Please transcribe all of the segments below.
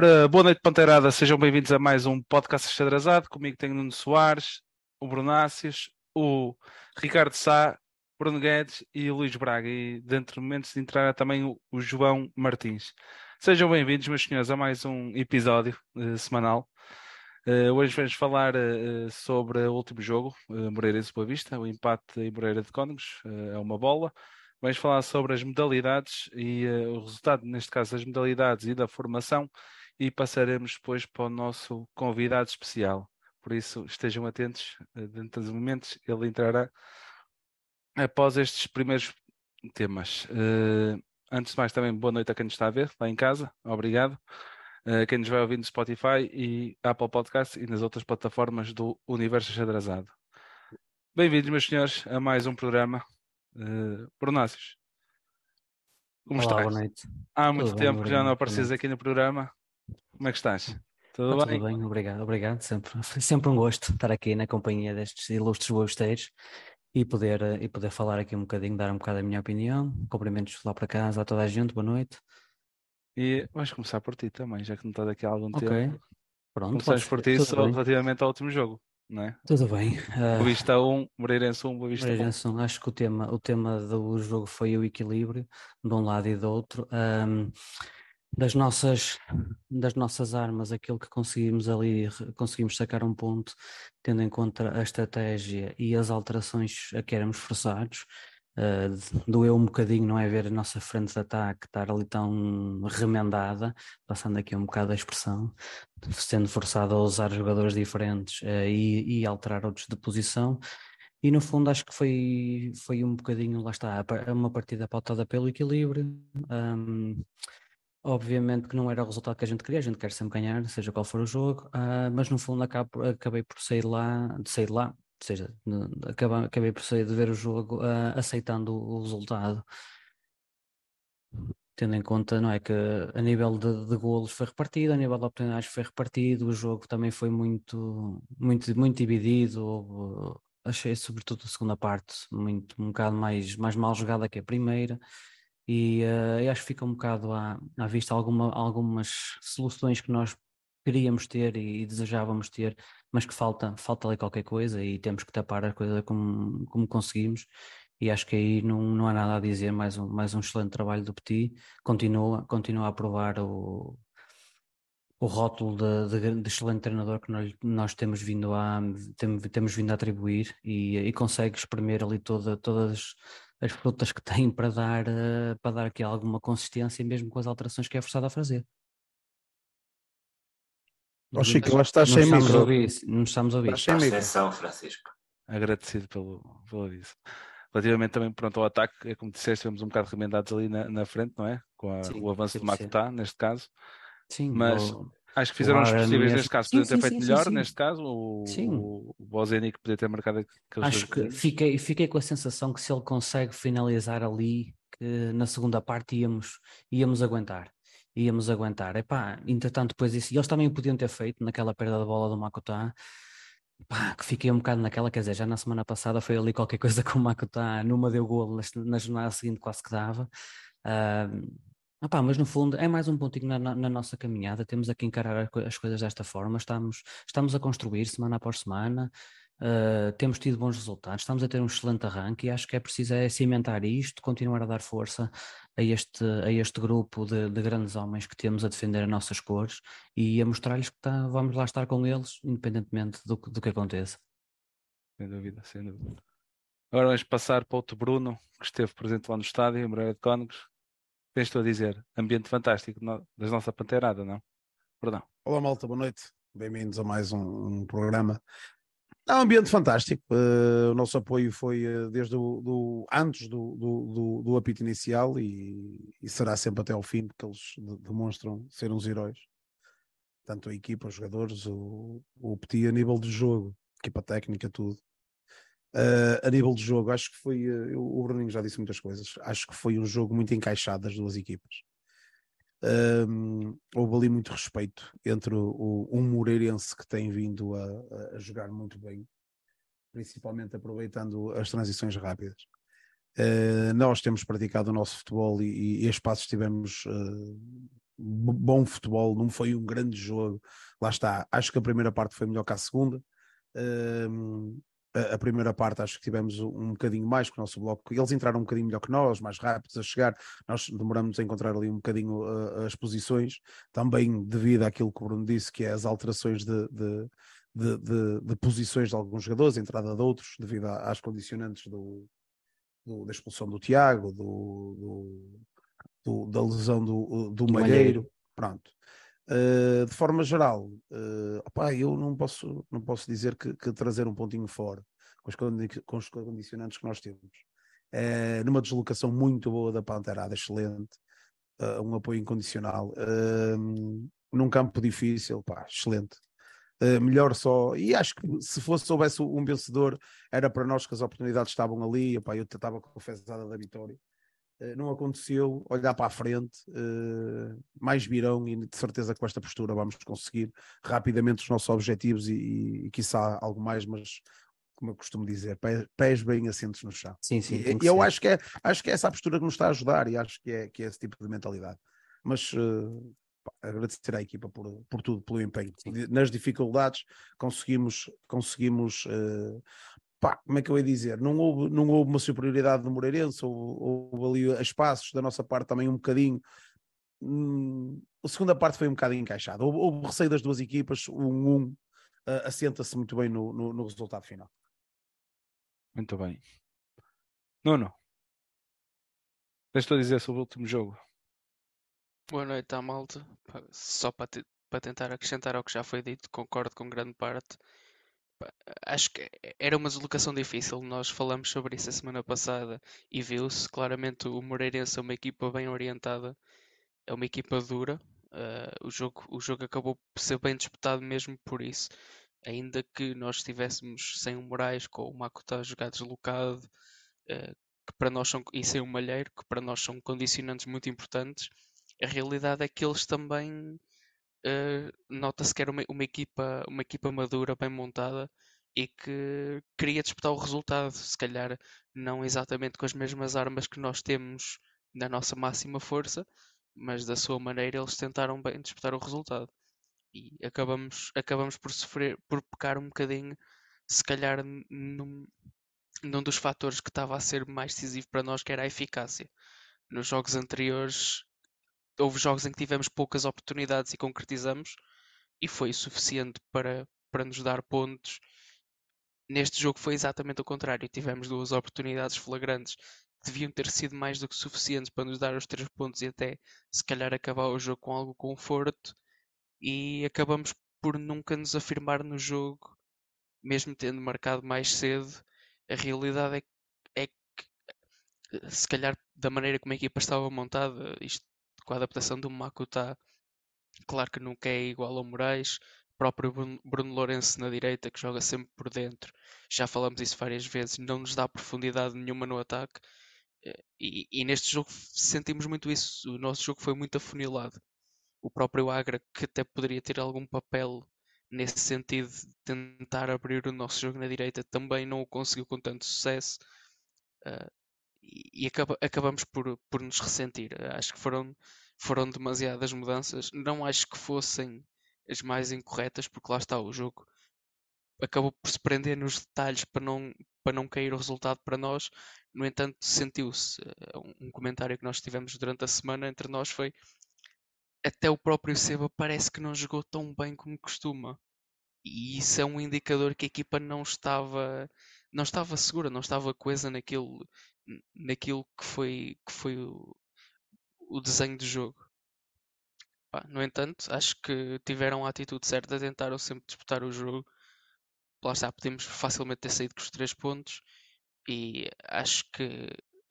Ora, boa noite, Panteirada. Sejam bem-vindos a mais um podcast Xadrezado. Comigo tenho Nuno Soares, o Brunácios, o Ricardo Sá, Bruno Guedes e o Luís Braga. E dentro de momentos entrará também o, João Martins. Sejam bem-vindos, meus senhores, a mais um episódio uh, semanal. Uh, hoje vamos falar uh, sobre o último jogo, uh, Moreirense Boa Vista, o empate em Moreira de Cónegos, é uma bola. Vamos falar sobre as modalidades e o resultado, neste caso, das modalidades e da formação, e passaremos depois para o nosso convidado especial. Por isso, estejam atentos, dentro dos momentos ele entrará após estes primeiros temas. antes de mais, também boa noite a quem nos está a ver, lá em casa, obrigado. Uh, quem nos vai ouvir no Spotify e Apple Podcasts e nas outras plataformas do Universo Xadrezado. Bem-vindos, meus senhores, a mais um programa. Uh, Brunácios, como Olá, estás? boa noite. Há Tudo muito bem, tempo que já não apareces aqui no programa. Como é que estás? Tudo Está bem? tudo bem, obrigado, obrigado. Sempre, sempre um gosto estar aqui na companhia destes ilustres boesteiros e poder, eh, e poder falar aqui um bocadinho, dar um bocado a minha opinião. Cumprimentos lá para casa a toda a gente, boa noite. E vamos começar por ti também, já que não estás aqui há algum Ok, tempo. pronto, Começamos por ti só bem. relativamente ao último jogo, não é? Tudo bem. Boa Vista 1, Moreirense 1, Boa Vista 1. Moreirense, acho que o tema, o tema do jogo foi o equilíbrio de um lado e do outro. Ahm, das nossas, das nossas armas, aquilo que conseguimos ali, conseguimos sacar um ponto, tendo em conta a estratégia e as alterações a que éramos forçados. Ah, doeu um bocadinho, não é? Ver a nossa frente de ataque estar ali tão remendada, passando aqui um bocado a expressão, sendo forçado a usar jogadores diferentes ah, e, e alterar outros de posição. E no fundo acho que foi, foi um bocadinho, lá está, uma partida pautada pelo equilíbrio. Ahm, obviamente que não era o resultado que a gente queria, a gente quer sempre ganhar, seja qual for o jogo, ah, mas no fundo acabo, acabei por sair lá, de sair lá, ou seja, acaba- acabei por sair de ver o jogo ah, aceitando o resultado. Tendo em conta, não é, que a nível de, de golos foi repartido, a nível de oportunidades foi repartido, o jogo também foi muito, muito, muito dividido, houve- achei sobretudo a segunda parte muito, um bocado mais, mais mal jogada que a primeira, e eu acho que fica um bocado à, à vista alguma, algumas soluções que nós queríamos ter e, desejávamos ter, mas que falta, falta ali qualquer coisa e temos que tapar a coisa como, como conseguimos. E acho que aí não, não há nada a dizer, mais um, mais um excelente trabalho do Petit, continua, continua a provar o, o rótulo de, de- de excelente treinador que nós, nós temos vindo a temos, temos vindo a atribuir e, e consegue espremer ali toda, todas as frutas que tem para dar, eh, para dar aqui alguma consistência, mesmo com as alterações que é forçado a fazer. Ó Chico, acho que estás não sem estamos a micro. ouvir, não estamos a ouvir. Estás sem micro. Francisco. agradecido pelo, pelo aviso. Relativamente também pronto, ao ataque, é como disseste, tivemos um bocado remendados ali na, na frente, não é? Com a- Sim, o avanço ser. Makutá, neste caso. Sim, Mas o- acho que fizeram os Aaron possíveis neste caso. Sim, Podiam ter feito sim, melhor sim, sim. neste caso. O, Sim. o, o Bozenic podia ter marcado aqueles Acho dois que fiquei, fiquei com a sensação que se ele consegue finalizar ali, que na segunda parte íamos, íamos aguentar. Íamos aguentar. Epá, entretanto, depois isso. E eles também o podiam ter feito naquela perda de bola do Makutá. Pá, que fiquei um bocado naquela, quer dizer, já na semana passada foi ali qualquer coisa com o Makutá, numa deu golo, na, na jornada seguinte quase que dava. Ah, opá, mas no fundo é mais um pontinho na, na- na nossa caminhada, temos aqui encarar as coisas desta forma, estamos, estamos a construir semana após semana, ah, temos tido bons resultados, estamos a ter um excelente arranque e acho que é preciso é cimentar isto, continuar a dar força a este, a este grupo de, de grandes homens que temos a defender as nossas cores e a mostrar-lhes que tá- vamos lá estar com eles, independentemente do, do que aconteça. Sem dúvida, sem dúvida. Agora vamos passar para outro Bruno, que esteve presente lá no estádio, em Moreira de Cónegos. Tens tu a dizer, ambiente fantástico no- da nossa panteirada, não? Perdão. Olá, malta, boa noite. Bem-vindos a mais um, um programa. É um ambiente fantástico. eh, o nosso apoio foi eh, desde o do, antes do, do, do, do apito inicial e, e será sempre até ao fim, porque eles de- demonstram ser uns heróis. Tanto a equipa, os jogadores, o, o Petit a nível de jogo, equipa técnica, tudo. Eh, a nível de jogo, acho que foi. eh, o Bruninho já disse muitas coisas. Acho que foi um jogo muito encaixado das duas equipas. Um, houve ali muito respeito entre o, o, um Moreirense que tem vindo a, a, jogar muito bem, principalmente aproveitando as transições rápidas. Uh, nós temos praticado o nosso futebol e, e a espaços tivemos uh, bom futebol, não foi um grande jogo. Lá está, acho que a primeira parte foi melhor que a segunda. Uh, a, a, primeira parte acho que tivemos um bocadinho mais que o nosso bloco. Eles entraram um bocadinho melhor que nós, mais rápidos a chegar. Nós demoramos a encontrar ali um bocadinho uh, as posições, também devido àquilo que o Bruno disse, que é as alterações de, de, de, de, de posições de alguns jogadores, a entrada de outros, devido às condicionantes do, do, da expulsão do Tiago, do, do, da lesão do, do Malheiro. Malheiro. Pronto. Uh, de forma geral, uh, opá, eu não posso, não posso dizer que, que trazer um pontinho fora com os, condi com os condicionantes que nós temos. Uh, numa deslocação muito boa da Panterada, excelente, um apoio incondicional, num campo difícil, pá, excelente. melhor só, e acho que se fosse houvesse um vencedor, era para nós que as oportunidades estavam ali. Opá, eu estava com a fezada da vitória eh, não aconteceu, olhar para a frente, uh, mais virão e de certeza com esta postura vamos conseguir rapidamente os nossos objetivos e, e, e quiçá algo mais, mas como eu costumo dizer, pés, pés bem assentos no chão. Sim, sim. E, eu acho que, é, acho que é essa a postura que nos está a ajudar e acho que é, que é esse tipo de mentalidade. Mas uh, agradecer à equipa por, por tudo, pelo empenho. Sim. Nas dificuldades conseguimos, conseguimos uh, pá, como é que eu ia dizer? Não houve, não houve uma superioridade do Moreirense, houve, houve ali espaços da nossa parte também um bocadinho. Hum, a segunda parte foi um bocado encaixada. Houve, houve receio das duas equipas, um 1 um, uh, assenta-se muito bem no, no, no, resultado final. Muito bem. Nuno, tens a dizer sobre o último jogo? Boa noite à malta. Só para, te, para tentar acrescentar ao que já foi dito, concordo com grande parte acho que era uma deslocação difícil. Nós falamos sobre isso a semana passada e viu-se claramente o Moreirense é uma equipa bem orientada, é uma equipa dura. Uh, o, jogo, o jogo acabou por ser bem disputado mesmo por isso. Ainda que nós estivéssemos sem o Moraes, com o Makuta a jogar deslocado, uh, que para nós são, e sem o Malheiro, que para nós são condicionantes muito importantes, a realidade é que eles também uh, nota-se que era uma, uma, equipa, uma equipa madura, bem montada e que queria disputar o resultado, se calhar não exatamente com as mesmas armas que nós temos na nossa máxima força, mas da sua maneira eles tentaram bem disputar o resultado. E acabamos, acabamos por sofrer, por pecar um bocadinho, se calhar num, num dos fatores que estava a ser mais decisivo para nós, que era a eficácia. Nos jogos anteriores houve jogos em que tivemos poucas oportunidades e concretizamos, e foi suficiente para, para nos dar pontos. Neste jogo foi exatamente o contrário. Tivemos duas oportunidades flagrantes que deviam ter sido mais do que suficientes para nos dar os três pontos e até se calhar acabar o jogo com algum conforto. E acabamos por nunca nos afirmar no jogo, mesmo tendo marcado mais cedo. A realidade é, é que, se calhar, da maneira como a equipa estava montada, isto com a adaptação do Makuta, claro que nunca é igual ao Moraes, próprio Bruno Lourenço na direita, que joga sempre por dentro, já falamos isso várias vezes, não nos dá profundidade nenhuma no ataque. Eh, e, e, neste jogo sentimos muito isso. O nosso jogo foi muito afunilado. O próprio Agra, que até poderia ter algum papel nesse sentido de tentar abrir o nosso jogo na direita, também não o conseguiu com tanto sucesso. Uh, e acaba, acabamos por, por nos ressentir. Acho que foram, foram demasiadas mudanças. Não acho que fossem as mais incorretas, porque lá está o jogo acabou por se prender nos detalhes para não, para não cair o resultado para nós. No entanto, sentiu-se. Eh, um comentário que nós tivemos durante a semana entre nós foi até o próprio Seba parece que não jogou tão bem como costuma. E isso é um indicador que a equipa não estava não estava segura, não estava coesa naquilo, naquilo que foi, que foi o, o desenho do jogo. Pá, no entanto, acho que tiveram a atitude certa, tentaram sempre disputar o jogo. Lá está, podemos facilmente ter saído com os três pontos e acho que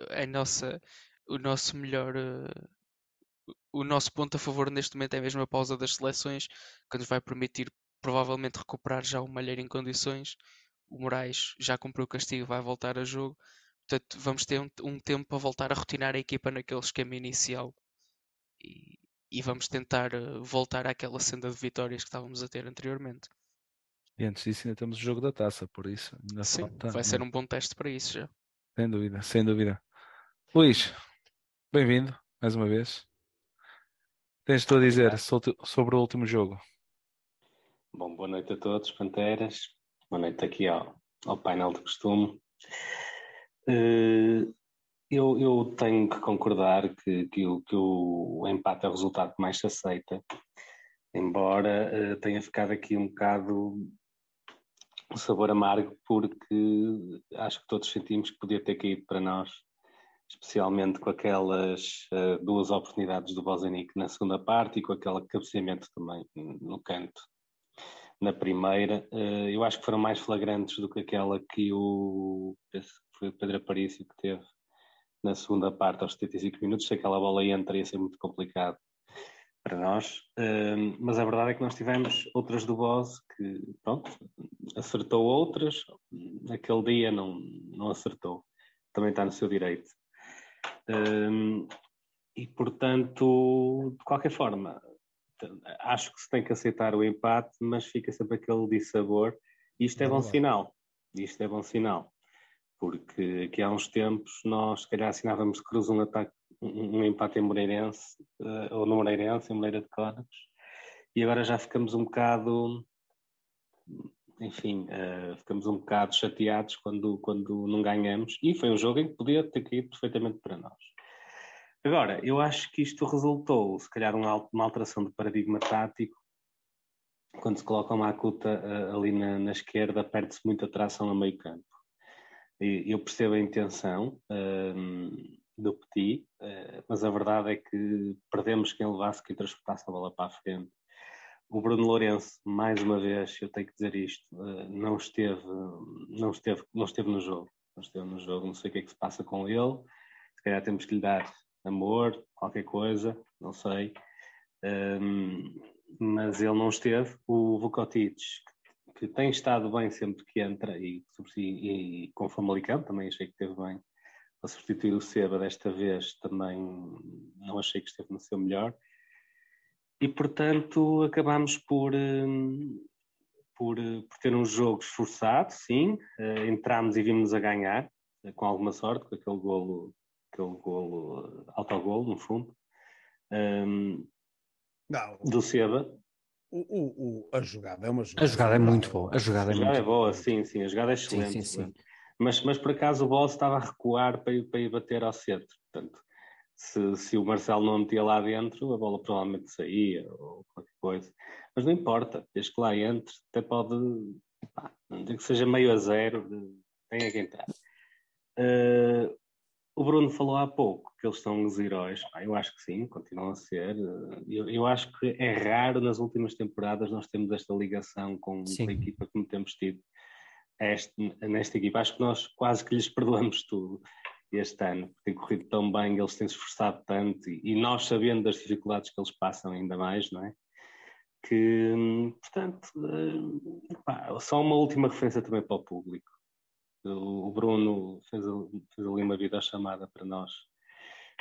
a nossa, o nosso melhor. O nosso ponto a favor neste momento é mesmo a pausa das seleções, que nos vai permitir provavelmente recuperar já o Malheiro em condições. O Moraes já cumpriu o castigo, vai voltar a jogo. Portanto, vamos ter um, um, tempo para voltar a rotinar a equipa naquele esquema inicial. E, e vamos tentar uh, voltar àquela senda de vitórias que estávamos a ter anteriormente. E antes disso ainda temos o jogo da taça, por isso ainda Sim, falta. vai ser um bom teste para isso já. Sem dúvida, sem dúvida. Luís, bem-vindo mais uma vez. Tens tu a dizer sobre sobre o último jogo. Bom, boa noite a todos, Panteras. Boa noite aqui ao, ao painel de costume. Eh, eu, eu tenho que concordar que, que, o, que o empate é o resultado que mais se aceita, embora eh, tenha ficado aqui um bocado o sabor amargo, porque acho que todos sentimos que podia ter caído para nós, especialmente com aquelas eh, duas oportunidades do Bozenic na segunda parte e com aquele cabeceamento também no canto na primeira. Eh, eu acho que foram mais flagrantes do que aquela que o, penso que foi o Pedro Aparício que teve na segunda parte aos 75 minutos. Se aquela bola entra ia ser muito complicado para nós. Um, mas a verdade é que nós tivemos outras do Boss que, pronto, acertou outras, naquele dia não, não acertou. Também está no seu direito. Um, e, portanto, de qualquer forma, acho que se tem que aceitar o empate, mas fica sempre aquele dissabor. Isto é bom sinal. Isto é bom sinal. Porque aqui há uns tempos nós, se calhar, assinávamos cruz um ataque um, empate em Moreirense, uh, ou no Moreirense, em Moreira de Cónagos, e agora já ficamos um bocado, enfim, uh, ficamos um bocado chateados quando, quando não ganhamos, e foi um jogo em que podia ter caído perfeitamente para nós. Agora, eu acho que isto resultou, se calhar, uma, alteração de paradigma tático, quando se coloca uma acuta uh, ali na, na esquerda, perde-se muita tração a meio campo. Eu percebo a intenção, uh, do Petit, uh, mas a verdade é que perdemos quem levasse, quem transportasse a bola para a frente. O Bruno Lourenço, mais uma vez, eu tenho que dizer isto, uh, não, esteve, não, esteve, não esteve no jogo. Não esteve no jogo, não sei o que é que se passa com ele. Se calhar temos que lhe dar amor, qualquer coisa, não sei. Um, mas ele não esteve. O Vukotic, que tem estado bem sempre que entra e, e, e com o Famalicão também achei que esteve bem a substituir o Seba desta vez também não achei que esteve no seu melhor e portanto acabamos por, hum, por, por ter um jogo esforçado, sim, uh, entramos e vimos a ganhar uh, com alguma sorte, com aquele golo, aquele golo, autogolo no fundo um, não. do Seba. O, o, o, a jogada é uma jogada. A jogada é muito boa. A jogada, a é, muito é boa, sim, sim, a jogada é excelente. Sim, sim, sim. Mas, mas por acaso o Boss estava a recuar para ir, para ir bater ao centro. Portanto, se, se o Marcelo não metia lá dentro, a bola provavelmente saía ou qualquer coisa. Mas não importa, desde que lá entre, até pode, pá, não digo que seja meio a zero, tenha que entrar. Uh, o Bruno falou há pouco que eles são os heróis. Ah, eu acho que sim, continuam a ser. Eu, eu, acho que é raro nas últimas temporadas nós temos esta ligação com sim. a equipa como temos tido este, nesta equipa. Acho que nós quase que lhes perdoamos tudo este ano, tem corrido tão bem, eles têm se esforçado tanto e, e, nós sabendo das dificuldades que eles passam ainda mais, não é? Que, portanto, uh, pá, só uma última referência também para o público. O, Bruno fez, fez ali uma videochamada para nós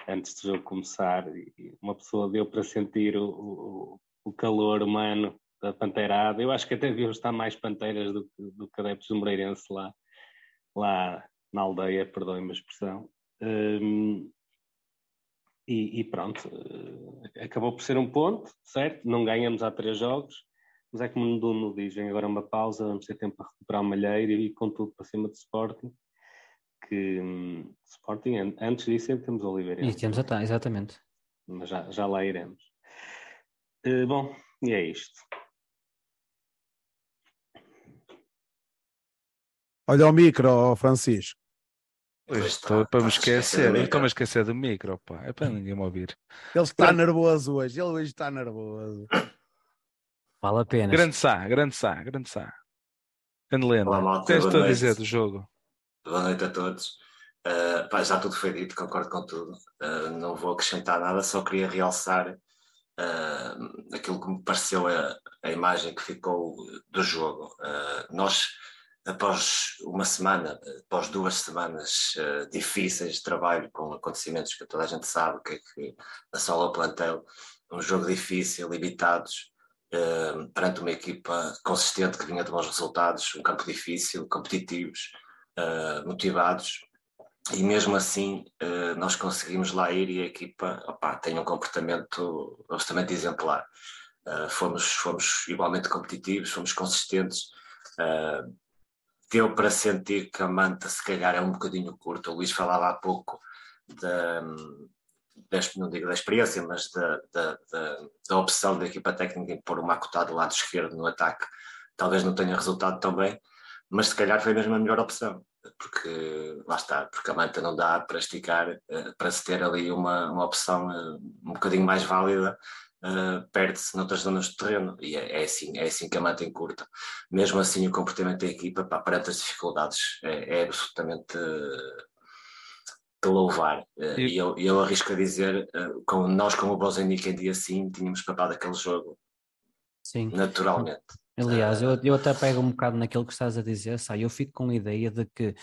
antes do jogo começar e uma pessoa deu para sentir o, o, o calor humano da panteirada. Eu acho que até deviam estar mais panteiras do, do que adeptos do Moreirense lá, lá na aldeia, perdoem-me a expressão. Um, e, e, pronto, uh, acabou por ser um ponto, certo? Não ganhamos há três jogos, mas é como o Nuno diz, vem agora uma pausa, vamos ter tempo para recuperar o Malheiro e com tudo para cima de Sporting. Que um, Sporting, antes disso, sempre temos o Oliveira. E temos a exatamente. Mas já, já lá iremos. Uh, bom, e é isto. Olha o micro, Francisco. estou para me esquecer, estou-me a esquecer do micro, pá. É para ninguém me ouvir. Ele está nervoso hoje, ele hoje está nervoso. Vale a pena. Grande Sá, grande Sá, grande Sá. Grande lenda. O que tens a dizer do jogo? Boa noite a todos. Uh, pá, já tudo foi dito, concordo com tudo. Uh, não vou acrescentar nada, só queria realçar uh, aquilo que me pareceu a, a imagem que ficou do jogo. nós após uma semana, após duas semanas uh, difíceis de trabalho com acontecimentos que toda a gente sabe que, é que assola o plantel, um jogo difícil, limitados, uh, perante uma equipa consistente que vinha de bons resultados, um campo difícil, competitivos, uh, motivados, e mesmo assim uh, nós conseguimos lá ir e a equipa opa, tem um comportamento absolutamente exemplar. fomos, fomos igualmente competitivos, fomos consistentes. deu para sentir que a manta se calhar é um bocadinho curta. O Luís falava há pouco da, não digo da experiência, mas da, da, da, da opção da equipa técnica em pôr o Makuta do lado esquerdo no ataque, talvez não tenha resultado tão bem, mas se calhar foi mesmo a melhor opção, porque lá está, porque a manta não dá para esticar, eh, para se ter ali uma, uma opção eh, um bocadinho mais válida, Uh, perde-se noutras zonas do terreno e é, é, assim, é assim que a manta encurta. Mesmo assim, o comportamento da equipa, para perante as dificuldades, é, é absolutamente de louvar. Uh, e eu, eu arrisco a dizer, uh, com, nós como Bozenic em dia sim, tínhamos papado aquele jogo sim. naturalmente. Aliás, eu, eu até pego um bocado naquilo que estás a dizer, sai, eu fico com a ideia de que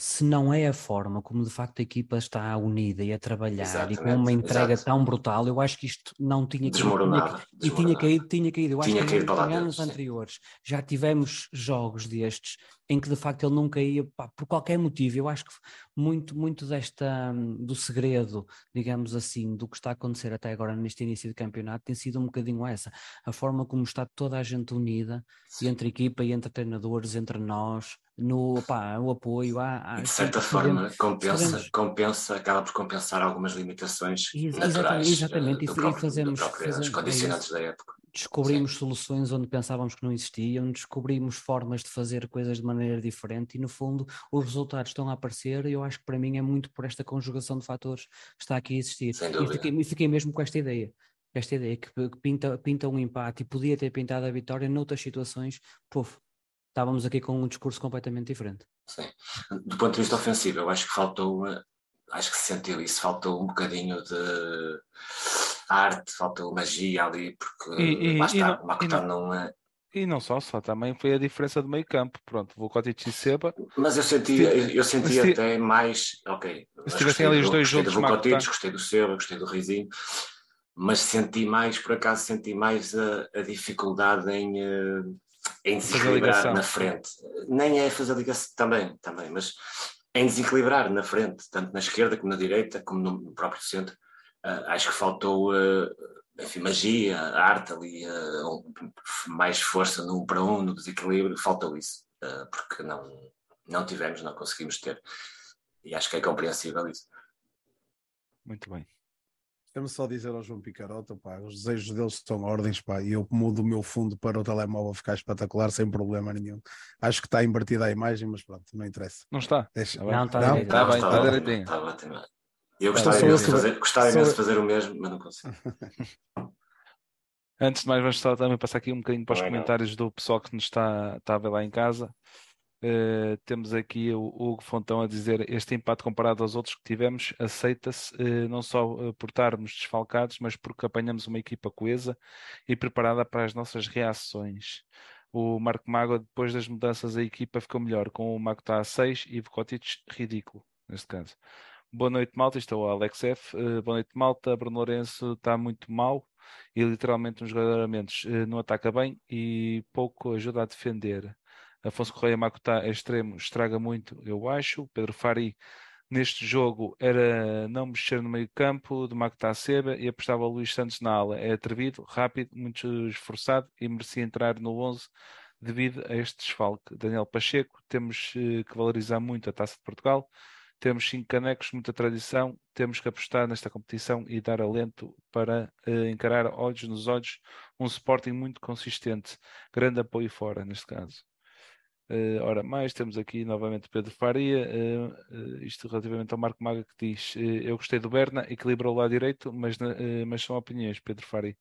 se não é a forma como de facto a equipa está unida e a trabalhar Exatamente, e com uma entrega tão brutal, eu acho que isto não tinha que desmoronado, e tinha caído, tinha caído. Eu tinha acho que em anos anteriores já tivemos jogos destes em que de facto ele não caía pá, por qualquer motivo. Eu acho que muito, muito desta do segredo, digamos assim, do que está a acontecer até agora neste início de campeonato tem sido um bocadinho essa, a forma como está toda a gente unida, entre equipa e entre treinadores, entre nós, no pá, o apoio. Há, há de certa forma, compensa, compensa, acaba por compensar algumas limitações Ex naturais. Exatamente, do, do próprio, e fazemos, do fazemos condicionantes é da época. Descobrimos Sim. soluções onde pensávamos que não existiam, descobrimos formas de fazer coisas de maneira diferente e, no fundo, os resultados estão a aparecer. E eu acho que para mim é muito por esta conjugação de fatores que está aqui a existir. E fiquei, fiquei mesmo com esta ideia esta ideia que, que pinta, pinta um empate e podia ter pintado a vitória noutras situações, puf, estávamos aqui com um discurso completamente diferente. Sim. Do ponto de vista ofensivo, eu acho que faltou, acho que se sentiu isso, faltou um bocadinho de arte, faltou magia ali, porque e, e, lá está, não, o não, não é. E não só, só também foi a diferença do meio campo. Pronto, vou Vukotic e Seba. Mas eu senti, eu senti até mais. Ok. Se tivessem ali os dois juntos, gostei do Vukotic, gostei do Seba, gostei do Rizinho, mas senti mais, por acaso, senti mais a, a dificuldade em. Em desequilibrar na frente. Nem é fazer ligação também, também, mas em desequilibrar na frente, tanto na esquerda como na direita, como no próprio centro. Uh, acho que faltou uh, enfim, magia, arte ali, uh, mais força no um para um, no desequilíbrio, faltou isso, porque não, não tivemos, não conseguimos ter. E acho que é compreensível isso. Muito bem. Deixa-me só dizer ao João Picarota, pá, os desejos deles são ordens, pá, e eu mudo o meu fundo para o telemóvel ficar espetacular sem problema nenhum. Acho que está invertida a imagem, mas pronto, não interessa. Não está? Deixa... Não, está não? Está bem, está direitinho. Eu gostava imenso de fazer, gostava imenso de fazer o mesmo, mas não consigo. Antes de mais, vamos só também passar aqui um bocadinho para os comentários do pessoal que nos está, está a ver lá em casa. Uh, temos aqui o Hugo Fontão a dizer este empate comparado aos outros que tivemos aceita-se uh, não só uh, por estarmos desfalcados, mas porque apanhamos uma equipa coesa e preparada para as nossas reações. O Marco Mago, depois das mudanças, a equipa ficou melhor, com o Mago está a 6 e Vukotic ridículo, neste caso. Boa noite, Malta. Isto é o Alex F. boa noite, Malta. Bruno Lourenço está muito mal e literalmente nos jogadoramentos não ataca bem e pouco ajuda a defender. Afonso Correia Makuta é extremo, estraga muito, eu acho. Pedro Fari, neste jogo, era não mexer no meio campo, de a Seba e apostava Luís Santos na ala. É atrevido, rápido, muito esforçado e merecia entrar no 11 devido a este desfalque. Daniel Pacheco, temos eh, que valorizar muito a Taça de Portugal. Temos cinco canecos, muita tradição. Temos que apostar nesta competição e dar alento para uh, encarar olhos nos olhos um Sporting muito consistente. Grande apoio fora, neste caso. Uh, ora, mais temos aqui novamente Pedro Faria, uh, uh, isto relativamente ao Marco Maga que diz: Eu gostei do Berna, equilibrou lado direito, mas, mas são opiniões, Pedro Faria.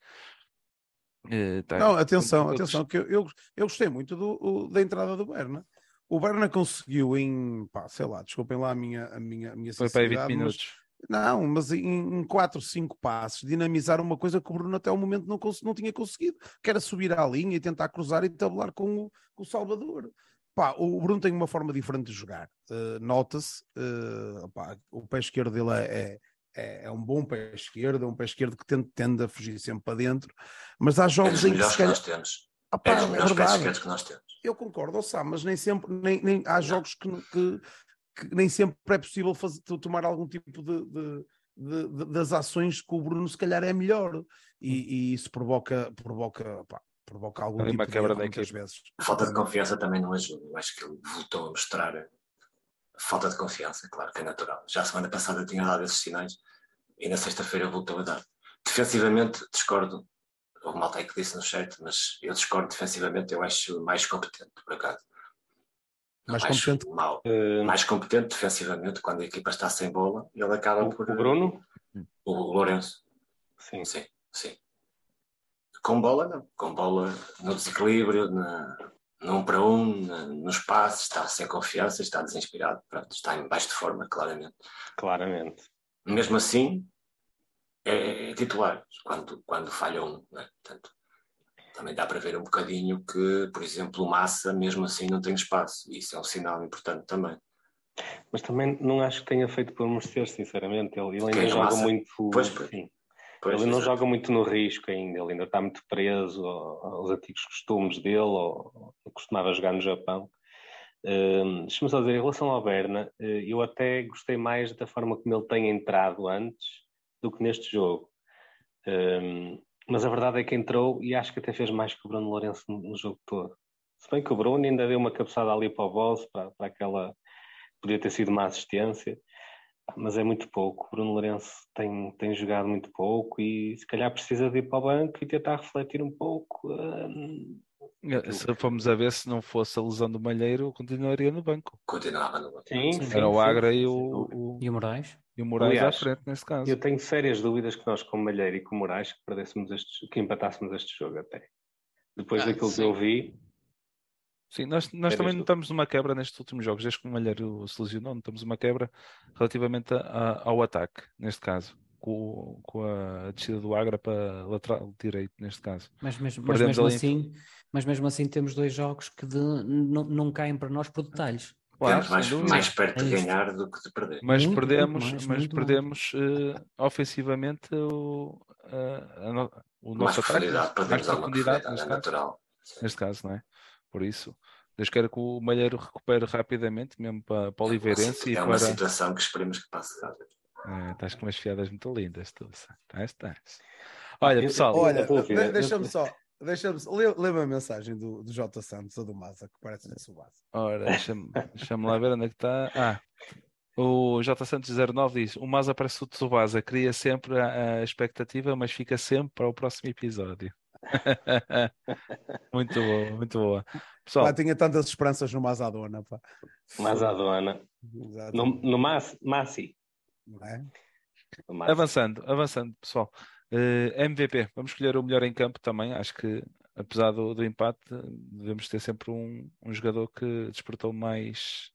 Tá, Não, atenção, atenção, que eu, eu, eu gostei muito do, o, da entrada do Berna. O Berna conseguiu em, pá, sei lá, desculpem lá a minha, a minha, a minha Foi para 20 minutos. Mas, não, mas em, em 4, 5 passos, dinamizar uma coisa que o Bruno até o momento não, não tinha conseguido, que era subir à linha e tentar cruzar e tabular com o, com o Salvador. Pá, o Bruno tem uma forma diferente de jogar. Uh, Nota-se, uh, o pé esquerdo dele é, é, é, é um bom pé esquerdo, é um pé esquerdo que tende, tende a fugir sempre para dentro, mas há É jogos dos em que melhores se que calhar. nós temos. Pá, É dos é melhores pés esquerdos que nós temos. Eu concordo, Sá, mas nem sempre, nem, nem, há jogos que, que, que nem sempre é possível fazer, tomar algum tipo de, de- de- de- das ações que o Bruno se calhar é melhor e, e isso provoca, provoca, pá, provoca algum Ali tipo de quebra erro muitas vezes. A falta de confiança também não ajuda. Eu acho que ele voltou a mostrar falta de confiança, claro que é natural. Já a semana passada tinha dado esses sinais e na sexta-feira voltou a dar. Defensivamente, discordo. Houve malta aí que disse no chat, mas eu discordo defensivamente, eu acho mais competente, por acaso. Mais acho competente? Mal. Eh, Mais competente defensivamente, quando a equipa está sem bola, ele acaba o, por. o Bruno? O Lourenço. Sim. Sim, sim. Com bola, não. Com bola no desequilíbrio, na, no um para um, na- no espaço, está sem confiança, está desinspirado, pronto, está em baixo de forma, claramente. Claramente. Mesmo assim, é, é titular quando, quando falha um. não é? Portanto, também dá para ver um bocadinho que, por exemplo, o Massa, mesmo assim, não tem espaço. Isso é um sinal importante também. Mas também não acho que tenha feito por merecer, sinceramente. Ele, ele ainda joga Massa? muito. Pois, pois. sim. Pois, ele não exato. joga muito no risco ainda, ele ainda está muito preso ao- aos antigos costumes dele, ou costumava jogar no Japão. Hum, Deixa-me só dizer, em relação ao Berna, eh, eu até gostei mais da forma como ele tem entrado antes do que neste jogo. Hum, mas a verdade é que entrou e acho que até fez mais que o Bruno Lourenço no, no jogo todo. Se bem que o Bruno ainda deu uma cabeçada ali para o boss, para, para aquela. Podia ter sido uma assistência mas é muito pouco. O Bruno Lourenço tem, tem jogado muito pouco e se calhar precisa de ir para o banco e tentar refletir um pouco. hum, Se formos a ver, se não fosse a lesão do Malheiro, continuaria no banco. Continuava no banco. Sim, Sim. sim, Era o Agra sim, e o, o, E o Moraes? e o Moraes Aliás, à frente, nesse caso. Eu tenho sérias dúvidas que nós, com Malheiro e com Moraes, que perdêssemos este, que empatássemos este jogo até. Depois Ah, daquilo sim. que eu vi, Sim, nós, nós também dúvidas. notamos uma quebra nestes últimos jogos, desde que o Malheiro se lesionou, notamos uma quebra relativamente a- a- ao ataque, neste caso, com, com a descida do Agra para lateral direito, neste caso. Mas mesmo, mas mesmo assim, mas mesmo assim temos dois jogos que de- não, não caem para nós por detalhes. Claro, mais, mais perto É de ganhar do que de perder. Mas Muito, muito perdemos, mais, mas muito mais. perdemos eh, ofensivamente o, a- a no- o mais nosso ataque, mais perdemos alguma profundidade, é caso, natural. neste caso, não é? Por isso, Deus queira que o Malheiro recupere rapidamente, mesmo para, para o Oliveirense e é uma para. situação que esperemos que passe rápido. É, estás com umas fiadas muito lindas, tu. Estás, estás. Olha, pessoal, Olha, de- deixa-me só, deixa-me lê, lê uma mensagem do, do J Santos, a do Maza, que parece na sua base. ora, deixa-me deixa-me lá ver onde é que está. Ah, o J Santos 09 diz: O Maza parece o Tsubasa, cria sempre a, a expectativa, mas fica sempre para o próximo episódio. muito boa, muito boa. Pessoal, Pá, tinha tantas esperanças no Mazadona, pá. Exato. No, no Mas- Massi. É? No Massi. avançando, avançando, pessoal. Eh, MVP, vamos escolher o melhor em campo também. Acho que, apesar do, do empate, devemos ter sempre um, um jogador que despertou mais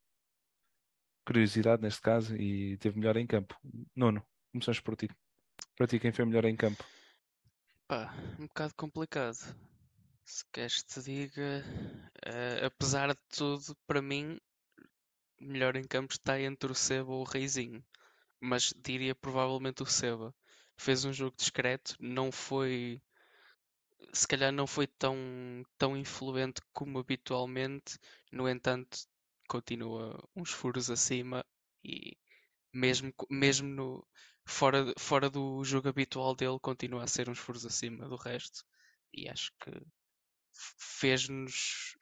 curiosidade neste caso e teve melhor em campo. Nuno, começamos por ti. Para ti, quem foi melhor em campo? Um bocado complicado. Se queres te diga, eh, apesar de tudo, para mim, melhor em campo está entre o Seba ou o Reizinho. Mas diria provavelmente o Seba. Fez um jogo discreto, não foi. Se calhar não foi tão, tão influente como habitualmente, no entanto, continua uns furos acima e mesmo, mesmo no, fora, fora do jogo habitual dele, continua a ser uns furos acima do resto. E acho que fez-nos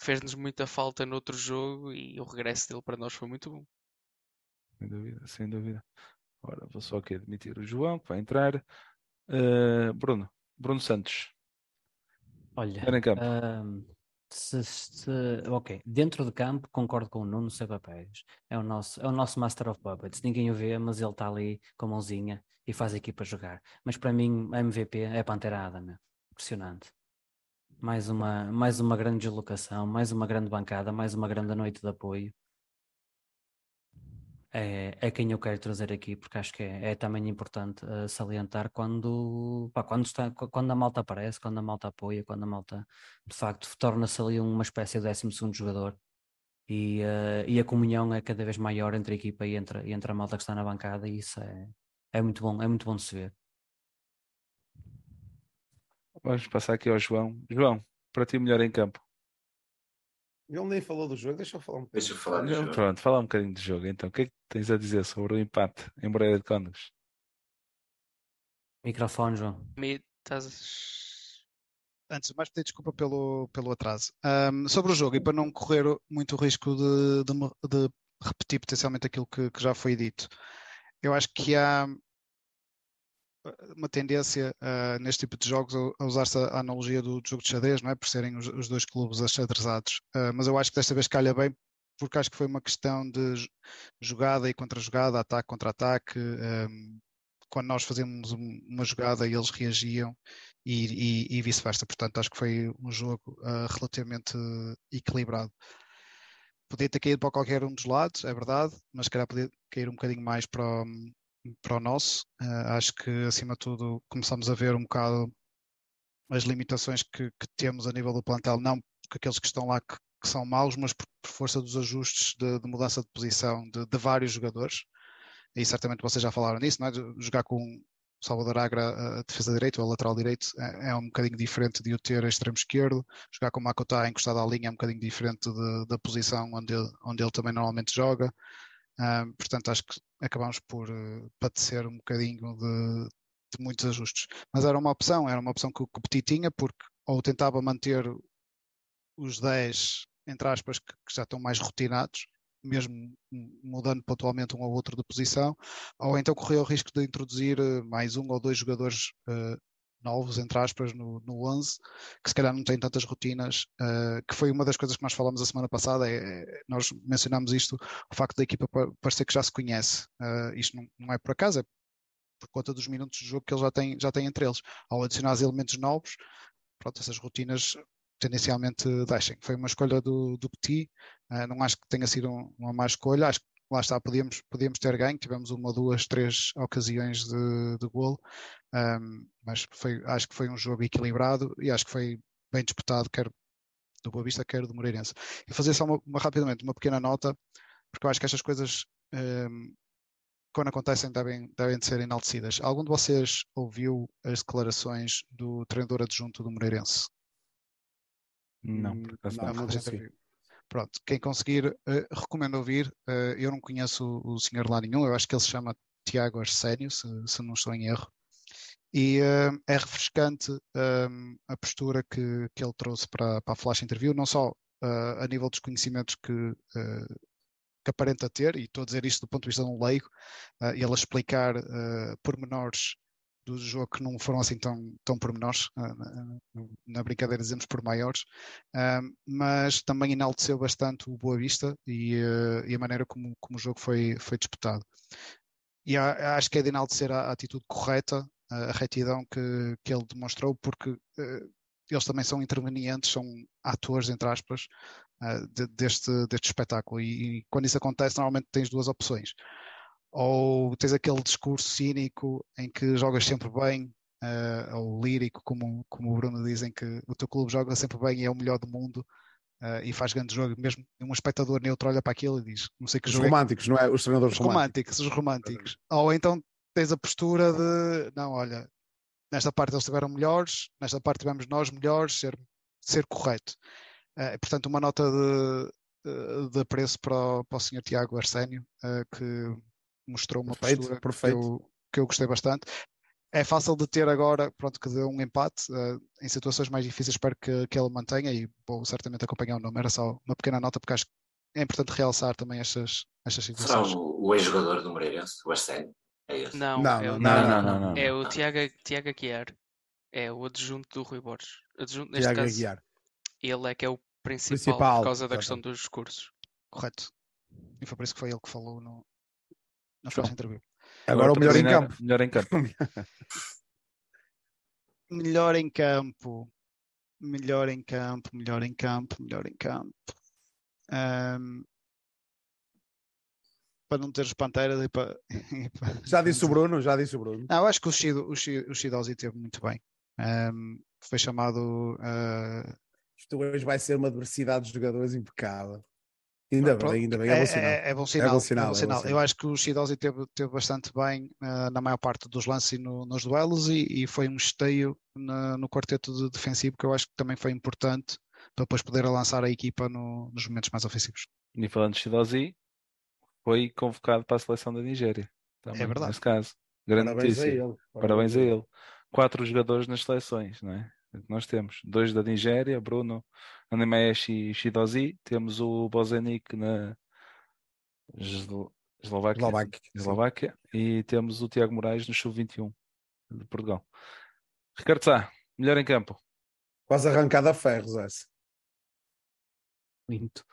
fez-nos muita falta no outro jogo e o regresso dele para nós foi muito bom. Sem dúvida, sem dúvida. Ora, vou só aqui admitir o João, que vai entrar. Eh, Bruno, Bruno Santos, Olha, se, se- ok, dentro de campo concordo com o Nuno Seba Pérez. É o nosso, é o nosso Master of Puppets. Ninguém o vê, mas ele está ali com a mãozinha e faz a equipa jogar. Mas para mim, a MVP é Pantera Adama. Impressionante. Mais uma, mais uma grande deslocação, mais uma grande bancada, mais uma grande noite de apoio. É, é quem eu quero trazer aqui, porque acho que é, é também importante eh, salientar quando, pá, quando, está, qu- quando a malta aparece, quando a malta apoia, quando a malta de facto torna-se ali uma espécie de 12 jogador e, eh, e a comunhão é cada vez maior entre a equipa e entre, e entre a malta que está na bancada, e isso é, é muito bom, é muito bom de se ver. Vamos passar aqui ao João. João, para ti melhor em campo. Ele nem falou do jogo, deixa eu falar um bocadinho. Deixa eu falar do jogo. Pronto, fala um bocadinho do jogo. Então, o que é que tens a dizer sobre o empate em Moreira de Cónegos? Microfone, João. Me estás. Antes de mais, pedir desculpa pelo, pelo atraso. Ahm, sobre o jogo, e para não correr muito o risco de, de de repetir potencialmente aquilo que, que já foi dito, eu acho que há uma tendência ah, neste tipo de jogos a, usar-se a analogia do, jogo de xadrez, não é? Por serem os, os dois clubes achadrezados. Ah, mas eu acho que desta vez calha bem, porque acho que foi uma questão de jo- jogada e contra-jogada, ataque contra ataque. ahm, quando nós fazíamos um- uma jogada, eles reagiam e, e- e vice-versa. Portanto, acho que foi um jogo ah, relativamente equilibrado. Podia ter caído para qualquer um dos lados, é verdade, mas se calhar podia cair um bocadinho mais para o, para o nosso. Ah, acho que, acima de tudo, começamos a ver um bocado as limitações que, que temos a nível do plantel, não porque aqueles que estão lá que, que são maus, mas por, por força dos ajustes de, de mudança de posição de, de vários jogadores. E certamente vocês já falaram nisso, não é? Jogar com Salvador Agra a defesa direito ou a lateral direito é, é um bocadinho diferente de o ter a extremo esquerdo. Jogar com o Makota encostado à linha é um bocadinho diferente de- da posição onde ele, onde ele também normalmente joga. Portanto, acho que acabamos por eh, padecer um bocadinho de, de muitos ajustes. Mas era uma opção, era uma opção que o Petit tinha, porque ou tentava manter os 10, entre aspas, que, que já estão mais rotinados, mesmo mudando pontualmente um ou outro de posição, ou então corria o risco de introduzir eh, mais um ou dois jogadores eh, novos, entre aspas, no, no 11, que se calhar não têm tantas rotinas, eh, que foi uma das coisas que nós falamos a semana passada, é, é- nós mencionámos isto, o facto da equipa pa- parecer que já se conhece. Eh, isto não, não é por acaso, é por conta dos minutos de jogo que ele já tem, já tem entre eles. Ao adicionar os elementos novos, pronto, essas rotinas tendencialmente deixem. Foi uma escolha do, do Petit, eh, não acho que tenha sido um- uma má escolha, acho que lá está, podíamos, podíamos ter ganho, tivemos uma, duas, três ocasiões de, de golo, ehm, mas foi, acho que foi um jogo equilibrado e acho que foi bem disputado, quer do Boa Vista, quer do Moreirense. E fazer só uma, uma- rapidamente uma pequena nota, porque eu acho que estas coisas ehm, quando acontecem devem, devem de ser enaltecidas. Algum de vocês ouviu as declarações do treinador adjunto do Moreirense? Não, por acaso não, não. não Pronto, quem conseguir, eh, recomendo ouvir. Eh, eu não conheço o, o senhor lá nenhum, eu acho que ele se chama Tiago Arsénio, se, se não estou em erro. E eh, é refrescante a postura que, que ele trouxe para, para a Flash Interview, não só a nível dos conhecimentos que, que aparenta ter, e estou a dizer isto do ponto de vista de um leigo, ele a explicar pormenores do jogo que não foram assim tão, tão pormenores, eh, na- brincadeira dizemos por maiores, mas também enalteceu bastante o Boa Vista e, eh, e a maneira como, como o jogo foi, foi disputado. E acho que é de enaltecer a, atitude correta, a, retidão que, que ele demonstrou, porque eh, eles também são intervenientes, são atores, entre aspas, de- deste, deste espetáculo. E, e quando isso acontece, normalmente tens duas opções. Ou tens aquele discurso cínico em que jogas sempre bem, eh, ou lírico, como, como o Bruno diz, em que o teu clube joga sempre bem e é o melhor do mundo eh, e faz grande jogo, mesmo um espectador neutro olha para aquilo e diz, não sei que Os jogo é que- românticos, não é? Os treinadores os românticos. românticos, os românticos. Ou então tens a postura de, não, olha, nesta parte eles estiveram melhores, nesta parte tivemos nós melhores, ser, ser correto. Eh, portanto, uma nota de, de apreço para o, para o Sr. Tiago Arsénio, eh, que mostrou uma Perfeito, postura perfeito. Que, eu, que eu gostei bastante. É fácil de ter agora, pronto, que deu um empate eh, em situações mais difíceis, espero que, que ele mantenha e vou certamente acompanhar o nome. Era só uma pequena nota, porque acho que é importante realçar também estas, estas Será situações. o, o ex-jogador do Moreirense, o Arsénio? É esse? Não, Não, é não, o, Não, não, não, não. é o Tiago, Tiago Aguiar. É o adjunto do Rui Borges. Adjunto, neste Tiago caso, Aguiar. ele é que é o principal, Principal, por causa da questão dos discursos. Correto. E foi por isso que foi ele que falou no, na flash interview. Agora o para melhor em campo. Melhor em campo. Melhor em campo. Melhor em campo, melhor em campo, melhor em campo. Ahm, para não ter Panteras e para. e para- Já disse o Bruno, já disse o Bruno. Não, eu acho que o Shido, o Shido, o Shidozi teve muito bem. Ahm, foi chamado. ah, Isto hoje vai ser uma diversidade de jogadores impecável. Ainda Pronto, bem, ainda bem, é bom sinal. É, é bom sinal. bom é sinal, bom é bom sinal. sinal. Eu acho que o Shidozi teve, teve bastante bem eh, na maior parte dos lances e no- nos duelos e, e foi um esteio na- no quarteto de defensivo que eu acho que também foi importante para depois poder lançar a equipa no- nos momentos mais ofensivos. E falando de Shidozi, foi convocado para a seleção da Nigéria. Também, É verdade. Nesse caso. Grande Parabéns a ele. Parabéns a ele. Quatro jogadores nas seleções, não é? Nós temos dois da Nigéria, Bruno Animesh e Shidozi. Temos o Bozenik na Eslo- Eslováquia. Eslováquia. Eslováquia. E temos o Tiago Moraes no Sub-21 de Portugal. Ricardo Sá, melhor em campo. Quase arrancada a ferros essa. Muito.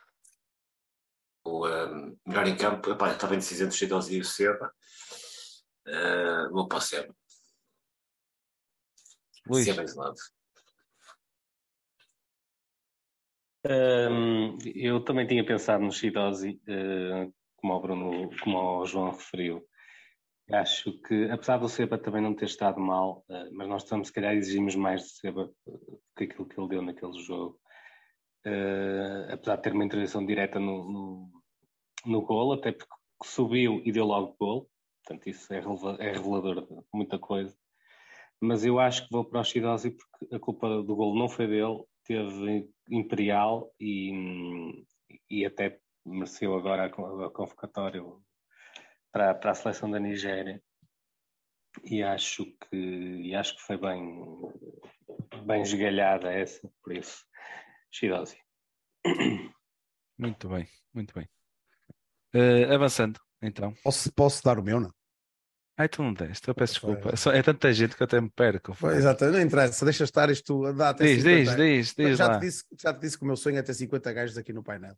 O eh, melhor em campo, epá, estava indeciso entre o Shidozi e o Seba. Eh, vou para o Seba. Luís, Seba isolado. Hum, eu também tinha pensado no Shidozi, eh, como o Bruno, como o João referiu. Acho que, apesar do Seba também não ter estado mal, eh, mas nós estamos, se calhar, exigimos mais de Seba eh, do que aquilo que ele deu naquele jogo. Eh, apesar de ter uma intervenção direta no, no, no gol, até porque subiu e deu logo gol, portanto, isso é, é revelador de muita coisa. Mas eu acho que vou para o Shidozi porque a culpa do gol não foi dele, teve Imperial e, e até mereceu agora a con- a convocatória para, para a seleção da Nigéria. E acho que, e acho que foi bem, bem esgalhada essa, por isso, Shidozi. muito bem, muito bem. Eh, avançando, então. Posso, posso dar o meu, não? Ai, tu não deste, eu peço desculpa. É só- É tanta gente que eu até me perco. Foi, exato, não interessa, deixa estar isto. Dá até Diz, 50 diz, diz, diz já, lá. te disse, já te disse que o meu sonho é ter 50 gajos aqui no painel.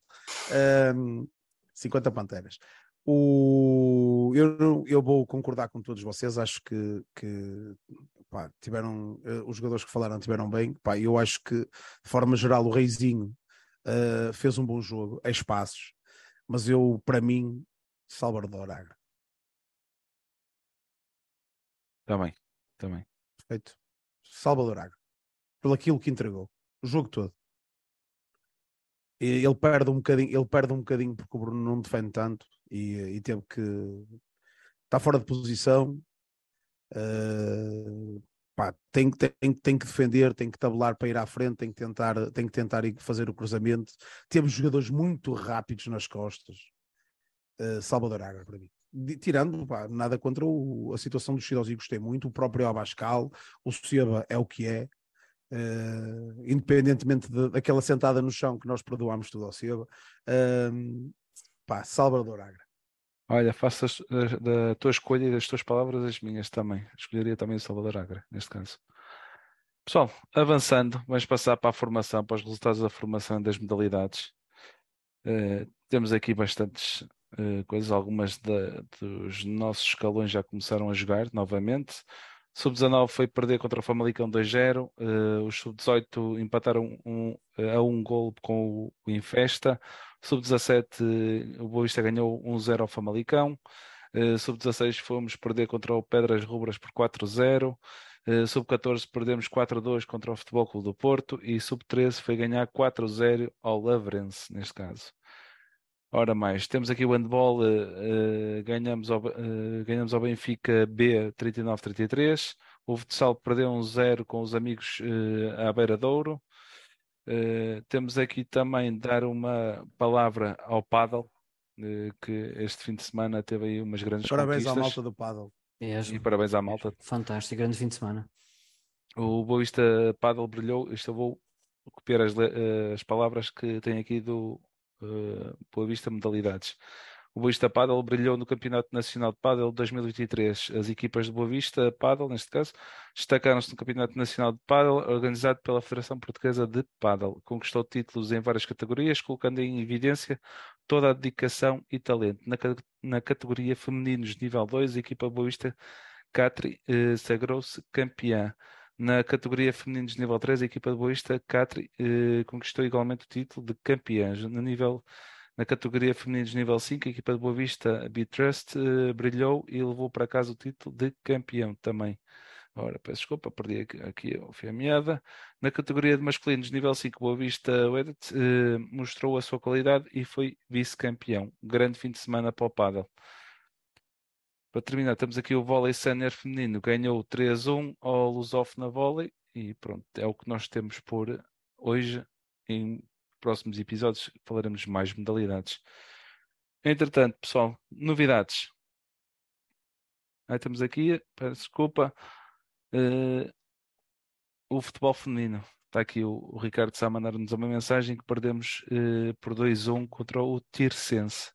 Ahm, 50 panteras. O, eu, não- eu vou concordar com todos vocês, acho que, que pá, tiveram, eh, os jogadores que falaram tiveram bem. Pá, eu acho que, de forma geral, o Reizinho eh, fez um bom jogo, a espaços, mas eu, para mim, Salvador Também, também. Perfeito. Salvador Agra. Pelo aquilo que entregou. O jogo todo. Ele perde um bocadinho, ele perde um bocadinho porque o Bruno não defende tanto e, e teve que está fora de posição. Uh, pá, tem, tem, tem que defender, tem que tabelar para ir à frente, tem que tentar, tem que tentar fazer o cruzamento. Temos jogadores muito rápidos nas costas. Uh, Salvador Agra para mim. De- tirando, pá, nada contra o- a situação do Chidosi, gostei muito. O próprio Abascal, o Seba é o que é. Uh, independentemente de- daquela sentada no chão que nós perdoámos tudo ao Seba. Um, pá, Salvador Agra. Olha, faça as- da, da tua escolha e das tuas palavras as minhas também. Escolheria também o Salvador Agra, neste caso. Pessoal, avançando, vamos passar para a formação, para os resultados da formação das modalidades. Eh, temos aqui bastantes eh, coisas, algumas dos nossos escalões já começaram a jogar novamente. Sub-19 foi perder contra o Famalicão 2-0. eh, os Sub-18 empataram um, a um gol com o, o Infesta. Sub-17 o Boa Vista ganhou 1-0 ao Famalicão. Eh, Sub-16 fomos perder contra o Pedras Rubras por 4-0. Eh, Sub-14 perdemos 4-2 contra o Futebol Clube do Porto e Sub-13 foi ganhar 4-0 ao Lavrense, neste caso. Ora mais, temos aqui o handball, eh, eh, ganhamos, ao, eh, ganhamos ao Benfica B 39-33, o futsal perdeu um 0 com os amigos à Beira Douro. Eh, temos aqui também dar uma palavra ao Paddle, que este fim de semana teve aí umas grandes Parabéns à malta do Paddle. Mesmo. E parabéns à malta. Fantástico, grande fim de semana. O Boa Vista Paddle brilhou. Isto eu vou copiar as, as palavras que tem aqui do Boa Vista Modalidades. O Boa Vista Paddle brilhou no Campeonato Nacional de Paddle 2023. As equipas de Boa Vista Paddle, neste caso, destacaram-se no Campeonato Nacional de Paddle, organizado pela Federação Portuguesa de Paddle. Conquistou títulos em várias categorias, colocando em evidência toda a dedicação e talento. Na, na categoria femininos nível 2, a equipa Boa Vista Catri eh, sagrou-se campeã. Na categoria femininos de nível 3, a equipa de Boista Catri eh, conquistou igualmente o título de campeã. No nível, na categoria femininos nível 5, a equipa de Boa Vista Bitrust eh, brilhou e levou para casa o título de campeão também. Ora, peço desculpa, perdi aqui, aqui a meada. Na categoria de masculinos, nível 5, Boa Vista Wedit eh, mostrou a sua qualidade e foi vice-campeão. Grande fim de semana para o Paddle. Para terminar, temos aqui o vôlei sénior feminino, ganhou 3-1 ao Lusof na vôlei e pronto, é o que nós temos por hoje. Em próximos episódios falaremos mais modalidades. Entretanto, pessoal, novidades. Aí temos aqui, peço desculpa, uh, o futebol feminino. Está aqui o, o Ricardo Sá a mandar-nos uma mensagem que perdemos uh, por 2-1 contra o Tirsense.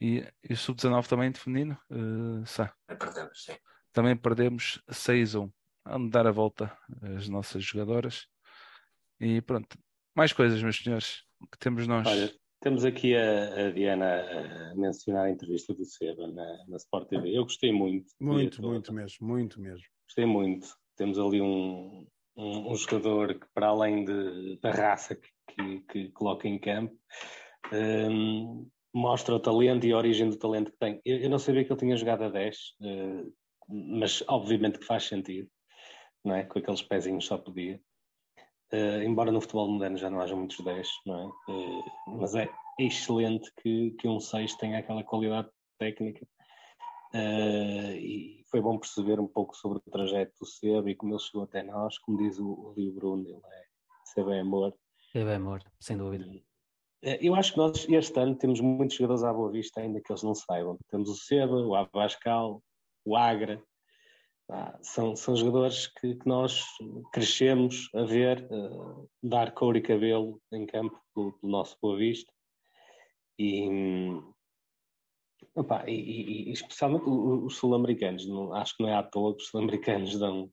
E, e o Sub-19 também de feminino, uh, Sá. Perdemos, sim. Também perdemos 6-1. Vamos dar a volta às nossas jogadoras. E pronto, mais coisas, meus senhores, que temos nós. Olha, temos aqui a, a, Diana a mencionar a entrevista do Seba na, na Sport TV. Eu gostei muito. Muito, muito mesmo, muito mesmo. Gostei muito. Temos ali um, um, um jogador que, para além de, da raça que, que, que coloca em campo, um, mostra o talento e a origem do talento que tem. Eu, eu não sabia que ele tinha jogado a 10, uh, eh, mas obviamente que faz sentido, não é? Com aqueles pezinhos só podia. Uh, embora no futebol moderno já não haja muitos 10, não é? Uh, mas é excelente que, que um 6 tenha aquela qualidade técnica. E foi bom perceber um pouco sobre o trajeto do Seba e como ele chegou até nós. Como diz o, o livro Bruno, ele é Seba é amor. Seba é amor, sem dúvida. Eu acho que nós este ano temos muitos jogadores à boa vista, ainda que eles não saibam. Temos o Seba, o Abascal, o Agra, ah, são, são jogadores que, que, nós crescemos a ver uh, dar cor e cabelo em campo pelo nosso Boa Vista. E, opa, e, e especialmente os sul-americanos, acho que não é à toa que os sul-americanos dão,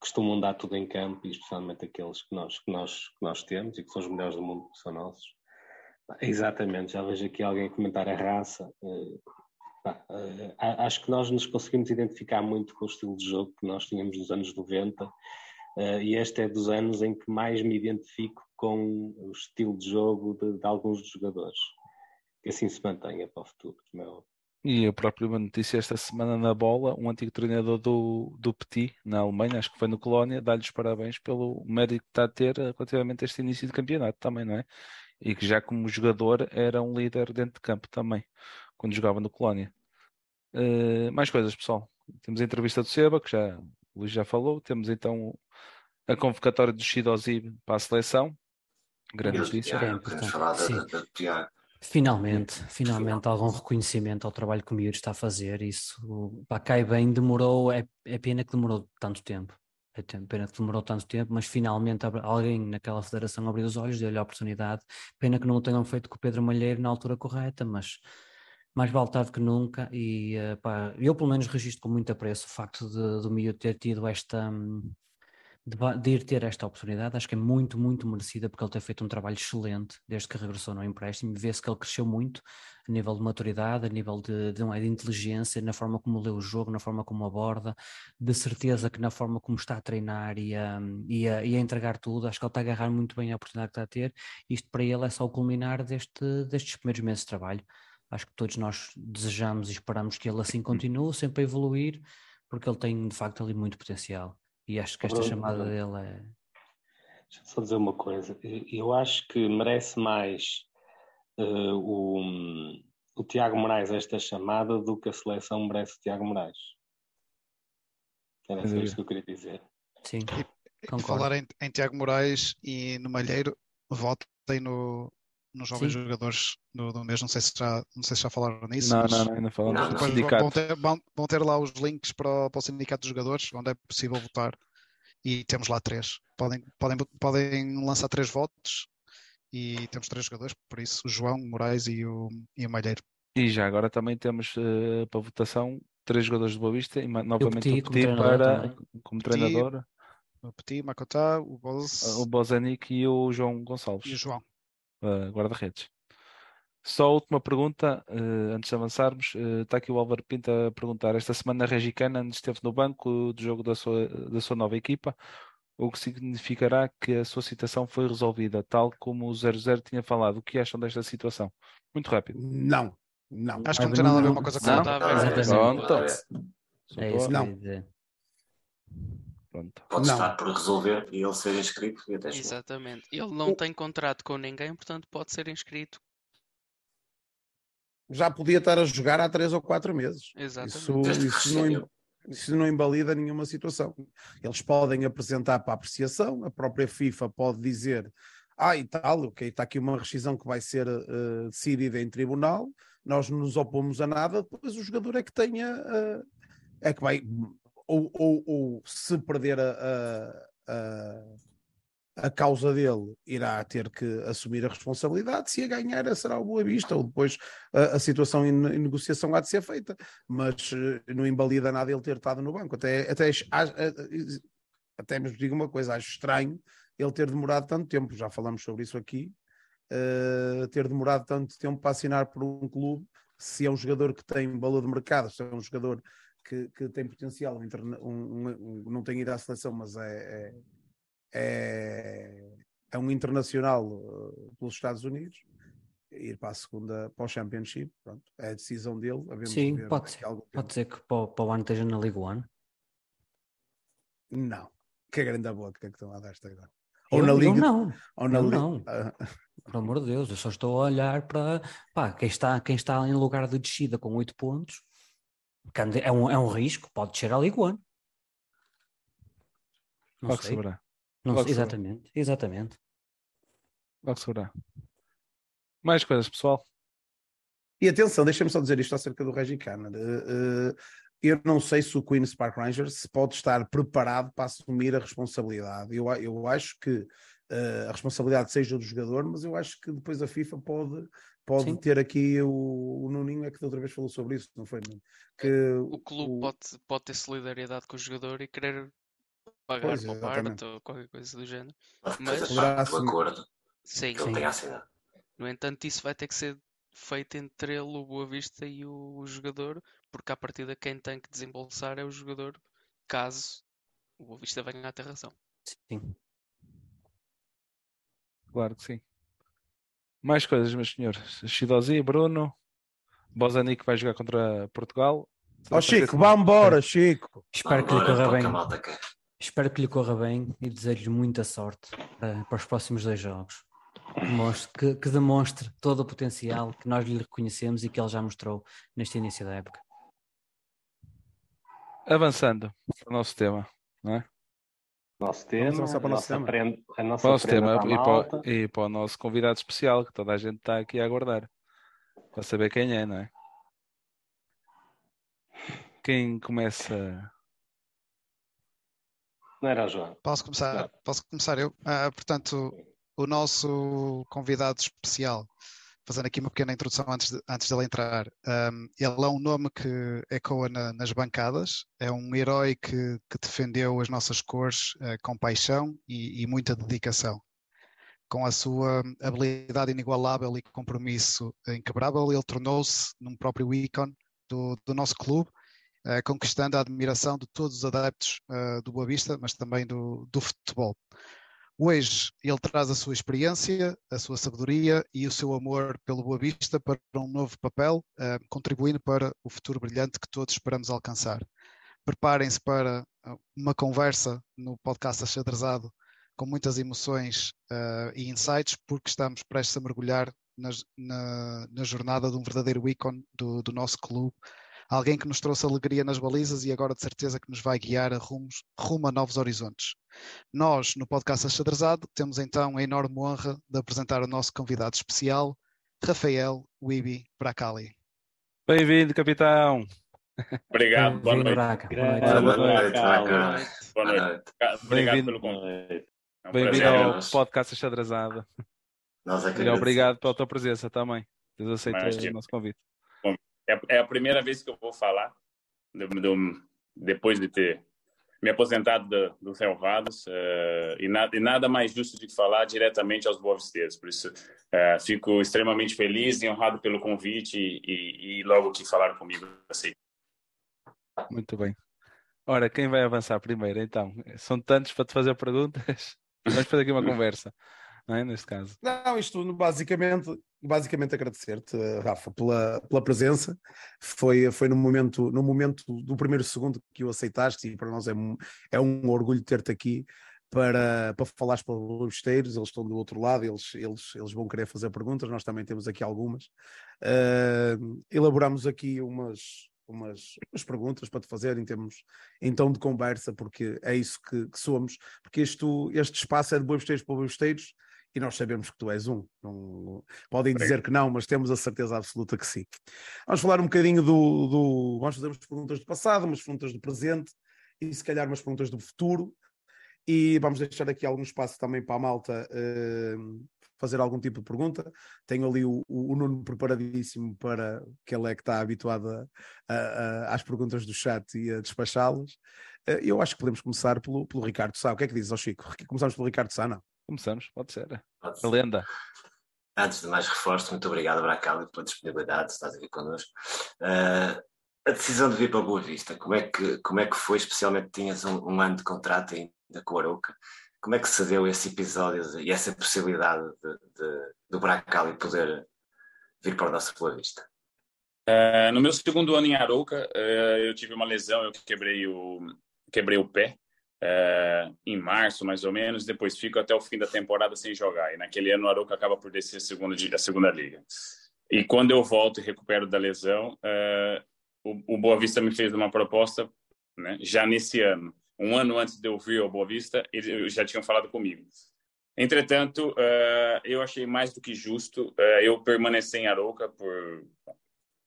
costumam dar tudo em campo, e especialmente aqueles que nós, que, nós, que nós temos e que são os melhores do mundo, que são nossos. Exatamente, já vejo aqui alguém comentar a raça. Uh, Uh, acho que nós nos conseguimos identificar muito com o estilo de jogo que nós tínhamos nos anos 90 uh, eh, e este é dos anos em que mais me identifico com o estilo de jogo de, de alguns dos jogadores. Que assim se mantenha para o futuro, é. E a própria notícia esta semana na bola, um antigo treinador do, do Petit, na Alemanha, acho que foi no Colónia, dá-lhes parabéns pelo mérito que está a ter relativamente a este início de campeonato também, não é? E que já como jogador era um líder dentro de campo também quando jogava no Colónia. Uh, mais coisas, pessoal. Temos a entrevista do Seba, que já, o Luís já falou. Temos então a convocatória do Shidozib para a seleção. Grande notícia. É importante. Finalmente, finalmente algum reconhecimento ao trabalho que o Miúdo está a fazer. Isso pá, cai bem, demorou, é, é pena que demorou tanto tempo. Pena que demorou tanto tempo, mas finalmente alguém naquela federação abriu os olhos, deu-lhe a oportunidade. Pena que não o tenham feito com o Pedro Malheiro na altura correta, mas mais vale tarde que nunca e uh, pá, eu pelo menos registro com muito apreço o facto de, do Miúdo ter tido esta de, de, ir ter esta oportunidade, acho que é muito, muito merecida porque ele tem feito um trabalho excelente desde que regressou no empréstimo, vê-se que ele cresceu muito a nível de maturidade, a nível de, de, de inteligência, na forma como lê o jogo, na forma como aborda, de certeza que na forma como está a treinar e a, e a, e a entregar tudo, acho que ele está a agarrar muito bem a oportunidade que está a ter, isto para ele é só o culminar deste, destes primeiros meses de trabalho. Acho que todos nós desejamos e esperamos que ele assim continue, sempre a evoluir, porque ele tem de facto ali muito potencial. E acho que esta chamada dele é. Deixa só dizer uma coisa. Eu acho que merece mais uh, o, o Tiago Moraes esta chamada do que a seleção merece o Tiago Moraes. Era só isto que eu queria dizer. Sim. E, e falar em, em Tiago Moraes e no Malheiro, votem no, nos jovens Sim. jogadores do, do mês. Não sei, se já, não sei se já falaram nisso. Não, não, não, ainda falamos do sindicato. Vão ter, vão, vão ter, lá os links para, para o sindicato dos jogadores, onde é possível votar. E temos lá três. Podem, podem, podem lançar três votos e temos três jogadores, por isso o João, o Moraes e o, e o Malheiro. E já agora também temos uh, para votação três jogadores de Boa Vista e novamente o Petit, o Petit como para, também. como treinador. O Petit, o Macotá, o Boz... o Bozanic e o João Gonçalves. E o João uh, guarda-redes. Só a última pergunta, uh, antes de avançarmos, uh, está aqui o Álvaro Pinta a perguntar, esta semana a Regicana esteve no banco do jogo da sua, da sua nova equipa, o que significará que a sua situação foi resolvida, tal como o 00 tinha falado. O que acham desta situação? Muito rápido. Não, não. Acho que não tem nada a ver uma coisa com a outra. Exatamente. É isso que eu ia dizer. Pronto. Pode Não. estar por resolver e ele ser inscrito e até. Exatamente. Ele não tem contrato com ninguém, portanto pode ser inscrito. Já podia estar a jogar há três ou quatro meses. Exatamente. Isso, isso, não, isso não invalida nenhuma situação. Eles podem apresentar para apreciação, a própria FIFA pode dizer, ah, e tal, ok, está aqui uma rescisão que vai ser eh, decidida em tribunal, nós não nos opomos a nada, depois o jogador é que tenha, eh, é que vai, ou, ou, ou se perder a, a, a, causa dele, irá ter que assumir a responsabilidade, se a ganhar será o Boa Vista, ou depois a, a situação em, em negociação há de ser feita, mas eh, não invalida nada ele ter estado no banco. Até, até, até mesmo digo uma coisa, acho estranho ele ter demorado tanto tempo, já falamos sobre isso aqui, eh, ter demorado tanto tempo para assinar por um clube, se é um jogador que tem valor de mercado, se é um jogador que, que tem potencial, um um- um- não tem ido à seleção, mas é, é, é, é um internacional eh, pelos Estados Unidos, ir para a segunda, para o Championship, pronto, é a decisão dele. de Sim, ver pode ser. Pode ser que para, o- para o ano esteja na Liga One. Não, que grande boca que estão a dar esta agora. Eu, Ou na eu Liga. não, Ou na Liga. não. Pelo amor de Deus, eu só estou a olhar para pá, quem, está, quem está em lugar de descida com 8 pontos. É um, é um risco, pode descer à Liga One. Não Logo sei. saberá. Não Logo sei. saberá. Exatamente, exatamente. Logo saberá. Mais coisas, pessoal. E atenção, deixa-me só dizer isto acerca do Reggie Canner. Eh, eh, eu não sei se o Queen's Park Rangers se pode estar preparado para assumir a responsabilidade. Eu, a- eu acho que eh, a responsabilidade seja do jogador, mas eu acho que depois a FIFA pode, pode Sim. ter aqui o, o Nuninho, é que da outra vez falou sobre isso, não foi? Nuno? Que O clube o- pode, pode ter solidariedade com o jogador e querer pagar Pois, uma parte ou qualquer coisa do género. Mas do acordo Sim, que ele Sim. tenha assinado. No entanto, isso vai ter que ser feito entre ele, o Boa Vista e o, o jogador, porque à partida quem tem que desembolsar é o jogador, caso o Boa Vista venha a ter razão. Sim. Claro que sim. Mais coisas, meus senhores. Shidozi, Bruno, Bozanic vai jogar contra Portugal. Ó Chico, vá embora, Chico. Espero que lhe corra bem. que. Espero que lhe corra bem e desejo-lhe muita sorte para, para os próximos dois jogos. Que, que demonstre todo o potencial que nós lhe reconhecemos e que ele já mostrou neste início da época. Avançando para o nosso tema, não é? Nosso tema, para o a nossa tema. prenda, a nossa Para o tema a e para, e para o nosso convidado especial, que toda a gente está aqui a aguardar para saber quem é, não é? Quem começa? Não era o João. Posso começar? Não. Posso começar eu? Ah, portanto, o nosso convidado especial, fazendo aqui uma pequena introdução antes, de, antes entrar, ahm, ele é um nome que ecoa na- nas bancadas, é um herói que, que defendeu as nossas cores ah, com paixão e, e muita dedicação. Com a sua habilidade inigualável e compromisso inquebrável, ele tornou-se num próprio ícone do, do nosso clube eh, conquistando a admiração de todos os adeptos eh, do Boa Vista, mas também do, do futebol. Hoje ele traz a sua experiência, a sua sabedoria e o seu amor pelo Boa Vista para um novo papel, eh, contribuindo para o futuro brilhante que todos esperamos alcançar. Preparem-se para eh, uma conversa no podcast Achadrezado com muitas emoções eh, e insights, porque estamos prestes a mergulhar nas- na, na jornada de um verdadeiro ícone do, do nosso clube, alguém que nos trouxe alegria nas balizas e agora de certeza que nos vai guiar a rumos, rumo a novos horizontes. Nós, no podcast Achadrezado, temos então a enorme honra de apresentar o nosso convidado especial, Rafael Wibi Bracali. Bem-vindo, capitão. Obrigado, boa noite. Boa noite. Boa noite. Obrigado Bem-vindo. pelo convite. É um Bem-vindo ao nós. podcast Achadrezado. Nós é que obrigado pela tua presença também. Teres Imagina. o nosso convite. É, é a primeira vez que eu vou falar do- do- depois de ter me aposentado do, do Relvados eh, e, nada, e nada mais justo de que falar diretamente aos boavisteiros. Por isso, eh, fico extremamente feliz e honrado pelo convite e, e- e logo que falaram comigo, assim. Muito bem. Ora, quem vai avançar primeiro então? São tantos para te fazer perguntas. Vamos fazer aqui uma conversa. Não é? Neste caso. Não, isto basicamente, basicamente agradecer-te, Rafa, pela, pela presença. Foi, foi no, momento, no momento do primeiro segundo que o aceitaste e para nós é, é um orgulho ter-te aqui para, para falares para os lobesteiros, eles estão do outro lado, eles, eles, eles vão querer fazer perguntas, nós também temos aqui algumas. Uh, elaboramos aqui umas, umas, umas, perguntas para te fazer em termos então de conversa, porque é isso que, que somos, porque isto, este espaço é de boibesteiros para boibesteiros e nós sabemos que tu és um. Não, podem dizer que não, mas temos a certeza absoluta que sim. Vamos falar um bocadinho do. do vamos fazer umas perguntas do passado, umas perguntas do presente e se calhar umas perguntas do futuro. E vamos deixar aqui algum espaço também para a malta uh, fazer algum tipo de pergunta. Tenho ali o, o, Nuno preparadíssimo para que ele é que está habituado a, a, a, às perguntas do chat e a despachá-las. Uh, eu acho que podemos começar pelo, pelo Ricardo Sá. O que é que dizes, ao Chico? Começamos pelo Ricardo Sá, não? Começamos, pode ser. Pode ser. A lenda. Antes de mais reforço, muito obrigado, Bracali, pela disponibilidade, estás aqui connosco. Uh, a decisão de vir para Boa Vista, como é que, como é que foi, especialmente tinhas um, um ano de contrato ainda com a Arouca, como é que se deu esse episódio e essa possibilidade de, de, do Bracali poder vir para o nosso Boa Vista? Uh, no meu segundo ano em Arouca, uh, eu tive uma lesão, eu quebrei o, quebrei o pé uh, em março, mais ou menos, depois fico até o fim da temporada sem jogar. E naquele ano o Arouca acaba por descer a segunda, a segunda liga. E quando eu volto e recupero da lesão, o, o Boa Vista me fez uma proposta né, já nesse ano. Um ano antes de eu vir ao Boa Vista, eles já tinham falado comigo. Entretanto, uh, eu achei mais do que justo uh, eu permanecer em Arouca por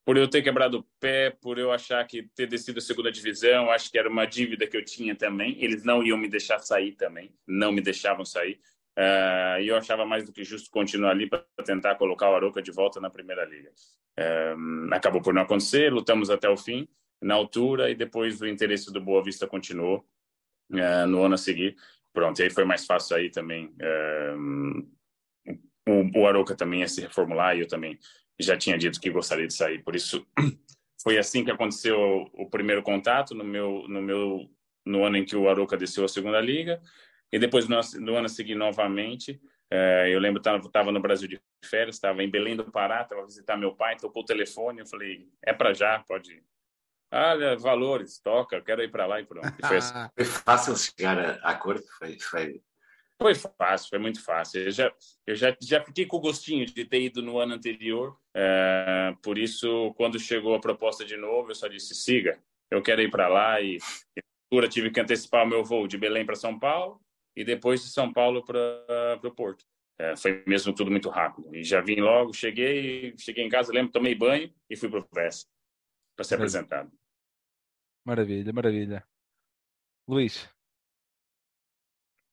por eu ter quebrado o pé, por eu achar que ter descido a segunda divisão, acho que era uma dívida que eu tinha também. Eles não iam me deixar sair também, não me deixavam sair. Uh, e eu achava mais do que justo continuar ali para tentar colocar o Arouca de volta na primeira liga. Uh, acabou por não acontecer, lutamos até o fim, na altura, e depois o interesse do Boa Vista continuou uh, no ano a seguir. Pronto, e aí foi mais fácil aí também. o, o Arouca também ia se reformular e eu também já tinha dito que gostaria de sair. Por isso, foi assim que aconteceu o, primeiro contato no meu, no meu no ano em que o Arouca desceu a segunda liga. E depois, no, no ano seguinte, novamente, é, eu lembro que estava no Brasil de férias, estava em Belém do Pará, estava visitar meu pai, tocou o telefone, eu falei, é para já, pode ir. Olha, valores, toca, quero ir para lá e pronto. E foi, assim. foi, fácil chegar a, a acordo? Foi, foi... foi fácil, foi muito fácil. Eu já, eu já, já fiquei com o gostinho de ter ido no ano anterior, é, por isso, quando chegou a proposta de novo, eu só disse, siga, eu quero ir para lá e, e tive que antecipar o meu voo de Belém para São Paulo, e depois de São Paulo para o Porto. É, foi mesmo tudo muito rápido. E já vim logo, cheguei, cheguei em casa, lembro, tomei banho e fui para o VES para ser apresentado. Maravilha, maravilha. Luís.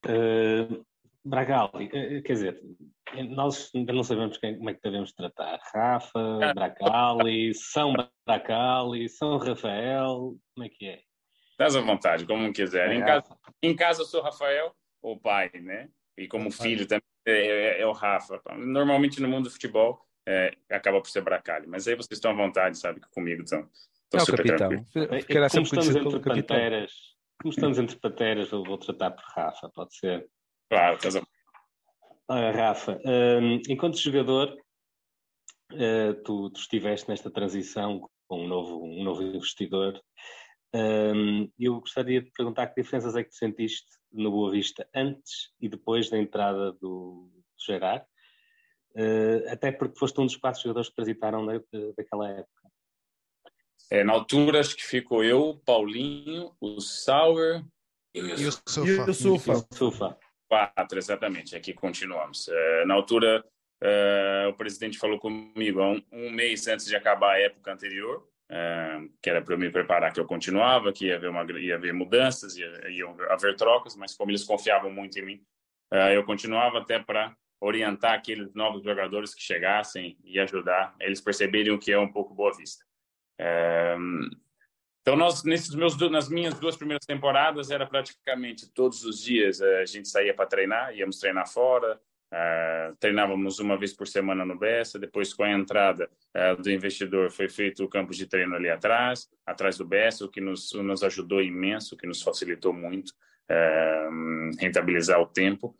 Uh, Bragali, uh, quer dizer, nós ainda não sabemos quem, como é que devemos tratar. Rafa, Bragali, São Bragali, São Rafael, como é que é? Estás à vontade, como quiser. Em casa, em casa eu sou Rafael, o pai, né? E como filho também é, é, é, o Rafa. Normalmente no mundo do futebol é, acaba por ser Bracalho, mas aí vocês estão à vontade, sabe, que comigo estão, estão é super capitão. Ficará como estamos entre pateras, como estamos entre pateras, eu vou tratar por Rafa, pode ser? Claro, estás a... Olha, Rafa, um, enquanto jogador, uh, tu, tu, estiveste nesta transição com um novo, um novo investidor. Um, eu gostaria de perguntar que diferenças é que tu sentiste no Boa Vista antes e depois da entrada do, do Gerard, uh, até porque foste um dos quatro jogadores que transitaram da, daquela época. É, na altura acho que ficou eu, Paulinho, o Sauer e o Sufa. o Sufa. Quatro, exatamente, aqui continuamos. É, na altura, é, o presidente falou comigo um, um mês antes de acabar a época anterior, que era para eu me preparar que eu continuava, que ia haver, uma, ia haver mudanças, ia, ia haver trocas, mas como eles confiavam muito em mim, uh, eu continuava até para orientar aqueles novos jogadores que chegassem e ajudar eles perceberem o que é um pouco Boa Vista. Então, nós, nesses meus, nas minhas duas primeiras temporadas, era praticamente todos os dias a gente saía para treinar, íamos treinar fora, Uh, treinávamos uma vez por semana no Bessa, depois com a entrada uh, do investidor foi feito o campo de treino ali atrás, atrás do Bessa, o que nos, nos ajudou imenso, o que nos facilitou muito uh, rentabilizar o tempo.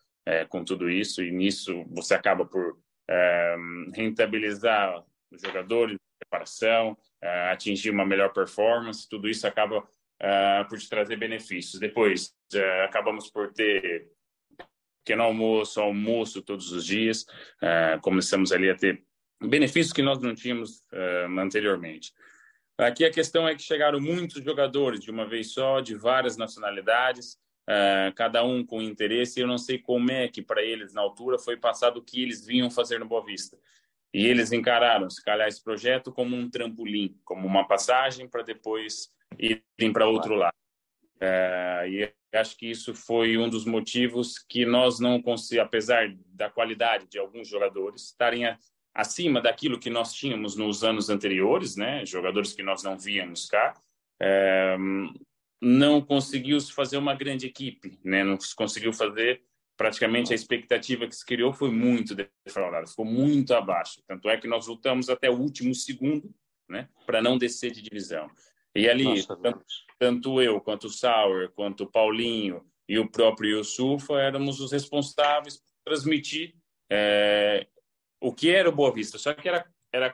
com tudo isso, e nisso você acaba por é, rentabilizar os jogadores, preparação, é, atingir uma melhor performance, tudo isso acaba é, por te trazer benefícios. Depois, é, acabamos por ter pequeno almoço, almoço todos os dias, começamos ali a ter benefícios que nós não tínhamos anteriormente. Aqui a questão é que chegaram muitos jogadores de uma vez só, de várias nacionalidades, uh, cada um com interesse. Eu não sei como é que para eles, na altura, foi passado o que eles vinham fazer no Boa Vista. E eles encararam, se calhar, esse projeto como um trampolim, como uma passagem para depois irem para outro lado. Uh, e acho que isso foi um dos motivos que nós não conseguimos, apesar da qualidade de alguns jogadores estarem a, acima daquilo que nós tínhamos nos anos anteriores, né? Jogadores que nós não víamos cá. É, não conseguiu fazer uma grande equipe, né? Não conseguiu fazer praticamente a expectativa que se criou foi muito defraudada, ficou muito abaixo. Tanto é que nós lutamos até o último segundo, né, para não descer de divisão. E ali, tanto, tanto, eu, quanto o Sauer, quanto o Paulinho e o próprio Yusufa éramos os responsáveis por transmitir é, o que era o Boa Vista. Só que era, era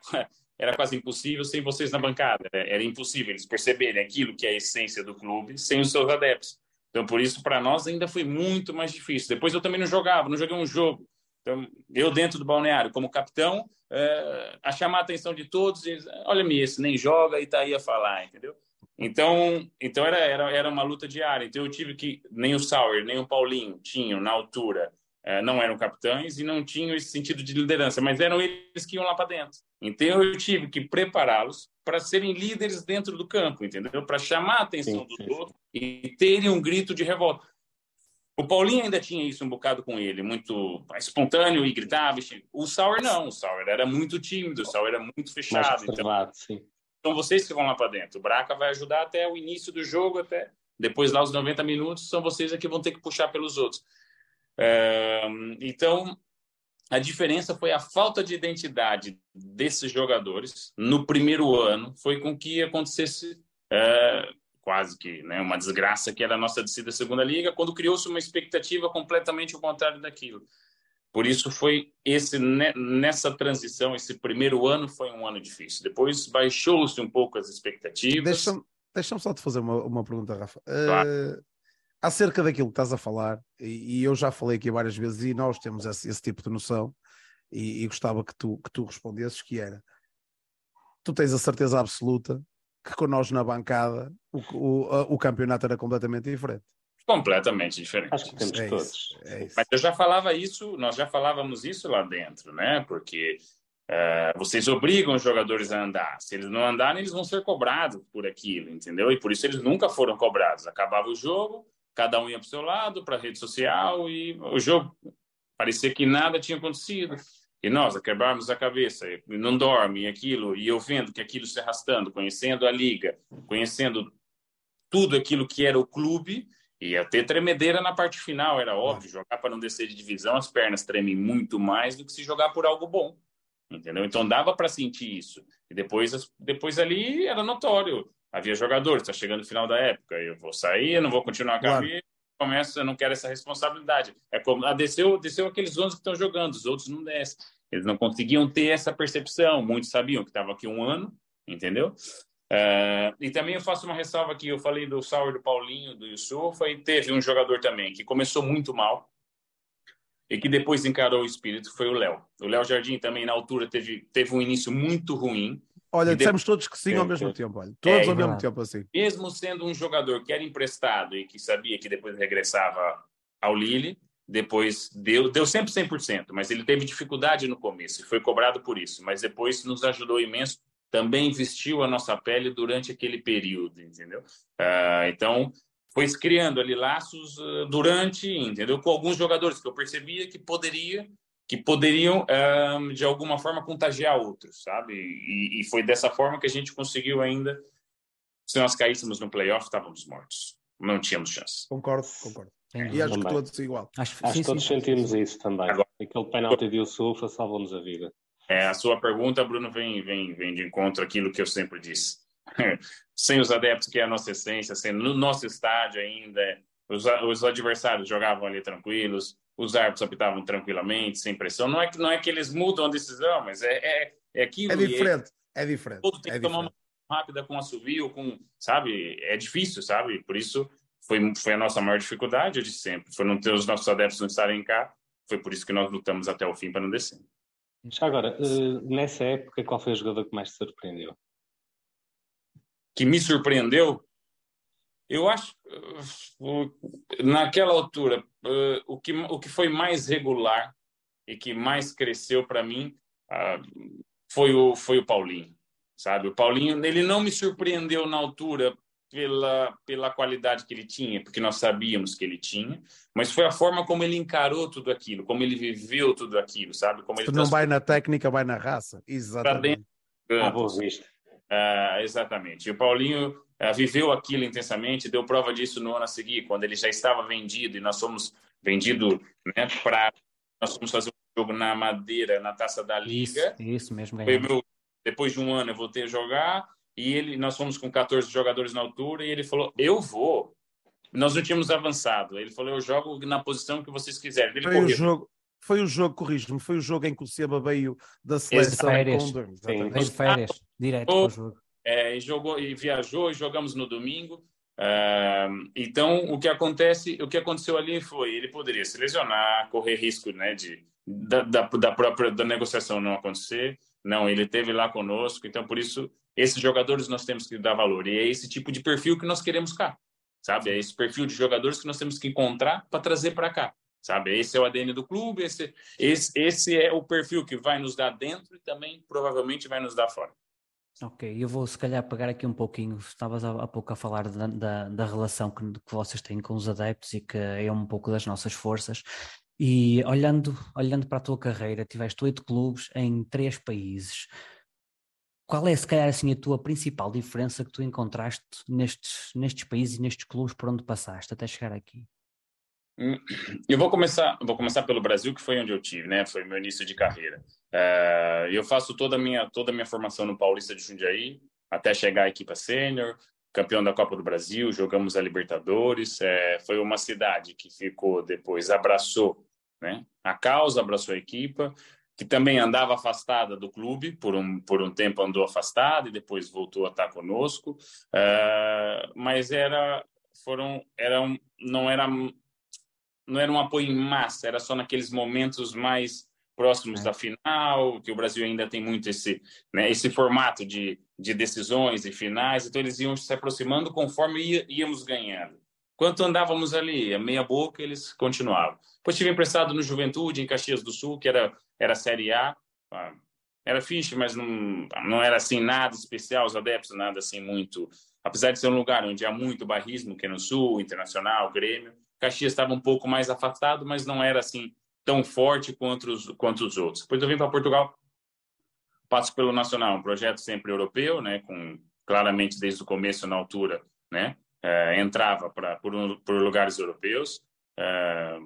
era quase impossível sem vocês na bancada. Né? Era impossível eles perceberem aquilo que é a essência do clube sem os seus adeptos. Então, por isso, para nós ainda foi muito mais difícil. Depois eu também não jogava, não joguei um jogo. Então, eu dentro do balneário, como capitão, é, a chamar a atenção de todos, eles, olha-me esse, nem joga e está aí a falar, entendeu? Então, então era, era, era uma luta diária. Então eu tive que, nem o Sauer, nem o Paulinho tinham na altura é, não eram capitães e não tinham esse sentido de liderança, mas eram eles que iam lá para dentro. Então eu tive que prepará-los para serem líderes dentro do campo, entendeu? Para chamar a atenção sim, dos outros e terem um grito de revolta. O Paulinho ainda tinha isso um bocado com ele, muito espontâneo e gritava. O Sauer não, o Sauer era muito tímido, o Sauer era muito fechado. Então, sim. Então vocês que vão lá para dentro. O Braca vai ajudar até o início do jogo, até depois lá os 90 minutos, são vocês que vão ter que puxar pelos outros então, a diferença foi a falta de identidade desses jogadores no primeiro ano, foi com que acontecesse é, quase que né, uma desgraça que era a nossa descida à segunda liga, quando criou-se uma expectativa completamente ao contrário daquilo. Por isso foi esse nessa transição, esse primeiro ano foi um ano difícil. Depois baixou-se um pouco as expectativas. Deixa-me deixa só te fazer uma, uma pergunta, Rafa. Claro. Uh, acerca daquilo que estás a falar, e, e, eu já falei aqui várias vezes, e nós temos esse, esse tipo de noção, e, e, gostava que tu, que tu respondesses, que era, tu tens a certeza absoluta que com nós na bancada o, o, o campeonato era completamente diferente. Completamente diferente. Acho que temos é todos. Isso, é isso. Mas eu já falava isso, nós já falávamos isso lá dentro, né? Porque uh, vocês obrigam os jogadores a andar. Se eles não andarem, eles vão ser cobrados por aquilo, entendeu? E por isso eles nunca foram cobrados. Acabava o jogo, cada um ia para o seu lado, para a rede social, e o jogo parecia que nada tinha acontecido. E nós, a quebrarmos a cabeça, não dorme, e aquilo, e eu vendo que aquilo se arrastando, conhecendo a liga, conhecendo tudo aquilo que era o clube, ia ter tremedeira na parte final, era óbvio. Jogar para não descer de divisão, as pernas tremem muito mais do que se jogar por algo bom. Entendeu? Então dava para sentir isso. E depois, depois ali era notório havia jogadores, está chegando o final da época, eu vou sair, eu não vou continuar a vida, começa, eu não quero essa responsabilidade. É como, ah, desceu, desceu aqueles 11 que estão jogando, os outros não descem. Eles não conseguiam ter essa percepção, muitos sabiam que estava aqui um ano, entendeu? Uh, e também eu faço uma ressalva aqui, eu falei do Sauer, do Paulinho, do Yusufa, e teve um jogador também que começou muito mal, e que depois encarou o espírito, foi o Léo. O Léo Jardim também, na altura, teve, teve um início muito ruim, Olha, dissemos todos que sim ao mesmo tempo, olha. Todos é, ao mesmo tempo assim. Mesmo sendo um jogador que era emprestado e que sabia que depois regressava ao Lille, depois deu, deu sempre 100%, mas ele teve dificuldade no começo e foi cobrado por isso, mas depois nos ajudou imenso, também vestiu a nossa pele durante aquele período, entendeu? Uh, então, foi criando ali laços uh, durante, entendeu? Com alguns jogadores que eu percebia que poderia que poderiam, um, de alguma forma, contagiar outros, sabe? E, e, foi dessa forma que a gente conseguiu ainda. Se nós caíssemos no playoff, estávamos mortos. Não tínhamos chance. Concordo, concordo. e acho também. que todos igual. Acho, acho que todos sim, sentimos sim. isso também. Agora, Aquele penalti de Yusufa salvou-nos a vida. É, a sua pergunta, Bruno, vem, vem, vem de encontro àquilo que eu sempre disse. sem os adeptos, que é a nossa essência, sem no nosso estádio ainda, os, os adversários jogavam ali tranquilos, os árbitros apitavam tranquilamente, sem pressão. Não é que, não é que eles mudam a decisão, mas é, é, é aquilo. É diferente, é diferente. Todo tem é que tomar uma rápida com assovio, com, sabe? É difícil, sabe? Por isso foi, foi a nossa maior dificuldade, eu disse sempre. Foi não ter os nossos adeptos não estarem cá. Foi por isso que nós lutamos até o fim para não descer. Já agora, eh, nessa época, qual foi o jogador que mais te surpreendeu? Que me surpreendeu? Eu acho, eh, naquela altura, eh, o que, o que foi mais regular e que mais cresceu para mim ah, foi o, foi o Paulinho, sabe? O Paulinho, ele não me surpreendeu na altura pela, pela qualidade que ele tinha, porque nós sabíamos que ele tinha, mas foi a forma como ele encarou tudo aquilo, como ele viveu tudo aquilo, sabe? Como ele não vai na técnica, vai na raça. Exatamente. Ah. Ah, exatamente. E o Paulinho viveu aquilo intensamente, deu prova disso no ano a seguir, quando ele já estava vendido e nós fomos vendido né, para nós fomos fazer um jogo na Madeira, na Taça da Liga. Isso, isso mesmo. Foi meu, depois de um ano eu voltei a jogar e ele, nós fomos com 14 jogadores na altura e ele falou: Eu vou. Nós não tínhamos avançado. Ele falou: Eu jogo na posição que vocês quiserem. Ele foi correu. o jogo. Foi o jogo, corrijo-me, foi o jogo em que o Seba veio da seleção. Férias. Veio de férias, direto para o jogo. É, e, jogou, e viajou e jogamos no domingo. Uh, então, o que acontece, o que aconteceu ali foi, ele poderia se lesionar, correr risco, né, de da, da, da própria da negociação não acontecer. Não, ele teve lá conosco. Então, por isso, esses jogadores nós temos que dar valor. E é esse tipo de perfil que nós queremos cá, sabe? É esse perfil de jogadores que nós temos que encontrar para trazer para cá, sabe? Esse é o ADN do clube, esse, esse, esse é o perfil que vai nos dar dentro e também provavelmente vai nos dar fora. Ok, eu vou se calhar pegar aqui um pouquinho. Estavas há, pouco a falar da, da, da relação que, que, vocês têm com os adeptos e que é um pouco das nossas forças. E olhando, olhando para a tua carreira, tiveste oito clubes em três países. Qual é, se calhar, assim, a tua principal diferença que tu encontraste nestes, nestes países e nestes clubes por onde passaste até chegar aqui? Hum, eu vou começar, vou começar pelo Brasil, que foi onde eu tive, né? Foi meu início de carreira. Uh, eu faço toda a minha toda a minha formação no Paulista de Jundiaí, até chegar à equipa sênior, campeão da Copa do Brasil, jogamos a Libertadores. É, foi uma cidade que ficou depois abraçou, né? A causa abraçou a equipa que também andava afastada do clube, por um, por um tempo andou afastada e depois voltou a estar conosco, uh, mas era, foram, era um, não, era, não era um apoio em massa, era só naqueles momentos mais próximos é. da final, que o Brasil ainda tem muito esse, né, esse formato de, de decisões e finais, então eles iam se aproximando conforme ia, íamos ganhando. Quanto andávamos ali, a meia boca, eles continuavam. Depois tive emprestado no Juventude, em Caxias do Sul, que era era Série A. Ah, era fixe, mas não, não era assim nada especial, os adeptos, nada assim muito. Apesar de ser um lugar onde há muito barrismo, que é no Sul, Internacional, Grêmio, Caxias estava um pouco mais afastado, mas não era assim tão forte quanto os, quanto os outros. Depois eu vim para Portugal, passo pelo Nacional, um projeto sempre europeu, né, com claramente desde o começo na altura, né, é, entrava para por, por lugares europeus. É,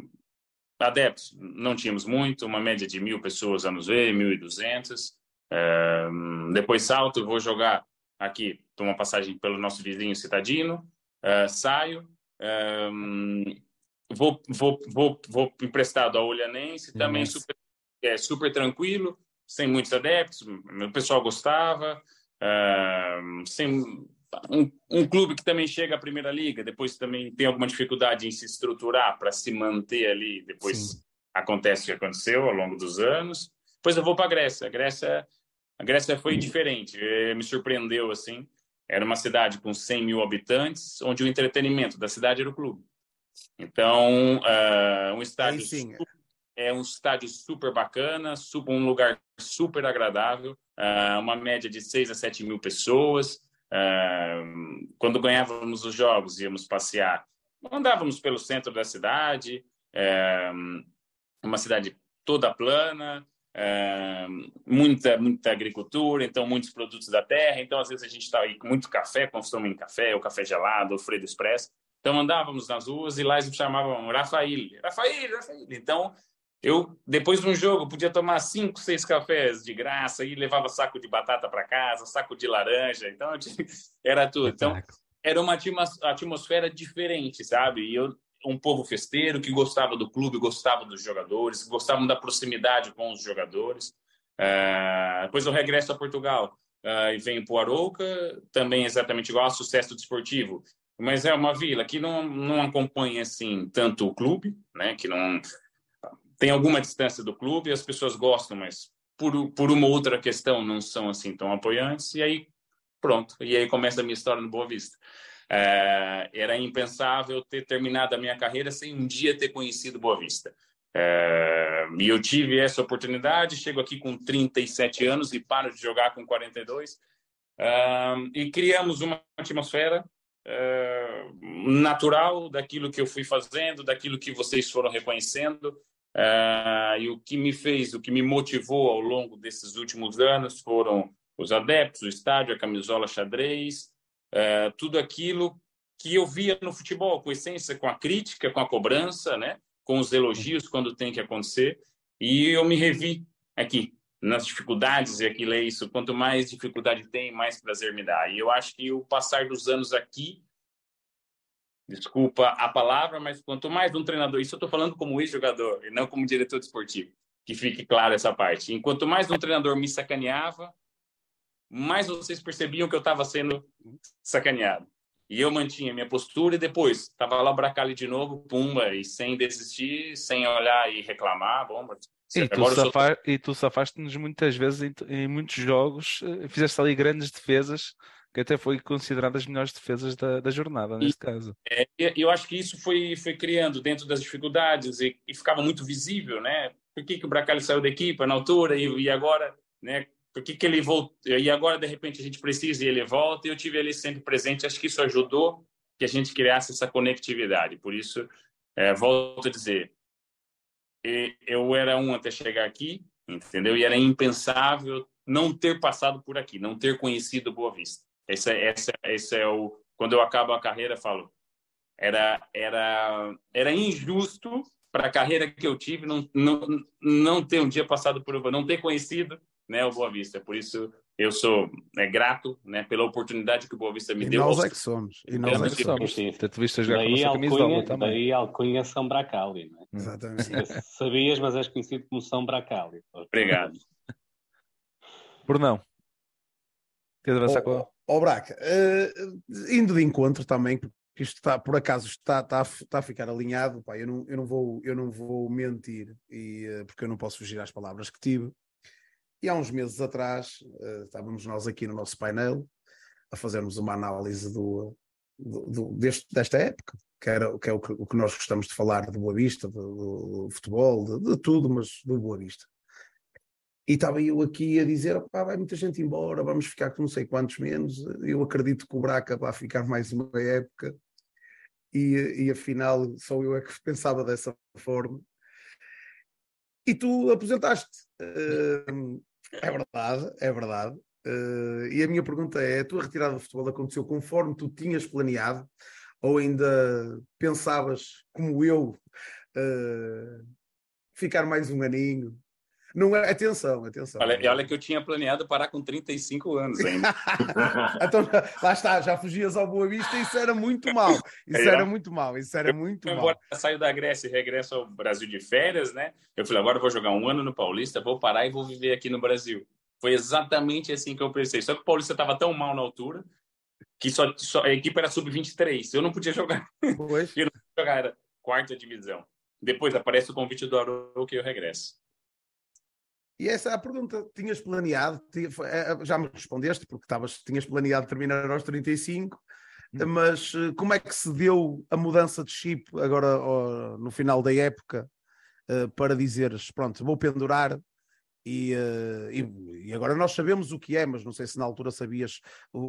adeptos, não tínhamos muito, uma média de mil pessoas a nos ver, mil e duzentas. depois salto, vou jogar aqui, tomo uma passagem pelo nosso vizinho Citadino, uh, saio, vou, vou, vou, vou emprestado ao Olhanense, também super, é, super tranquilo, sem muitos adeptos, o pessoal gostava, uh, sem um, um, clube que também chega à primeira liga, depois também tem alguma dificuldade em se estruturar para se manter ali, depois Sim. acontece o que aconteceu ao longo dos anos. Depois eu vou para a Grécia. A Grécia, a Grécia foi diferente, eh, me surpreendeu assim. Era uma cidade com 100 mil habitantes, onde o entretenimento da cidade era o clube. Então, uh, um estádio super, é um estádio super bacana, super, um lugar super agradável, uh, uma média de 6 a 7 mil pessoas quando ganhávamos os jogos, íamos passear, andávamos pelo centro da cidade, uma cidade toda plana, muita muita agricultura, então muitos produtos da terra. Então às vezes a gente está aí com muito café, consome café, o café gelado, o Fredo Express. Então andávamos nas ruas e lá eles chamavam Rafael, Rafael, Rafael. Então eu, depois de um jogo, podia tomar cinco, seis cafés de graça e levava saco de batata para casa, saco de laranja, então era tudo. Então, era uma atmosfera diferente, sabe? E eu, um povo festeiro, que gostava do clube, gostava dos jogadores, gostavam da proximidade com os jogadores. Uh, depois eu regresso a Portugal uh, e venho para o Arouca, também exatamente igual sucesso desportivo. Mas é uma vila que não, não acompanha assim tanto o clube, né? que não tem alguma distância do clube, as pessoas gostam, mas por, por uma outra questão não são assim tão apoiantes, e aí pronto, e aí começa a minha história no Boa Vista. É, era impensável ter terminado a minha carreira sem um dia ter conhecido Boa Vista. É, e eu tive essa oportunidade, chego aqui com 37 anos e paro de jogar com 42. É, e criamos uma atmosfera natural daquilo que eu fui fazendo, daquilo que vocês foram reconhecendo. Uh, e o que me fez, o que me motivou ao longo desses últimos anos foram os adeptos, o estádio, a camisola xadrez, uh, tudo aquilo que eu via no futebol, com essência, com a crítica, com a cobrança, né? com os elogios quando tem que acontecer. E eu me revi aqui, nas dificuldades, e aquilo é isso. Quanto mais dificuldade tem, mais prazer me dá. E eu acho que o passar dos anos aqui desculpa a palavra, mas quanto mais um treinador, isso eu estou falando como ex-jogador e não como diretor desportivo, que fique claro essa parte. Enquanto mais um treinador me sacaneava, mais vocês percebiam que eu estava sendo sacaneado. E eu mantinha minha postura e depois estava lá o Bracali de novo, pumba, e sem desistir, sem olhar e reclamar, bomba. E tu, sou... e tu safaste-nos muitas vezes em, em, muitos jogos, eh, fizeste ali grandes defesas que até foi considerada as melhores defesas da, da jornada, neste e, caso. É, eu acho que isso foi, foi criando dentro das dificuldades e, e ficava muito visível, né? Por que, que o Bracali saiu da equipe na altura e, e agora, né? Por que, que ele voltou? E agora, de repente, a gente precisa e ele volta. E eu tive ele sempre presente. Acho que isso ajudou que a gente criasse essa conectividade. Por isso, é, volto a dizer, eu era um até chegar aqui, entendeu? E era impensável não ter passado por aqui, não ter conhecido Boa Vista. Esse, é, esse, é, esse é o. Quando eu acabo a carreira, falo. Era, era, era injusto para a carreira que eu tive não, não, não ter um dia passado por não ter conhecido né, o Boa Vista. Por isso eu sou é, grato né, pela oportunidade que o Boa Vista me e deu. Nós é que somos. E nós é que somos. Tanto viste jogar daí com a camisola também. Daí Alcunha São Bracali. Não é? Exatamente. Sabias, mas és conhecido como São Bracali. Obrigado. Brunão. Quer avançar com Ó, oh, Braca, uh, indo de encontro também, porque isto está, por acaso está, está, está a ficar alinhado, pá, eu, não, eu, não vou, eu não vou mentir, e, uh, porque eu não posso fugir às palavras que tive. E há uns meses atrás, uh, estávamos nós aqui no nosso painel a fazermos uma análise do, do, do deste, desta época, que, era, que é o que, o que, nós gostamos de falar de Boa Vista, do, do futebol, de, de, tudo, mas do Boa Vista. E estava eu aqui a dizer: opá, vai muita gente embora, vamos ficar com não sei quantos menos. Eu acredito que o Braca vai ficar mais uma época. E, e afinal, só eu é que pensava dessa forma. E tu aposentaste. Uh, é verdade, é verdade. Uh, e a minha pergunta é: a tua retirada do futebol aconteceu conforme tu tinhas planeado? Ou ainda pensavas, como eu, uh, ficar mais um aninho, não é, atenção, atenção. Olha, olha que eu tinha planeado parar com 35 anos ainda. então, lá está, já fugias ao Boa Vista e isso era muito mal. Isso era muito mal, isso era muito eu, mal. Agora saio da Grécia e regresso ao Brasil de férias, né? Eu falei, agora eu vou jogar um ano no Paulista, vou parar e vou viver aqui no Brasil. Foi exatamente assim que eu pensei. Só que o Paulista estava tão mal na altura que só, só a equipe era sub-23. Eu não podia jogar. Pois. eu não podia jogar, era quarta divisão. Depois aparece o convite do Arouca e eu regresso. E essa é a pergunta. Tinhas planeado, é, é, já me respondeste, porque tavas, tinhas planeado terminar aos 35, hum. mas eh, como é que se deu a mudança de chip agora no final da época eh, para dizeres, pronto, vou pendurar e, eh, e, e, agora nós sabemos o que é, mas não sei se na altura sabias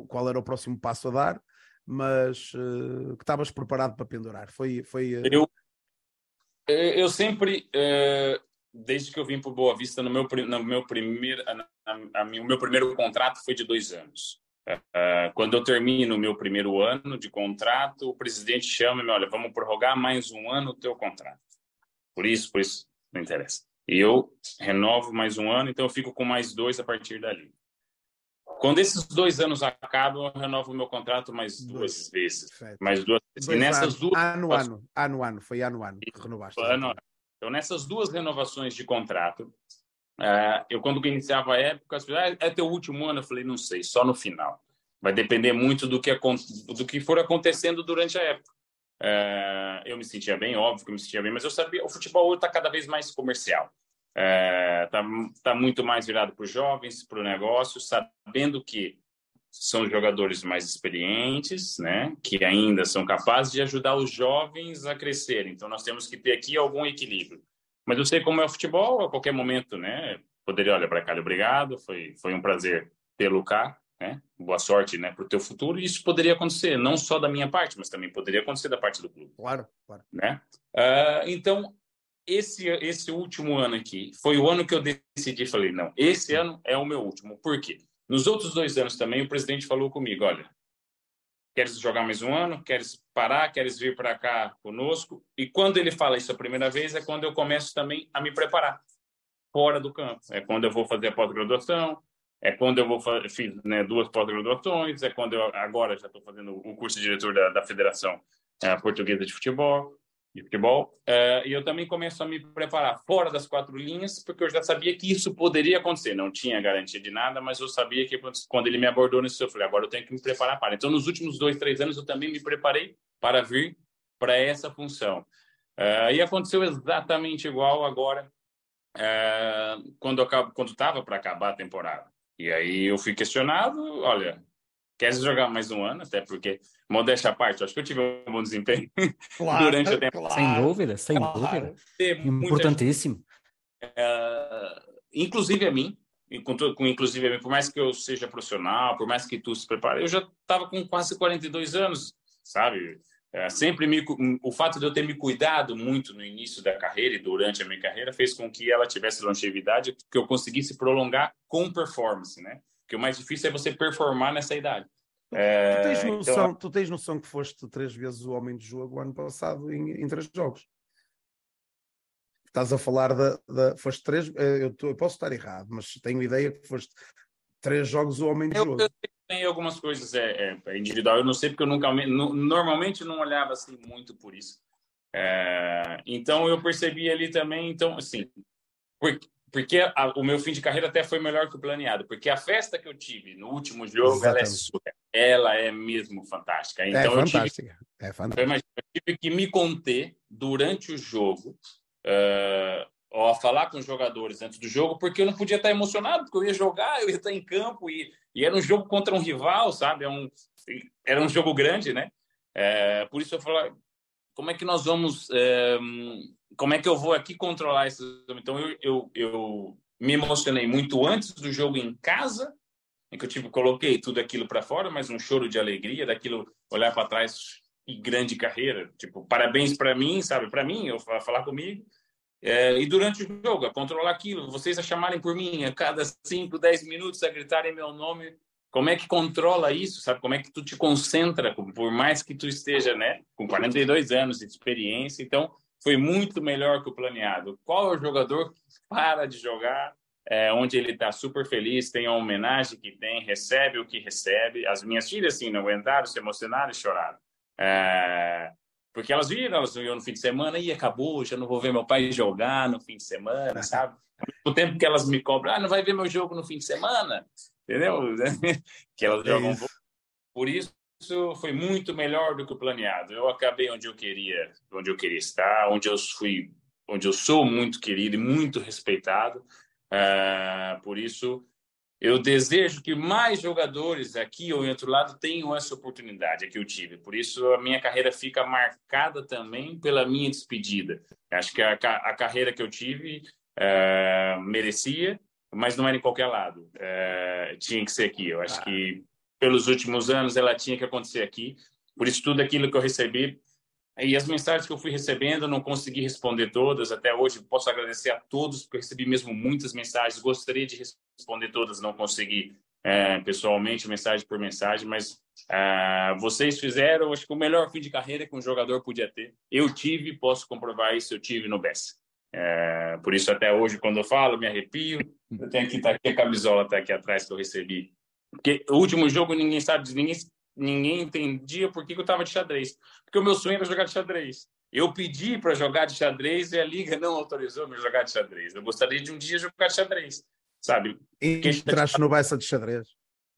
qual era o próximo passo a dar, mas que estavas preparado para pendurar. Foi, foi, eu, eu sempre desde que eu vim para Boa Vista, no meu, no meu primeiro, o meu primeiro contrato foi de dois anos. Uh, quando eu termino o meu primeiro ano de contrato, o presidente chama e me olha, vamos prorrogar mais um ano o teu contrato. Por isso, por isso, não interessa. E eu renovo mais um ano, então eu fico com mais dois a partir dali. quando esses dois anos acabam, eu renovo o meu contrato mais duas dois. vezes. Perfeito. Mais duas vezes. Dois e nessas anos. duas. Ano, ano, ano, ano, foi ano, ano que renovaste. Ano, então, nessas duas renovações de contrato, uh, eu, quando iniciava a época, as pessoas, ah, é teu último ano? Eu falei, não sei, só no final. Vai depender muito do que, do que for acontecendo durante a época. Uh, eu me sentia bem, óbvio que eu me sentia bem, mas eu sabia, o futebol hoje está cada vez mais comercial. Está é, tá muito mais virado para os jovens, para o negócio, sabendo que são jogadores mais experientes, né, que ainda são capazes de ajudar os jovens a crescer. Então nós temos que ter aqui algum equilíbrio. Mas eu sei como é o futebol, a qualquer momento, né, poderia olhar para cá, obrigado, foi foi um prazer tê-lo cá, né? Boa sorte, né, para o teu futuro. E isso poderia acontecer, não só da minha parte, mas também poderia acontecer da parte do clube. Claro, claro. Né? Uh, então esse, esse último ano aqui foi o ano que eu decidi, falei, não, esse ano é o meu último. Por quê? Nos outros dois anos também, o presidente falou comigo, olha, queres jogar mais um ano? Queres parar? Queres vir para cá conosco? E quando ele fala isso a primeira vez, é quando eu começo também a me preparar fora do campo. É quando eu vou fazer a pós-graduação, é quando eu vou fiz né, duas pós-graduações, é quando eu agora já estou fazendo o curso de diretor da, da Federação é, Portuguesa de Futebol de futebol. Uh, e eu também começo a me preparar fora das quatro linhas, porque eu já sabia que isso poderia acontecer. Não tinha garantia de nada, mas eu sabia que quando ele me abordou nisso, eu falei, agora eu tenho que me preparar para. Então, nos últimos dois, três anos, eu também me preparei para vir para essa função. Uh, e aconteceu exatamente igual agora, uh, quando estava para acabar a temporada. E aí eu fui questionado, olha, queres jogar mais um ano, até porque, modéstia à parte, acho que eu tive um bom desempenho claro, durante a temporada. Claro, sem dúvida, sem claro. dúvida. Importantíssimo. Uh, inclusive a mim, com, com, inclusive a mim, por mais que eu seja profissional, por mais que tu se prepare, eu já estava com quase 42 anos, sabe? É, sempre me, o fato de eu ter me cuidado muito no início da carreira e durante a minha carreira fez com que ela tivesse longevidade, que eu conseguisse prolongar com performance, né? Porque o mais difícil é você performar nessa idade. É, tu, tens noção, então... tu tens noção que foste três vezes o homem de jogo ano passado em, em três jogos? Estás a falar da. da foste três. Eh, eu, eu, posso estar errado, mas tenho ideia que foste três jogos o homem de eu, jogo. Eu tem algumas coisas é, é, individual, eu não sei porque eu nunca. Normalmente não olhava assim muito por isso. É, então eu percebi ali também, então, assim, porque, porque a, o meu fim de carreira até foi melhor que o planeado, porque a festa que eu tive no último jogo, ela é surreal, ela é mesmo fantástica. É então é fantástica, eu tive, é fantástica. Eu, tive que me conter durante o jogo, uh, ou a falar com os jogadores antes do jogo, porque eu não podia estar emocionado, porque eu ia jogar, eu ia estar em campo, e, e era um jogo contra um rival, sabe? É um, era um jogo grande, né? É, por isso eu falei, como é que nós vamos é, como é que eu vou aqui controlar isso? Então, eu, eu, eu me emocionei muito antes do jogo em casa, em que eu tipo, coloquei tudo aquilo para fora, mas um choro de alegria, daquilo olhar para trás e grande carreira. Tipo, parabéns para mim, sabe? Para mim, eu falar comigo. É, e durante o jogo, a controlar aquilo, vocês a chamarem por mim a cada 5, 10 minutos, a gritarem meu nome. Como é que controla isso, sabe? Como é que tu te concentra, por mais que tu esteja, né, com 42 anos de experiência. Então, foi muito melhor que o planeado. Qual é o jogador que para de jogar, é, onde ele está super feliz, tem a homenagem que tem, recebe o que recebe? As minhas filhas, assim, não aguentaram, se emocionaram e choraram. É, porque elas viram, elas viram no fim de semana e acabou, já não vou ver meu pai jogar no fim de semana, sabe? O tempo que elas me cobram, ah, não vai ver meu jogo no fim de semana, entendeu? que elas é jogam. Por isso, isso foi muito melhor do que o planeado. Eu acabei onde eu queria, onde eu queria estar, onde eu fui, onde eu sou muito querido e muito respeitado. Uh, por isso, eu desejo que mais jogadores aqui ou em outro lado tenham essa oportunidade que eu tive. Por isso, a minha carreira fica marcada também pela minha despedida. Acho que a, a carreira que eu tive uh, merecia, mas não era em qualquer lado. Uh, tinha que ser aqui. Eu acho ah. que pelos últimos anos, ela tinha que acontecer aqui. Por isso, tudo aquilo que eu recebi e as mensagens que eu fui recebendo, eu não consegui responder todas. Até hoje, posso agradecer a todos, porque eu recebi mesmo muitas mensagens. Gostaria de responder todas, não consegui é, pessoalmente, mensagem por mensagem, mas é, vocês fizeram, acho que o melhor fim de carreira que um jogador podia ter. Eu tive, posso comprovar isso, eu tive no BES. É, por isso, até hoje, quando eu falo, me arrepio. Eu tenho que estar aqui, a camisola está aqui atrás que eu recebi Porque o último jogo ninguém sabe, ninguém, ninguém entendia por que, que eu estava de xadrez. Porque o meu sonho era jogar de xadrez. Eu pedi para jogar de xadrez e a liga não autorizou me jogar de xadrez. Eu gostaria de um dia jogar de xadrez, sabe? Entraste no Bessa de xadrez.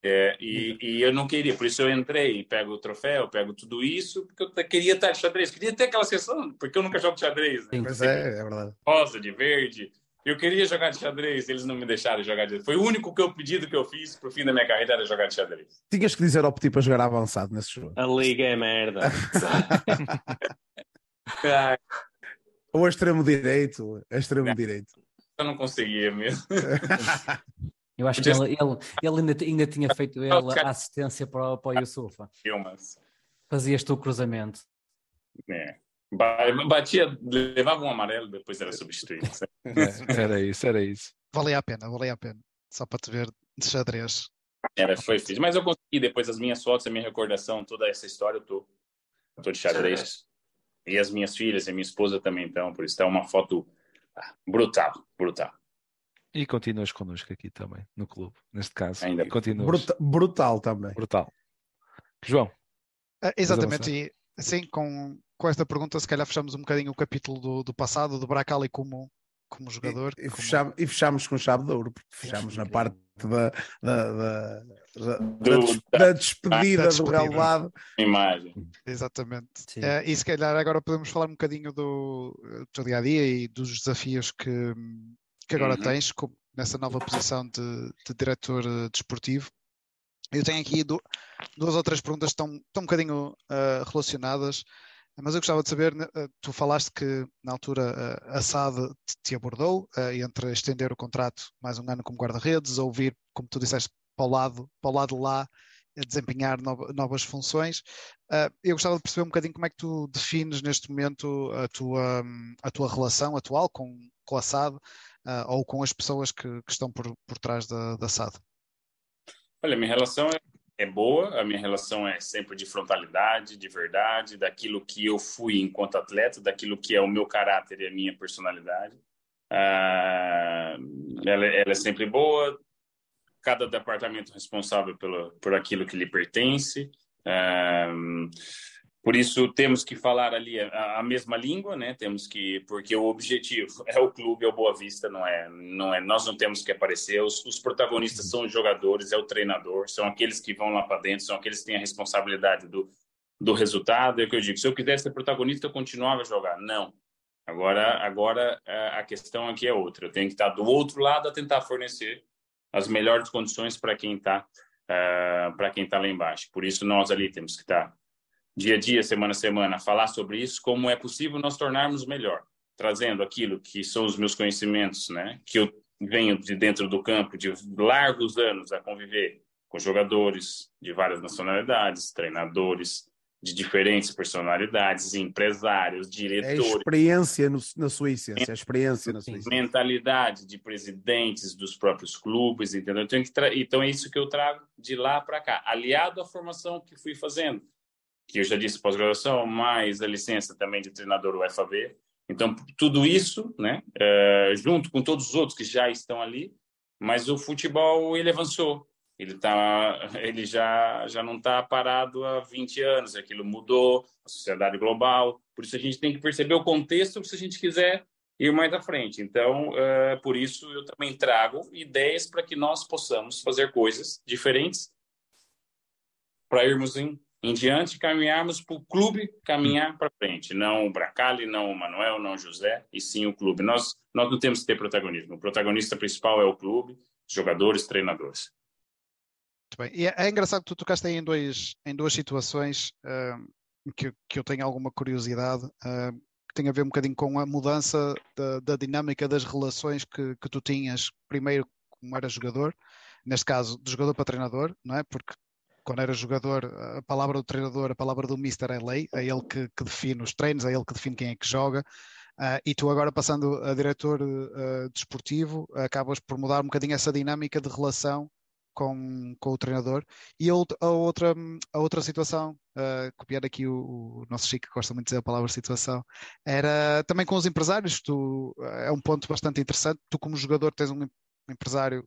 É, e, e, eu não queria, por isso eu entrei, pego o troféu, pego tudo isso, porque eu queria estar de xadrez, queria ter aquela sessão, porque eu nunca jogo de xadrez. Né? Pois é, é verdade. Rosa, de verde. Eu queria jogar de xadrez, eles não me deixaram jogar de xadrez. Foi o único que eu pedido que eu fiz pro fim da minha carreira era jogar de xadrez. Tinhas que dizer ao Petit para jogar avançado nesse jogo. A liga é merda. Ou extremo direito, extremo direito. Eu não conseguia mesmo. Eu acho que ele, ele, ele ainda, ainda, tinha feito ele a assistência para, para o Yusufa. Fazias tu o cruzamento. É. Batia, levava um amarelo, depois era substituído. É, era isso, era isso. Valia a pena, valia a pena. Só para te ver de xadrez. Era, foi fixe. Mas eu consegui, depois as minhas fotos, a minha recordação, toda essa história, eu tô, eu tô de xadrez. E as minhas filhas e minha esposa também estão, por isso é uma foto brutal, brutal. E continuas connosco aqui também, no clube, neste caso. Ainda continuas. Brutal, brutal também. Brutal. João. Uh, exatamente, e sim, com, com esta pergunta, se calhar fechamos um bocadinho o capítulo do, do passado, do Bracali como, como jogador. E, e, como... fechamos, e fechamos com chave de ouro, porque fechamos na parte da, da, da, da, do, da despedida do relevado. Imagem. Exatamente. Uh, e se calhar agora podemos falar um bocadinho do, do dia a dia e dos desafios que que agora uhum. tens nessa nova posição de, de diretor uh, desportivo. Eu tenho aqui do, duas ou três perguntas que estão, estão um bocadinho uh, relacionadas, mas eu gostava de saber, uh, tu falaste que na altura a SAD te, te abordou entre estender o contrato mais um ano como guarda-redes ou vir, como tu disseste, para o lado, para o lado lá a desempenhar novas funções. eu gostava de perceber um bocadinho como é que tu defines neste momento a tua, a tua relação atual com, com a SAD, uh, ou com as pessoas que, que estão por, por trás da, da SAD? Olha, minha relação é, é, boa, a minha relação é sempre de frontalidade, de verdade, daquilo que eu fui enquanto atleta, daquilo que é o meu caráter e a minha personalidade. Uh, ela, ela, é sempre boa, cada departamento responsável pelo, por aquilo que lhe pertence. Uh, por isso temos que falar ali a, a, mesma língua, né? Temos que porque o objetivo é o clube, é o Boa Vista, não é, não é. Nós não temos que aparecer. Os, os protagonistas são os jogadores, é o treinador, são aqueles que vão lá para dentro, são aqueles que têm a responsabilidade do do resultado. É o que eu digo. Se eu quisesse ser protagonista, eu continuava a jogar. Não. Agora, agora a questão aqui é outra. Eu tenho que estar do outro lado a tentar fornecer as melhores condições para quem está uh, ah, para quem está lá embaixo. Por isso nós ali temos que estar dia a dia, semana a semana, falar sobre isso, como é possível nós tornarmos melhor, trazendo aquilo que são os meus conhecimentos, né, que eu venho de dentro do campo de largos anos a conviver com jogadores de várias nacionalidades, treinadores de diferentes personalidades, empresários, diretores. É experiência no, na sua essência, a experiência na sua essência. Mentalidade de presidentes dos próprios clubes, entendeu? Então, então é isso que eu trago de lá para cá, aliado à formação que fui fazendo que eu já disse pós-graduação, mais a licença também de treinador UFAB. Então, tudo isso, né, é, junto com todos os outros que já estão ali, mas o futebol, ele avançou. Ele, tá, ele já, já não está parado há 20 anos, aquilo mudou, a sociedade global. Por isso, a gente tem que perceber o contexto se a gente quiser ir mais à frente. Então, é, por isso, eu também trago ideias para que nós possamos fazer coisas diferentes para irmos em em diante caminharmos para o clube caminhar para frente, não o Bracali, não o Manuel, não o José, e sim o clube. Nós, nós não temos que ter protagonismo. O protagonista principal é o clube, jogadores, treinadores. Muito bem. E é, é engraçado que tu tocaste aí em, dois, em duas situações uh, que, que eu tenho alguma curiosidade, uh, que tem a ver um bocadinho com a mudança da, da dinâmica das relações que, que tu tinhas, primeiro como era jogador, neste caso de jogador para treinador, não é? Porque quando era jogador, a palavra do treinador, a palavra do mister é lei, é ele que, que define os treinos, é ele que define quem é que joga. Uh, e tu agora passando a diretor uh, desportivo, acabas por mudar um bocadinho essa dinâmica de relação com, com o treinador. E a, a outra, a outra situação, uh, copiar aqui o, o, nosso Chico, que gosta muito de dizer a palavra situação, era também com os empresários. Tu, é um ponto bastante interessante. Tu, como jogador, tens um empresário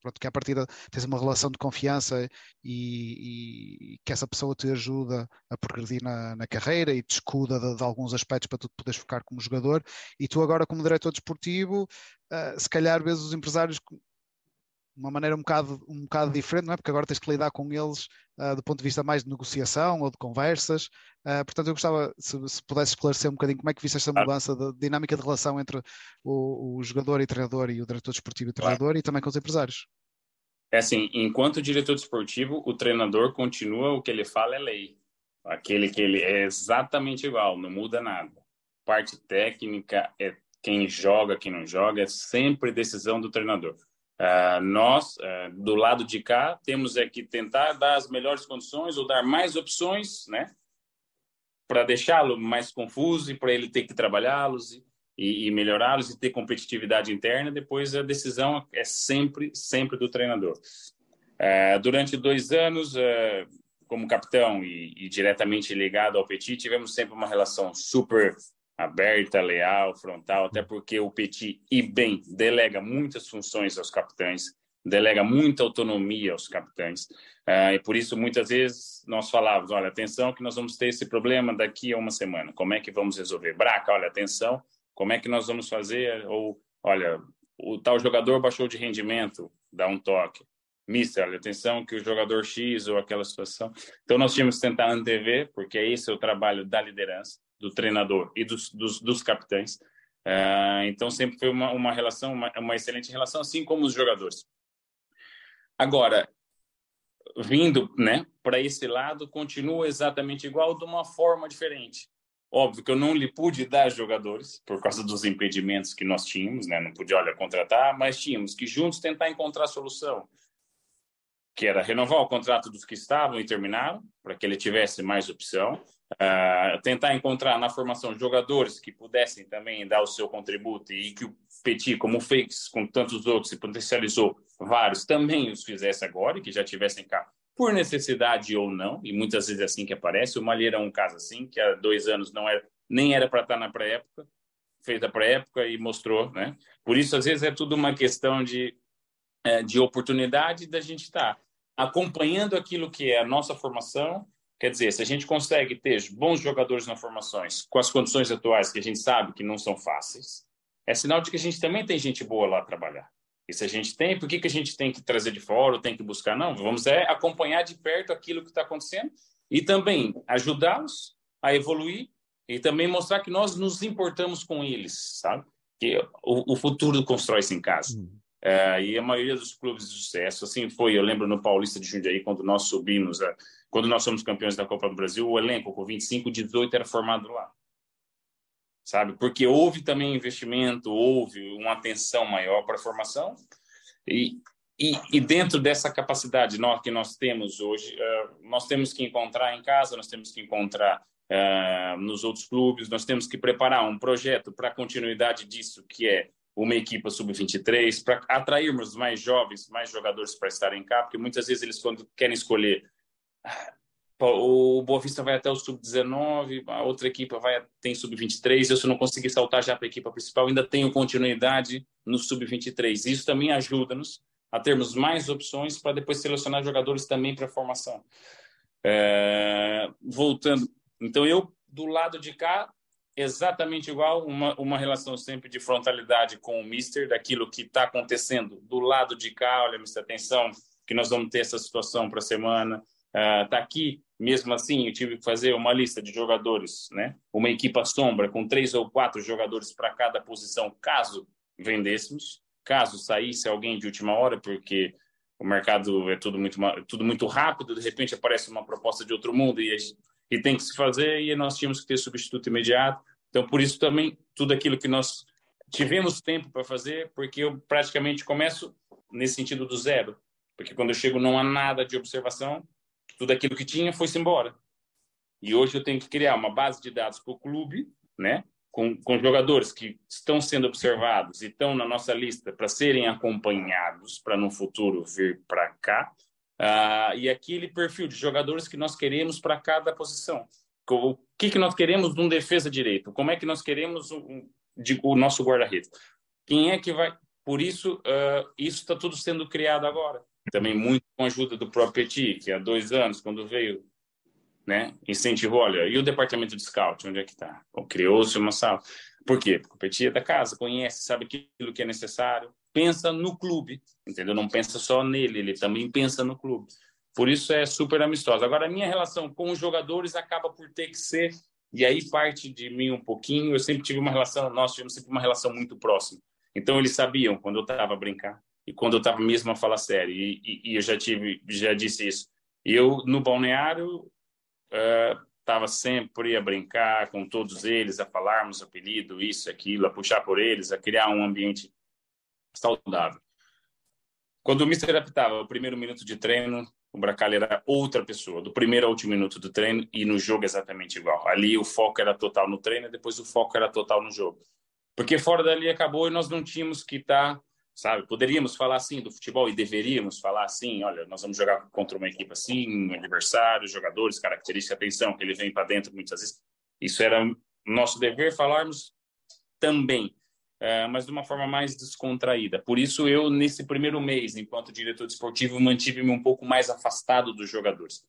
pronto, que a partir tens uma relação de confiança e, e, que essa pessoa te ajuda a progredir na, na carreira e te escuda de, de, alguns aspectos para tu poderes focar como jogador. E tu agora, como diretor desportivo, uh, se calhar vês os empresários uma maneira um bocado, um bocado diferente, não é? Porque agora tens que lidar com eles uh, do ponto de vista mais de negociação ou de conversas. Uh, portanto, eu gostava, se, se pudesse esclarecer um bocadinho como é que viste esta mudança da dinâmica de relação entre o, o, jogador e treinador e o diretor desportivo e treinador claro. e também com os empresários. É assim, enquanto diretor desportivo, o treinador continua o que ele fala é lei. Aquele que ele é exatamente igual, não muda nada. Parte técnica é quem joga, quem não joga, é sempre decisão do treinador. Uh, nós, uh, do lado de cá, temos é que tentar dar as melhores condições ou dar mais opções, né? Para deixá-lo mais confuso e para ele ter que trabalhá-los e, e melhorá-los e ter competitividade interna. Depois a decisão é sempre, sempre do treinador. Uh, durante dois anos, como capitão e, e diretamente ligado ao Petit, tivemos sempre uma relação super aberta, leal, frontal, até porque o Petit, e bem, delega muitas funções aos capitães, delega muita autonomia aos capitães. Uh, e por isso, muitas vezes, nós falávamos, olha, atenção que nós vamos ter esse problema daqui a uma semana. Como é que vamos resolver? Braca, olha, atenção, como é que nós vamos fazer? Ou, olha, o tal jogador baixou de rendimento, dá um toque. Mister, olha, atenção que o jogador X ou aquela situação. Então, nós tínhamos que tentar antever, porque esse é o trabalho da liderança do treinador e dos, dos, dos capitães. Uh, então, sempre foi uma, uma relação, uma, uma excelente relação, assim como os jogadores. Agora, vindo né, para esse lado, continua exatamente igual, de uma forma diferente. Óbvio que eu não lhe pude dar jogadores, por causa dos impedimentos que nós tínhamos, né? não pude, olha, contratar, mas tínhamos que juntos tentar encontrar solução, que era renovar o contrato dos que estavam e terminaram, para que ele tivesse mais opção, Uh, tentar encontrar na formação jogadores que pudessem também dar o seu contributo e que o Petit, como fez com tantos outros e potencializou vários, também os fizesse agora e que já tivessem cá por necessidade ou não, e muitas vezes é assim que aparece. O Malheira é um caso assim, que há dois anos não era, nem era para estar na pré-época, fez a pré-época e mostrou, né? Por isso, às vezes, é tudo uma questão de, é, de oportunidade da gente estar tá acompanhando aquilo que é a nossa formação Quer dizer, se a gente consegue ter bons jogadores nas formações, com as condições atuais que a gente sabe que não são fáceis, é sinal de que a gente também tem gente boa lá trabalhar. E se a gente tem, por que, que a gente tem que trazer de fora ou tem que buscar? Não, vamos é acompanhar de perto aquilo que está acontecendo e também ajudá-los a evoluir e também mostrar que nós nos importamos com eles, sabe? Que o, o futuro constrói-se em casa. Uhum. É, e a maioria dos clubes de sucesso, assim foi. Eu lembro no Paulista de Jundiaí, quando nós subimos, é, quando nós somos campeões da Copa do Brasil, o elenco com 25, 18 era formado lá. Sabe? Porque houve também investimento, houve uma atenção maior para a formação. E, e, e, dentro dessa capacidade nós, que nós temos hoje, uh, nós temos que encontrar em casa, nós temos que encontrar uh, nos outros clubes, nós temos que preparar um projeto para a continuidade disso, que é uma equipa sub-23, para atrairmos mais jovens, mais jogadores para estarem cá, porque muitas vezes eles, quando querem escolher, o Boa Vista vai até o sub-19, a outra equipa vai tem sub-23, eu se não conseguir saltar já para a equipa principal, ainda tenho continuidade no sub-23. Isso também ajuda-nos a termos mais opções para depois selecionar jogadores também para a formação. É, voltando, então eu do lado de cá exatamente igual, uma, uma relação sempre de frontalidade com o Mister, daquilo que está acontecendo do lado de cá, olha, Mister, atenção, que nós vamos ter essa situação para a semana, está uh, aqui, mesmo assim, eu tive que fazer uma lista de jogadores, né? uma equipa sombra com três ou quatro jogadores para cada posição, caso vendêssemos, caso saísse alguém de última hora, porque o mercado é tudo muito, tudo muito rápido, de repente aparece uma proposta de outro mundo e e tem que se fazer e nós tínhamos que ter substituto imediato. Então, por isso também, tudo aquilo que nós tivemos tempo para fazer, porque eu praticamente começo nesse sentido do zero. Porque quando eu chego não há nada de observação, tudo aquilo que tinha foi-se embora. E hoje eu tenho que criar uma base de dados para o clube, né? Com, com jogadores que estão sendo observados e estão na nossa lista para serem acompanhados, para no futuro vir para cá, Uh, e aquele perfil de jogadores que nós queremos para cada posição. O que, que nós queremos de um defesa direito? Como é que nós queremos o, o nosso guarda-redes? Quem é que vai. por isso, uh, isso está tudo sendo criado agora. Também muito com a ajuda do próprio Petit, que há dois anos, quando veio, né, incentivou, olha, e o departamento de scout, onde é que está? Criou-se uma sala. Por quê? Porque o é da casa, conhece, sabe aquilo que é necessário, pensa no clube, entendeu? Não pensa só nele, ele também pensa no clube. Por isso é super amistosa. Agora, a minha relação com os jogadores acaba por ter que ser, e aí parte de mim um pouquinho, eu sempre tive uma relação, nós tivemos sempre uma relação muito próxima. Então, eles sabiam quando eu estava a brincar e quando eu estava mesmo a falar sério, e, e, e, eu já tive, já disse isso. Eu, no balneário, estava sempre a brincar com todos eles, a falarmos apelido, isso, aquilo, a puxar por eles, a criar um ambiente saudável. Quando o Mister apitava o primeiro minuto de treino, o Bracali era outra pessoa, do primeiro ao último minuto do treino e no jogo exatamente igual. Ali o foco era total no treino, depois o foco era total no jogo. Porque fora dali acabou e nós não tínhamos que estar, tá, sabe? Poderíamos falar assim do futebol e deveríamos falar assim, olha, nós vamos jogar contra uma equipe assim, adversário, jogadores, característica, atenção, que ele vem para dentro muitas vezes. Isso era nosso dever falarmos também é, mas de uma forma mais descontraída. Por isso, eu, nesse primeiro mês, enquanto diretor desportivo, mantive-me um pouco mais afastado dos jogadores.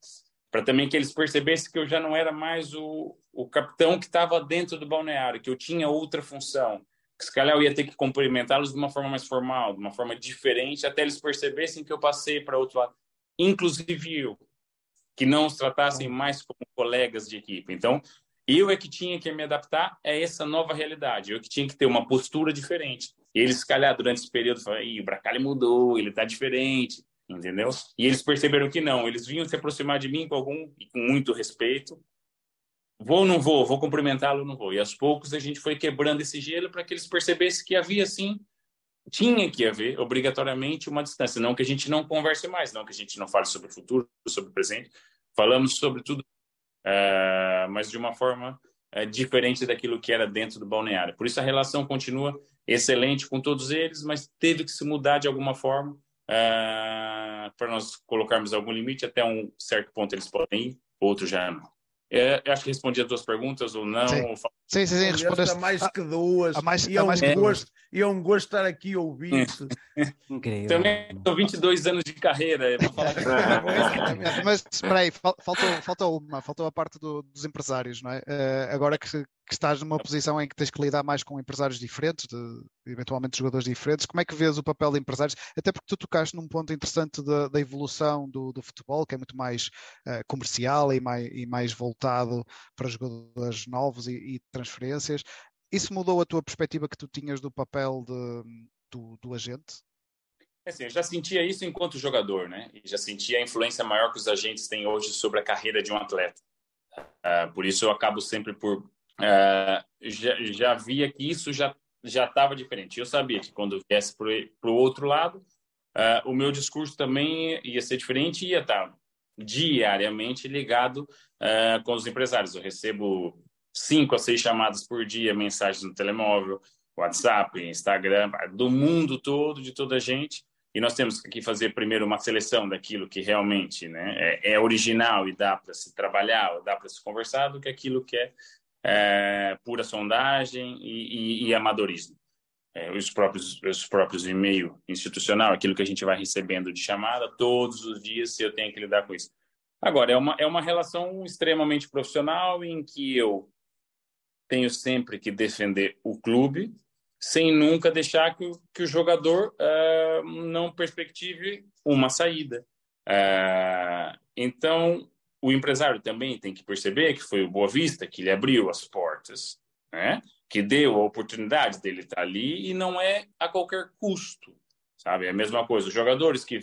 Para também que eles percebessem que eu já não era mais o, o capitão que estava dentro do balneário, que eu tinha outra função, que se calhar eu ia ter que cumprimentá-los de uma forma mais formal, de uma forma diferente, até eles percebessem que eu passei para outro lado. Inclusive eu, que não os tratassem mais como colegas de equipe. Então, eu é que tinha que me adaptar a essa nova realidade. Eu que tinha que ter uma postura diferente. Eles, se calhar, durante esse período, falaram, o Bracali mudou, ele está diferente, entendeu? E eles perceberam que não. Eles vinham se aproximar de mim com algum com muito respeito. Vou ou não vou? Vou cumprimentá-lo ou não vou? E aos poucos a gente foi quebrando esse gelo para que eles percebessem que havia, sim, tinha que haver, obrigatoriamente, uma distância. Não que a gente não converse mais, não que a gente não fale sobre o futuro, sobre o presente. Falamos sobre tudo uh, mas de uma forma uh, diferente daquilo que era dentro do balneário. Por isso a relação continua excelente com todos eles, mas teve que se mudar de alguma forma uh, para nós colocarmos algum limite. Até um certo ponto eles podem ir, outro já não. É, acho que respondi as duas perguntas ou não. Sim, ou... sim, sim, sim respondeste. mais que duas. A mais, e é, um mais gosto, e é um gosto estar aqui a ouvir-te. Incrível. Também estou 22 anos de carreira. É falar... Mas espera aí, faltou, faltou uma, faltou a parte do, dos empresários, não é? Uh, agora que, que, estás numa posição em que tens que lidar mais com empresários diferentes, de, eventualmente jogadores diferentes, como é que vês o papel de empresários? Até porque tu tocaste num ponto interessante da, da evolução do, do, futebol, que é muito mais uh, comercial e mais, e mais voltado para jogadores novos e, e transferências. Isso mudou a tua perspectiva que tu tinhas do papel de, do, do agente? É assim, eu já sentia isso enquanto jogador, né? E já sentia a influência maior que os agentes têm hoje sobre a carreira de um atleta. Uh, por isso eu acabo sempre por uh, já, já via que isso já já estava diferente. Eu sabia que quando viesse para o outro lado, uh, o meu discurso também ia ser diferente e ia estar diariamente ligado com os empresários. Eu recebo cinco a seis chamadas por dia, mensagens no telemóvel, WhatsApp, Instagram, do mundo todo, de toda a gente. E nós temos que fazer primeiro uma seleção daquilo que realmente né, é, é original e dá para se trabalhar, dá para se conversar, do que aquilo que é, é pura sondagem e, e, e amadorismo. É, os próprios os próprios e-mail institucional, aquilo que a gente vai recebendo de chamada todos os dias, eu tenho que lidar com isso. Agora é uma é uma relação extremamente profissional em que eu tenho sempre que defender o clube, sem nunca deixar que, que o jogador uh, não perspective uma saída. Uh, então, o empresário também tem que perceber que foi o Boa Vista que lhe abriu as portas, né? que deu a oportunidade dele estar ali e não é a qualquer custo, sabe? É a mesma coisa. Os jogadores que,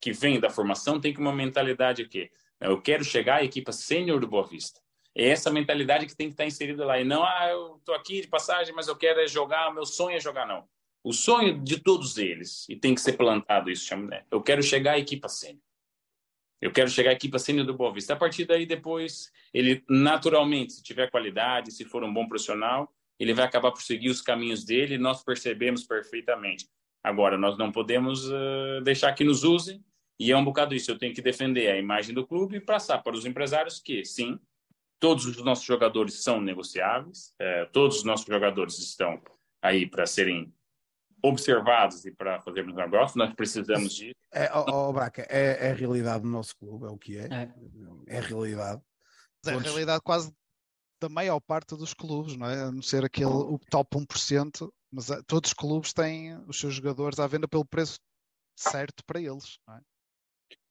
que vêm da formação têm que uma mentalidade aqui. Eu quero chegar à equipe sênior do Boa Vista. É essa mentalidade que tem que estar inserida lá. E não, ah, eu estou aqui de passagem, mas eu quero é jogar, meu sonho é jogar, não. O sonho de todos eles, e tem que ser plantado isso, chama, né? eu quero chegar à equipa sênior. Eu quero chegar à equipa sênior do Boa Vista. A partir daí, depois, ele naturalmente, se tiver qualidade, se for um bom profissional, ele vai acabar por seguir os caminhos dele nós percebemos perfeitamente. Agora, nós não podemos uh, deixar que nos usem, e é um bocado isso. Eu tenho que defender a imagem do clube e passar para os empresários que, sim, Todos os nossos jogadores são negociáveis, é, todos os nossos jogadores estão aí para serem observados e para fazermos negócio, nós precisamos disso. É, oh, oh, Braca, é, é, a realidade do nosso clube, é o que é. É. É, a realidade. Mas é a realidade quase da maior parte dos clubes, não é? A não ser aquele o top 1%, mas eh, todos os clubes têm os seus jogadores à venda pelo preço certo para eles, não é?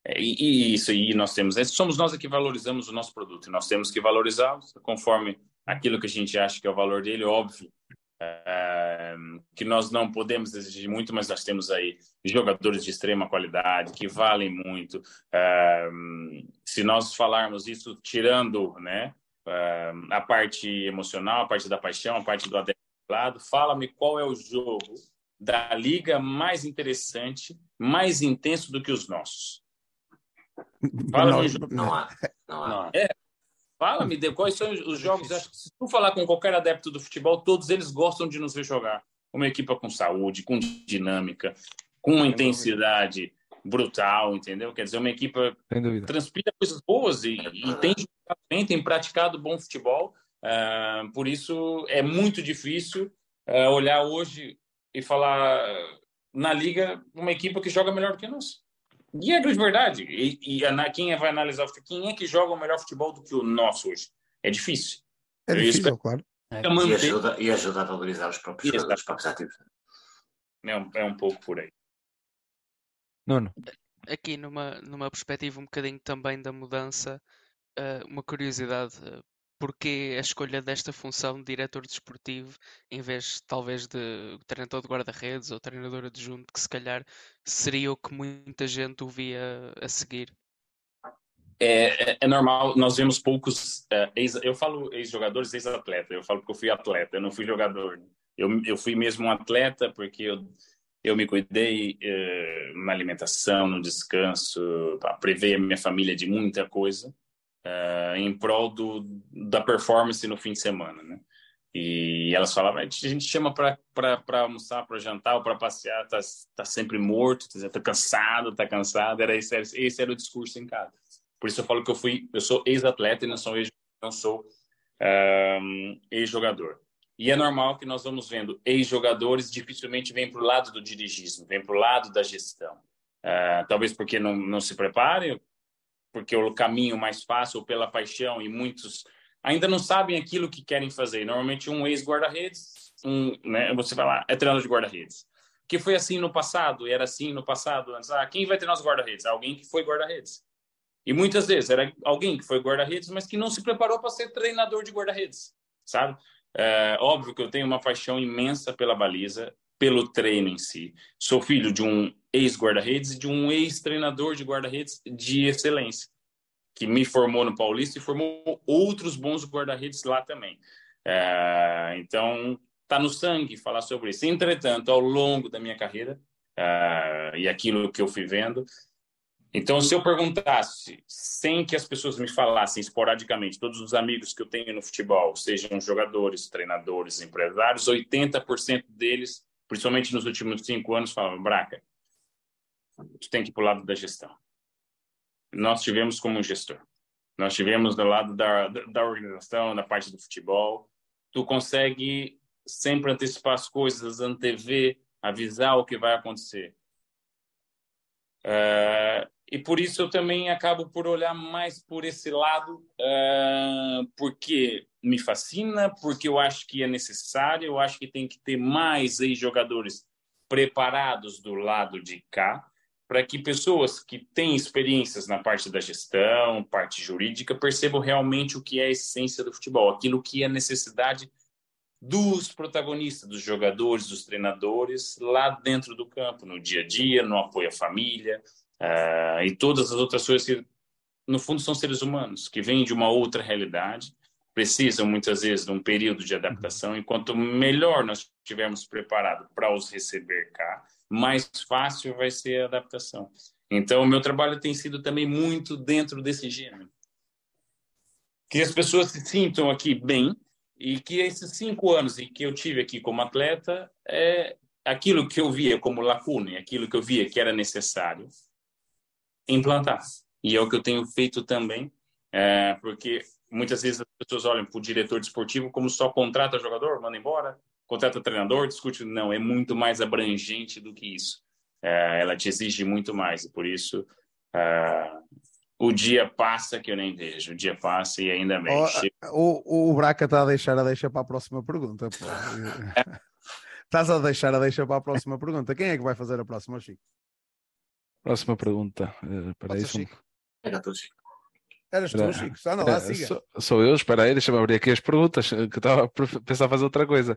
É, E, e isso aí nós temos, é, somos nós que valorizamos o nosso produto, nós temos que valorizá-los conforme aquilo que a gente acha que é o valor dele, óbvio. é, que nós não podemos exigir muito, mas nós temos aí jogadores de extrema qualidade que valem muito. é, se nós falarmos isso tirando, né, é, a parte emocional, a parte da paixão, a parte do lado, fala-me qual é o jogo da liga mais interessante, mais intenso do que os nossos. Fala Não, jogo. Não há. Não há. Não. É. Fala-me quais são os jogos. Acho que se tu falar com qualquer adepto do futebol, todos eles gostam de nos ver jogar. Uma equipe com saúde, com dinâmica, com uma intensidade brutal, entendeu? Quer dizer, uma dúvida. transpira coisas boas e, e tem jogado bem, tem praticado bom futebol. Ah, por isso é muito difícil ah, olhar hoje e falar na liga uma equipe que joga melhor do que nós. E é grande verdade. E, e quem vai analisar o futebol, quem é que joga o melhor futebol do que o nosso hoje? É difícil. É difícil, espero- claro. É. É E ajuda, e ajuda a valorizar os próprios, Exato. os próprios ativos. É um, é um pouco por aí. Nuno, aqui numa, numa perspectiva um bocadinho também da mudança, eh, uma curiosidade, eh, porquê a escolha desta função de diretor desportivo em vez talvez de treinador de guarda-redes ou treinador adjunto, que se calhar seria o que muita gente o via a seguir? É, é- é normal, nós vemos poucos. é, ex, eu falo ex-jogadores, ex-atleta. Eu falo porque eu fui atleta, eu não fui jogador. Eu, eu fui mesmo um atleta porque eu, eu me cuidei é, na alimentação, no descanso, pá, privei a minha família de muita coisa é, em prol do, da performance no fim de semana, né? E elas falavam, a gente chama para almoçar, para jantar ou para passear, tá, tá sempre morto, tá cansado, tá cansado. Era esse, esse era o discurso em casa. Por isso eu falo que eu fui, eu sou ex-atleta e não sou ex, não sou um, ex-jogador. E é normal que nós vamos vendo ex-jogadores dificilmente vêm para o lado do dirigismo, vêm para o lado da gestão. Uh, talvez porque não, não se preparem, porque o caminho mais fácil pela paixão e muitos ainda não sabem aquilo que querem fazer. Normalmente um ex-guarda-redes, um, né, você vai lá, é treinador de guarda-redes. Que foi assim no passado, era assim no passado. Antes, ah, quem vai treinar os guarda-redes? Alguém que foi guarda-redes. E muitas vezes era alguém que foi guarda-redes, mas que não se preparou para ser treinador de guarda-redes, sabe? É, óbvio que eu tenho uma paixão imensa pela baliza, pelo treino em si. Sou filho de um ex-guarda-redes e de um ex-treinador de guarda-redes de excelência, que me formou no Paulista e formou outros bons guarda-redes lá também. É, então, tá no sangue falar sobre isso. Entretanto, ao longo da minha carreira é, e aquilo que eu fui vendo, então, se eu perguntasse, sem que as pessoas me falassem esporadicamente, todos os amigos que eu tenho no futebol, sejam jogadores, treinadores, empresários, 80% deles, principalmente nos últimos cinco anos, falavam: Braca, tu tem que ir para o lado da gestão. Nós tivemos como gestor. Nós tivemos do lado da, da organização, da parte do futebol. Tu consegue sempre antecipar as coisas, antever, avisar o que vai acontecer. Uh, e por isso eu também acabo por olhar mais por esse lado, uh, porque me fascina, porque eu acho que é necessário, eu acho que tem que ter mais jogadores preparados do lado de cá, para que pessoas que têm experiências na parte da gestão, parte jurídica, percebam realmente o que é a essência do futebol, aquilo que é a necessidade dos protagonistas, dos jogadores, dos treinadores, lá dentro do campo, no dia a dia, no apoio à família, Uh, e todas as outras coisas que, no fundo, são seres humanos, que vêm de uma outra realidade, precisam muitas vezes de um período de adaptação, e quanto melhor nós estivermos preparados para os receber cá, mais fácil vai ser a adaptação. Então, o meu trabalho tem sido também muito dentro desse gênero. Que as pessoas se sintam aqui bem, e que esses cinco anos que eu tive aqui como atleta, é aquilo que eu via como lacuna, aquilo que eu via que era necessário, implantar. E é o que eu tenho feito também, é, porque muitas vezes as pessoas olham para o diretor desportivo como só contrata jogador, manda embora, contrata treinador, discute. Não, é muito mais abrangente do que isso. É, ela te exige muito mais, e por isso uh, o dia passa que eu nem vejo. O dia passa e ainda bem. O, o, o Braca está a deixar a deixa para a próxima pergunta. Estás a deixar a deixa para a próxima pergunta. Quem é que vai fazer a próxima, Chico? Próxima pergunta. Uh, para isso. Chico. Era tu, Chico. Eras tu, Chico. Anda lá, siga. Sou, sou eu, espera aí, deixa-me abrir aqui as perguntas, que estava a pensar fazer outra coisa.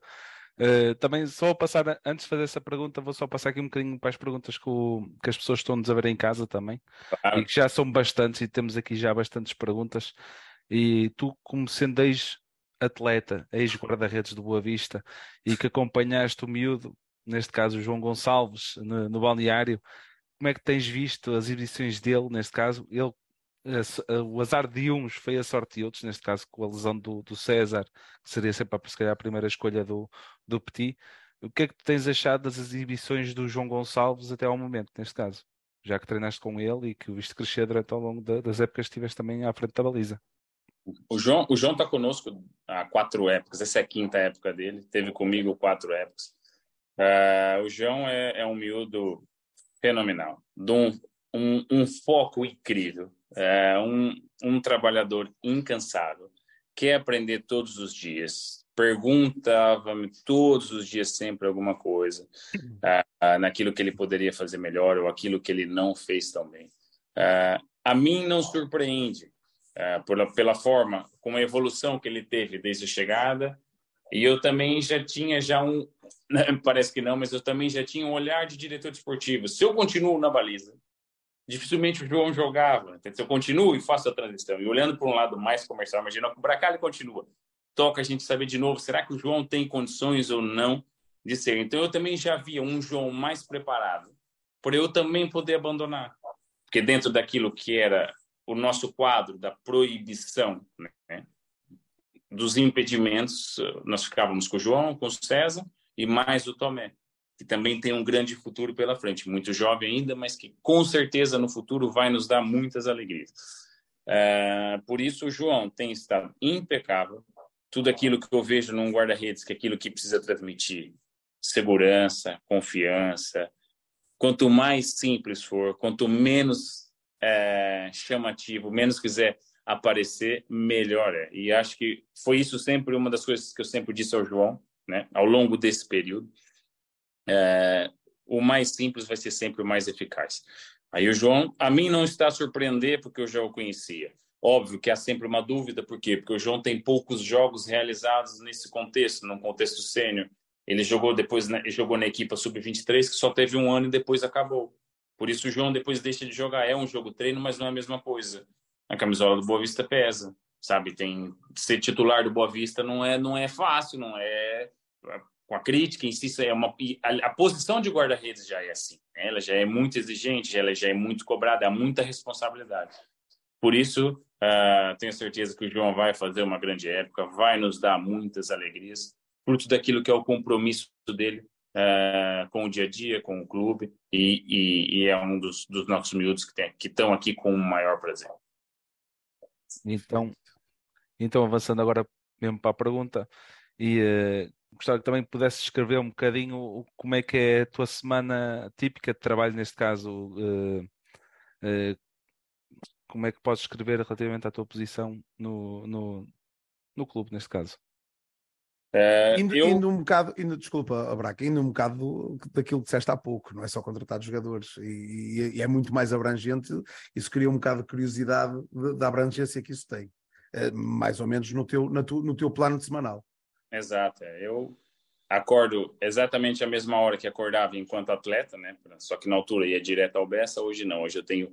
Uh, também só passar, antes de fazer essa pergunta, vou só passar aqui um bocadinho para as perguntas que, o, que as pessoas estão-nos a ver em casa também, claro. e que já são bastantes, e temos aqui já bastantes perguntas. E tu, como sendo ex-atleta, ex-guarda-redes do Boa Vista, e que acompanhaste o miúdo, neste caso o João Gonçalves, no, no balneário, como é que tens visto as exibições dele, neste caso? Ele o azar de uns foi a sorte de outros, neste caso com a lesão do, do César, que seria sempre se calhar, a primeira escolha do, do Petit. O que é que tens achado das exibições do João Gonçalves até ao momento, neste caso? Já que treinaste com ele e que o viste crescer durante ao longo das épocas que estiveste também à frente da baliza. O João o João está conosco há quatro épocas, essa é a quinta época dele, teve comigo quatro épocas. Uh, o João é, é, um miúdo fenomenal, de um, um, um foco incrível. É um, um trabalhador incansável, quer aprender todos os dias, perguntava-me todos os dias sempre alguma coisa. Uh, naquilo que ele poderia fazer melhor ou aquilo que ele não fez tão bem. Uh, a mim não surpreende uh, pela, pela forma, com a evolução que ele teve desde a chegada, e eu também já tinha já um, parece que não, mas eu também já tinha um olhar de diretor esportivo. Se eu continuo na baliza, dificilmente o João jogava. Então, eu continuo e faço a transição. E olhando para um lado mais comercial, imagina que o Bracali continua. Toca a gente saber de novo, será que o João tem condições ou não de ser? Então, eu também já via um João mais preparado, por eu também poder abandonar. Porque dentro daquilo que era o nosso quadro da proibição, né, dos impedimentos, nós ficávamos com o João, com o César e mais o Tomé que também tem um grande futuro pela frente, muito jovem ainda, mas que com certeza no futuro vai nos dar muitas alegrias. É, por isso, o João tem estado impecável. Tudo aquilo que eu vejo num guarda-redes, que é aquilo que precisa transmitir segurança, confiança. Quanto mais simples for, quanto menos é, chamativo, menos quiser aparecer, melhor é. E acho que foi isso sempre uma das coisas que eu sempre disse ao João, né, ao longo desse período é, o mais simples vai ser sempre o mais eficaz. Aí o João, a mim não está a surpreender porque eu já o conhecia. Óbvio que há sempre uma dúvida, por quê? Porque o João tem poucos jogos realizados nesse contexto, num contexto sênior. Ele jogou depois, na, jogou na equipa sub-23, que só teve um ano e depois acabou. Por isso o João depois deixa de jogar. É um jogo treino, mas não é a mesma coisa. A camisola do Boa Vista pesa, sabe? Tem ser titular do Boa Vista não é não é fácil, não é com a crítica si, é uma, a, a posição de guarda-redes já é assim, né? ela já é muito exigente, ela já é muito cobrada, há muita responsabilidade. Por isso, uh, tenho certeza que o João vai fazer uma grande época, vai nos dar muitas alegrias, fruto daquilo que é o compromisso dele uh, com o dia a dia, com o clube, e, e, e é um dos, dos nossos miúdos que estão aqui com o maior prazer. Então, então avançando agora mesmo para a pergunta, e uh, gostava que também pudesse descrever um bocadinho como é que é a tua semana típica de trabalho, neste caso, uh, uh, como é que podes escrever relativamente à tua posição no, no, no clube, neste caso. Uh, indo, eu... indo, um bocado, indo, desculpa, Abraca, indo um bocado daquilo que disseste há pouco, não é só contratar jogadores, e, e, é muito mais abrangente, isso cria um bocado de curiosidade da abrangência que isso tem, mais ou menos no teu, tu, no teu plano de semanal. Exato. É. Eu acordo exatamente a mesma hora que acordava enquanto atleta, né? Só que na altura ia direto ao Bessa, hoje não. Hoje eu tenho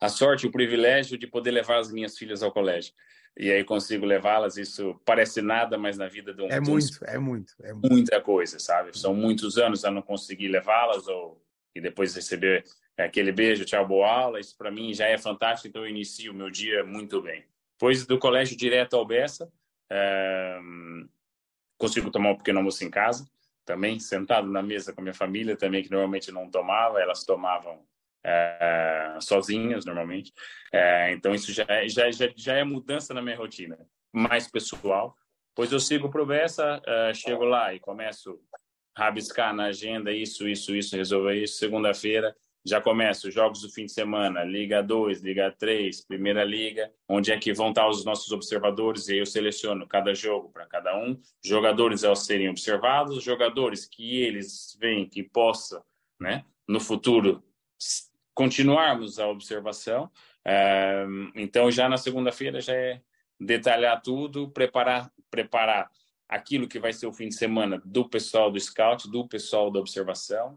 a sorte, o privilégio de poder levar as minhas filhas ao colégio. E aí consigo levá-las, isso parece nada, mas na vida de um... É muito, é muito, é muito. Muita coisa, sabe? São muitos anos a não conseguir levá-las ou... e depois receber aquele beijo, tchau, boa aula. Isso para mim já é fantástico, então eu inicio o meu dia muito bem. Depois do colégio direto ao Bessa, consigo tomar um pequeno almoço em casa, também sentado na mesa com a minha família, também que normalmente não tomava, elas tomavam é, sozinhas normalmente. É, então isso já, é, já, já, já é mudança na minha rotina, mais pessoal. Depois eu sigo para o Bessa, uh, chego lá e começo a rabiscar na agenda isso, isso, isso, resolver isso. Segunda-feira já começo jogos do fim de semana, Liga 2, Liga 3, Primeira Liga, onde é que vão estar os nossos observadores, e eu seleciono cada jogo para cada um, jogadores a serem observados, jogadores que eles veem que possa, né, no futuro, continuarmos a observação. É, então, já na segunda-feira já é detalhar tudo, preparar, preparar aquilo que vai ser o fim de semana do pessoal do scout, do pessoal da observação,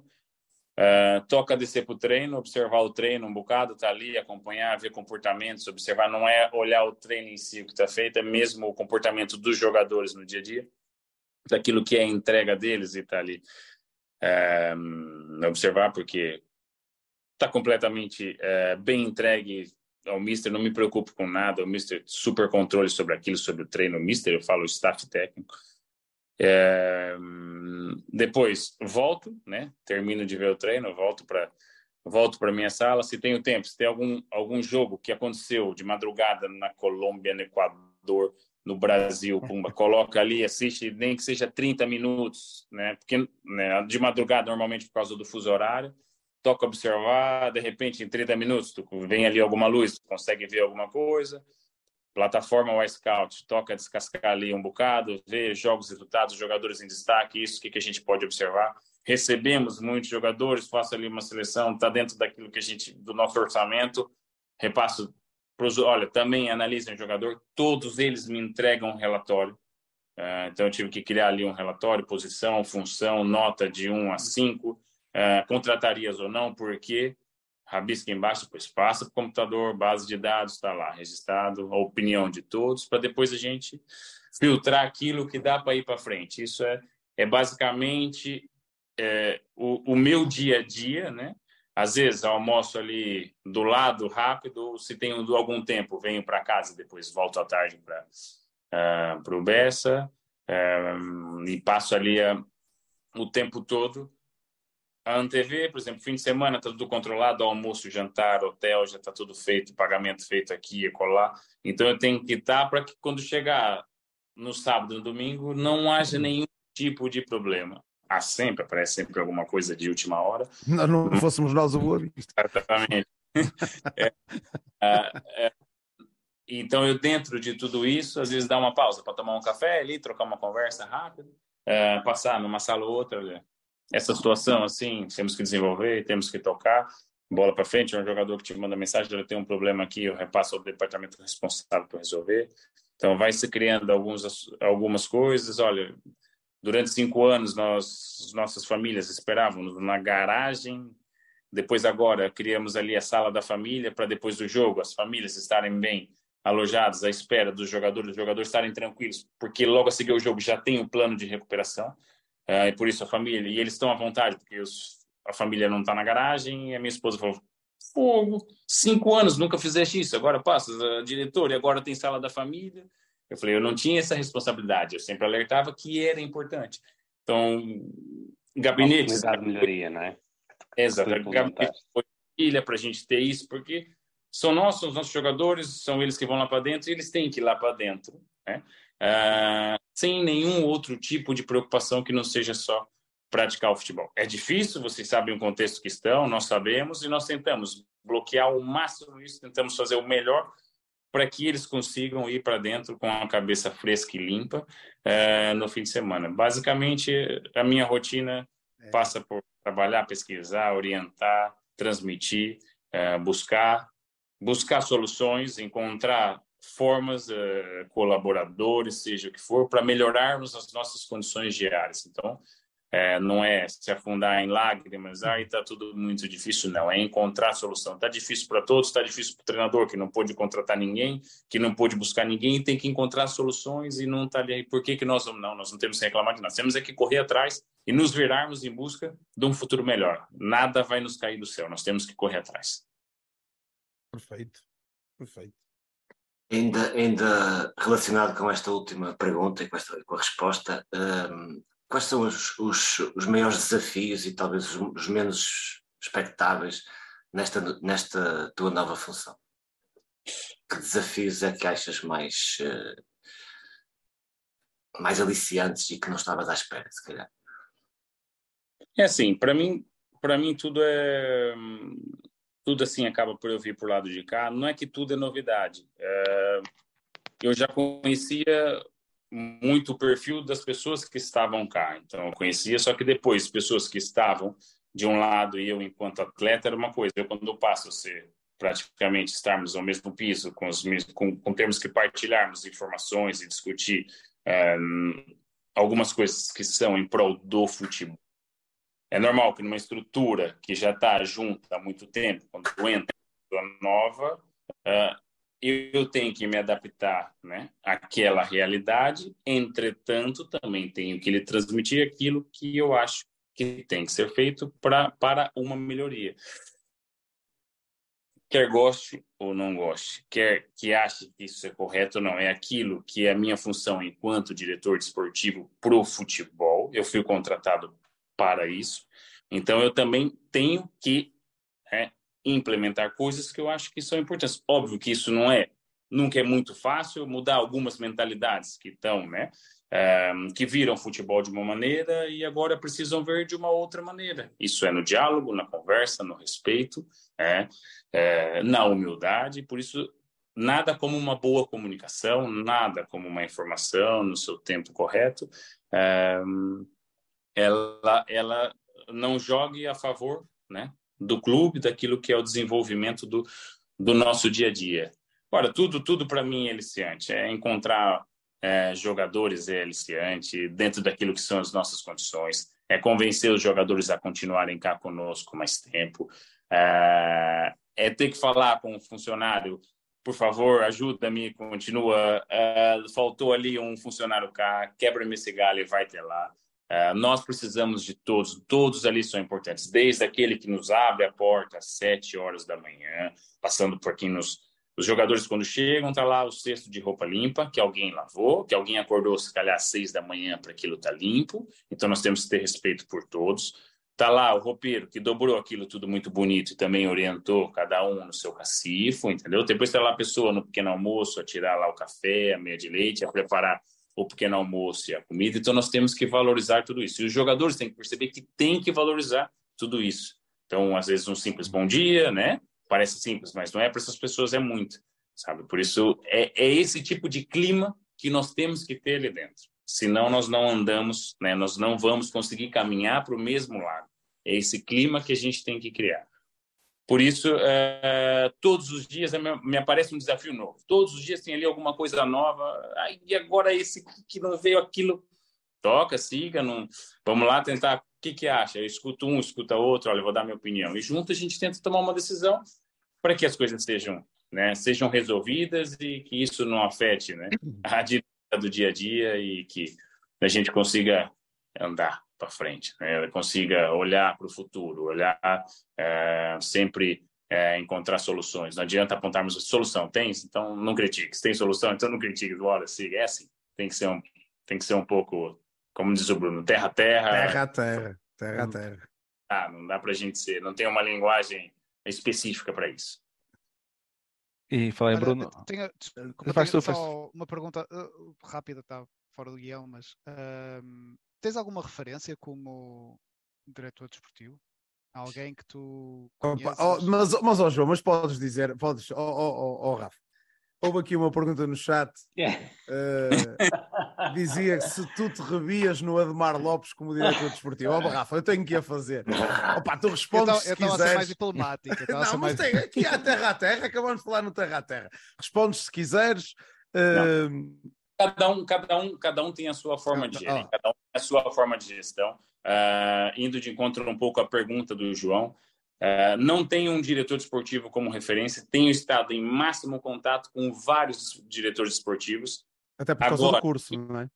Uh, toca descer para o treino, observar o treino um bocado, tá ali, acompanhar, ver comportamentos, observar. Não é olhar o treino em si que está feito, é mesmo o comportamento dos jogadores no dia a dia, daquilo que é a entrega deles e tá ali. Uh, observar, porque está completamente uh, bem entregue ao Mister, não me preocupo com nada, o Mister super controle sobre aquilo, sobre o treino, o Mister, eu falo o staff técnico. É, depois volto, né? Termino de ver o treino, volto para volto para minha sala. Se tenho tempo, se tem algum algum jogo que aconteceu de madrugada na Colômbia, no Equador, no Brasil, pumba, coloca ali, assiste, nem que seja 30 minutos, né? Porque né, de madrugada normalmente por causa do fuso horário, toca observar, de repente em 30 minutos tu vem ali alguma luz, tu consegue ver alguma coisa. Plataforma Y-Scout, toca descascar ali um bocado, ver jogos resultados, jogadores em destaque, isso que, que a gente pode observar. Recebemos muitos jogadores, faço ali uma seleção, está dentro daquilo que a gente, do nosso orçamento, repasso para os, olha, também analisem o jogador, todos eles me entregam um relatório, uh, então eu tive que criar ali um relatório, posição, função, nota de 1 a 5, eh, contratarias ou não, por quê, rabisca embaixo, depois passa para o computador, base de dados, está lá registrado, a opinião de todos, para depois a gente filtrar aquilo que dá para ir para frente. Isso é, é basicamente é, o, o, meu dia a dia, né? Às vezes almoço ali do lado rápido, se tenho algum tempo, venho para casa, depois volto à tarde para uh, o Bessa uh, e passo ali uh, o tempo todo a ANTV, por exemplo, fim de semana está tudo controlado, almoço, jantar, hotel, já está tudo feito, pagamento feito aqui e colar. Então eu tenho que estar para que quando chegar no sábado, no domingo, não haja nenhum tipo de problema. Há sempre, aparece sempre alguma coisa de última hora. Nós não fôssemos nós o Vista. Exatamente. é, é, é, então eu dentro de tudo isso, às vezes dá uma pausa para tomar um café ali, trocar uma conversa rápida, é, passar numa sala ou outra, essa situação assim, temos que desenvolver, temos que tocar, bola para frente, é um jogador que te manda mensagem, ele tem um problema aqui, eu repasso ao departamento responsável por resolver. Então vai se criando alguns, algumas coisas, olha, durante cinco anos nós, nossas famílias esperávamos na garagem, depois agora criamos ali a sala da família para depois do jogo as famílias estarem bem alojadas à espera dos jogadores, os jogadores estarem tranquilos, porque logo a seguir o jogo já tem um plano de recuperação. Uh, e por isso a família, e eles estão à vontade, porque os, a família não está na garagem, e a minha esposa falou, fogo, cinco anos, nunca fizeste isso, agora passa, uh, diretor, e agora tem sala da família. Eu falei, eu não tinha essa responsabilidade, eu sempre alertava que era importante. Então, gabinete... de melhoria, não é? Exato, gabinete foi para a gente ter isso, porque são nossos, os nossos jogadores, são eles que vão lá para dentro, e eles têm que ir lá para dentro, né? Uh, sem nenhum outro tipo de preocupação que não seja só praticar o futebol. É difícil, vocês sabem o contexto que estão, nós sabemos, e nós tentamos bloquear o máximo isso, tentamos fazer o melhor para que eles consigam ir para dentro com a cabeça fresca e limpa uh, no fim de semana. Basicamente, a minha rotina é. passa por trabalhar, pesquisar, orientar, transmitir, uh, buscar, buscar soluções, encontrar formas, uh, colaboradores, seja o que for, para melhorarmos as nossas condições diárias. Então, é, não é se afundar em lágrimas, ah, está tudo muito difícil, não. É encontrar solução. Está difícil para todos, está difícil para o treinador que não pôde contratar ninguém, que não pôde buscar ninguém, tem que encontrar soluções e não está ali. Por que, que nós vamos? Não, nós não temos que reclamar de nada. Temos é que correr atrás e nos virarmos em busca de um futuro melhor. Nada vai nos cair do céu, nós temos que correr atrás. Perfeito, perfeito. Ainda, ainda relacionado com esta última pergunta e com, esta, com a resposta, um, quais são os, os, os, maiores desafios e talvez os, os, menos expectáveis nesta, nesta tua nova função? Que desafios é que achas mais, uh, mais aliciantes e que não estavas à espera, se calhar? É assim, para mim, para mim tudo é tudo assim acaba por eu vir por lado de cá. Não é que tudo é novidade. É, eu já conhecia muito o perfil das pessoas que estavam cá. Então eu conhecia, só que depois pessoas que estavam de um lado e eu enquanto atleta era uma coisa. Eu quando eu passo a ser praticamente estarmos ao mesmo piso com os com, com termos que partilharmos informações e discutir um, algumas coisas que são em prol do futebol é normal que numa estrutura que já está junta há muito tempo, quando entra uma nova, uh, eu tenho que me adaptar né, àquela realidade, entretanto, também tenho que lhe transmitir aquilo que eu acho que tem que ser feito pra, para uma melhoria. Quer goste ou não goste, quer que ache que isso é correto ou não, é aquilo que é a minha função enquanto diretor desportivo pro futebol. Eu fui contratado para isso. Então, eu também tenho que é, implementar coisas que eu acho que são importantes. Óbvio que isso não é, nunca é muito fácil mudar algumas mentalidades que estão, né? É, que viram futebol de uma maneira e agora precisam ver de uma outra maneira. Isso é no diálogo, na conversa, no respeito, é, é, na humildade. Por isso, nada como uma boa comunicação, nada como uma informação no seu tempo correto. É, ela, ela não jogue a favor né, do clube, daquilo que é o desenvolvimento do, do nosso dia a dia. Ora, tudo, tudo para mim é aliciante. É encontrar é, jogadores é aliciante, dentro daquilo que são as nossas condições. É convencer os jogadores a continuarem cá conosco mais tempo. É, é ter que falar com o funcionário por favor, ajuda-me, continua. Uh, faltou ali um funcionário cá, quebra-me esse galho e vai ter lá. Uh, nós precisamos de todos, todos ali são importantes, desde aquele que nos abre a porta às sete horas da manhã, passando por quem nos. Os jogadores, quando chegam, tá lá o cesto de roupa limpa, que alguém lavou, que alguém acordou, se calhar, às seis da manhã para aquilo tá limpo. Então, nós temos que ter respeito por todos. Tá lá o roupeiro, que dobrou aquilo tudo muito bonito e também orientou cada um no seu cacifo, entendeu? Depois tá lá a pessoa no pequeno almoço a tirar lá o café, a meia de leite, a preparar o pequeno almoço e a comida. Então, nós temos que valorizar tudo isso. E os jogadores têm que perceber que tem que valorizar tudo isso. Então, às vezes, um simples bom dia, né? Parece simples, mas não é para essas pessoas, é muito, sabe? Por isso, é, é esse tipo de clima que nós temos que ter ali dentro. Senão, nós não andamos, né? Nós não vamos conseguir caminhar para o mesmo lado. É esse clima que a gente tem que criar. Por isso, é, todos os dias me aparece um desafio novo. Todos os dias tem ali alguma coisa nova. Ai, e agora esse que não veio aquilo? Toca, siga. Não... Vamos lá tentar. O que, que acha? Eu escuto um, escuta outro. Olha, vou dar minha opinião. E junto a gente tenta tomar uma decisão para que as coisas sejam, né, sejam resolvidas e que isso não afete né, a dinâmica do dia a dia e que a gente consiga andar para frente, né? ela consiga olhar para o futuro, olhar é, sempre é, encontrar soluções. Não adianta apontarmos solução, tem, então não critique. Se tem solução, então não critique. Olha, siga, é assim. Tem que ser um, tem que ser um pouco, como diz o Bruno, terra terra. Terra terra, terra terra. Ah, não dá para a gente ser, não tem uma linguagem específica para isso. E falei, Bruno. Tenho, desculpa, tenho só uma pergunta uh, rápida, está fora do guião, mas uh, tens alguma referência como diretor desportivo? Alguém que tu. Opa, oh, mas, mas oh, João, mas podes dizer, podes, oh, oh, oh, Rafa. Houve aqui uma pergunta no chat. Yeah. Uh, dizia que se tu te revias no Ademar Lopes como diretor desportivo. Ó, oh, Rafa, eu tenho que a fazer. Opa, tu respondes eu se quiseres. Eu mais diplomática. Não, mas tem, aqui há terra a terra, acabamos de falar no terra a terra. Respondes se quiseres. Uh, cada um, cada um, cada um tem a sua forma de gerir, cada um tem a sua forma de gestão. Uh, indo de encontro um pouco à pergunta do João, uh, não tenho um diretor esportivo como referência, tenho estado em máximo contato com vários diretores esportivos. Até por causa Agora, do curso, não é?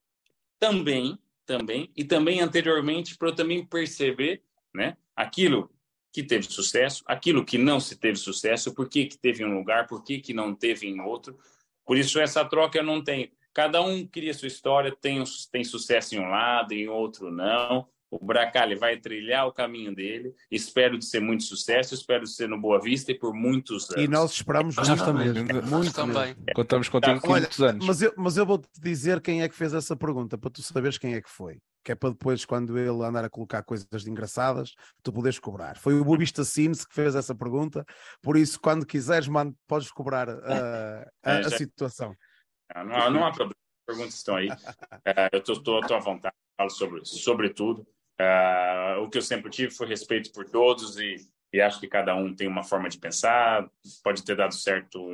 Também, também, e também anteriormente para eu também perceber, né, aquilo que teve sucesso, aquilo que não se teve sucesso, por que, que teve em um lugar, por que, que não teve em outro. Por isso, essa troca eu não tenho. Cada um cria sua história, tem, tem sucesso em um lado, em outro não. O Bracali vai trilhar o caminho dele. Espero de ser muito sucesso, espero de ser no Boa Vista e por muitos anos. E nós esperamos Nós muito também. muito também. mesmo. Contamos contigo com Olha, muitos anos. Mas eu, mas eu vou-te dizer quem é que fez essa pergunta, para tu saberes quem é que foi. Que é para depois, quando ele andar a colocar coisas de engraçadas, tu poderes cobrar. Foi o Bubista Sines que fez essa pergunta, por isso, quando quiseres, mano, podes cobrar uh, a, É, a já- situação. Não, não, há problema. As perguntas estão aí. Eh, eu estou à vontade, falo sobre, sobre tudo. Eh, o que eu sempre tive foi respeito por todos e, e acho que cada um tem uma forma de pensar. Pode ter dado certo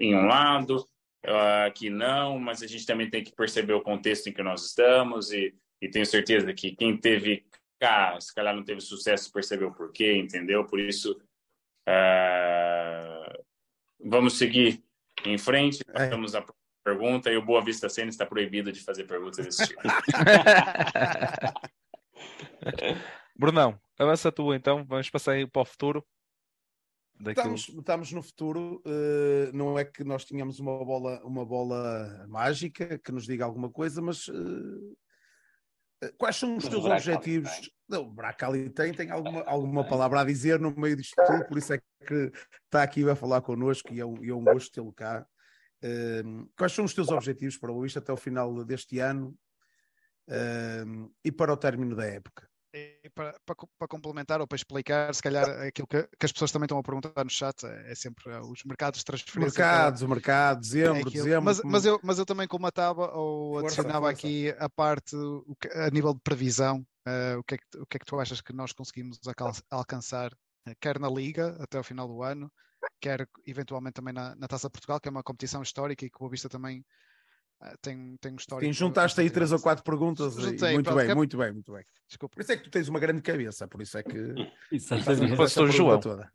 em um lado, eh, que não, mas a gente também tem que perceber o contexto em que nós estamos e, e tenho certeza que quem teve cá, se calhar não teve sucesso, percebeu por quê, entendeu? Por isso, vamos seguir em frente. É. Vamos à pergunta e o Boa Vista Cena está proibido de fazer perguntas desse tipo. Brunão, avança tu então, vamos passar aí para o futuro. Daquilo. Estamos, estamos no futuro, eh, não é que nós tínhamos uma bola, uma bola mágica que nos diga alguma coisa, mas eh, quais são os Mas teus objetivos? tem. Não, o Bracali tem, tem alguma, alguma palavra a dizer no meio disto tudo, por isso é que está aqui a falar connosco e é um, e é um gosto tê-lo cá. Quais são os teus objetivos para o isto até o final deste ano eh, e para o término da época? Para, para, para complementar ou para explicar, se calhar aquilo que, que as pessoas também estão a perguntar no chat é, é sempre eh, os mercados de transferência. Mercados, o mercado, é dezembro, aquilo. dezembro. Mas, mas, eu, mas eu também colmatava ou Força, adicionava força. aqui a parte o que- a nível de previsão, eh, o, que é que, o que é que tu achas que nós conseguimos alcançar, eh, quer na Liga até ao final do ano, quer eventualmente também na, na Taça de Portugal, que é uma competição histórica e que o Boa Vista também eh, tem, tem um histórico. Sim, juntaste aí três ou quatro perguntas. Juntei, muito pronto, bem, que é- muito bem, muito bem. Desculpa. Por isso é que tu tens uma grande cabeça, por isso é que a Exatamente. Fosse essa o João. toda.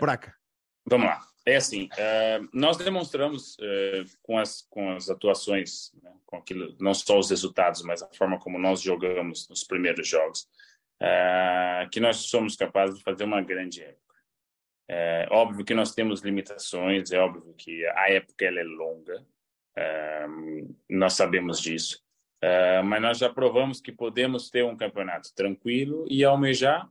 Braca. Vamos lá. É assim, eh, nós demonstramos eh, com, as, com as atuações, né, com aquilo, não só os resultados, mas a forma como nós jogamos nos primeiros jogos, eh, que nós somos capazes de fazer uma grande época. É óbvio que nós temos limitações, é óbvio que a época ela é longa, eh, nós sabemos disso, eh, mas nós já provamos que podemos ter um campeonato tranquilo e almejar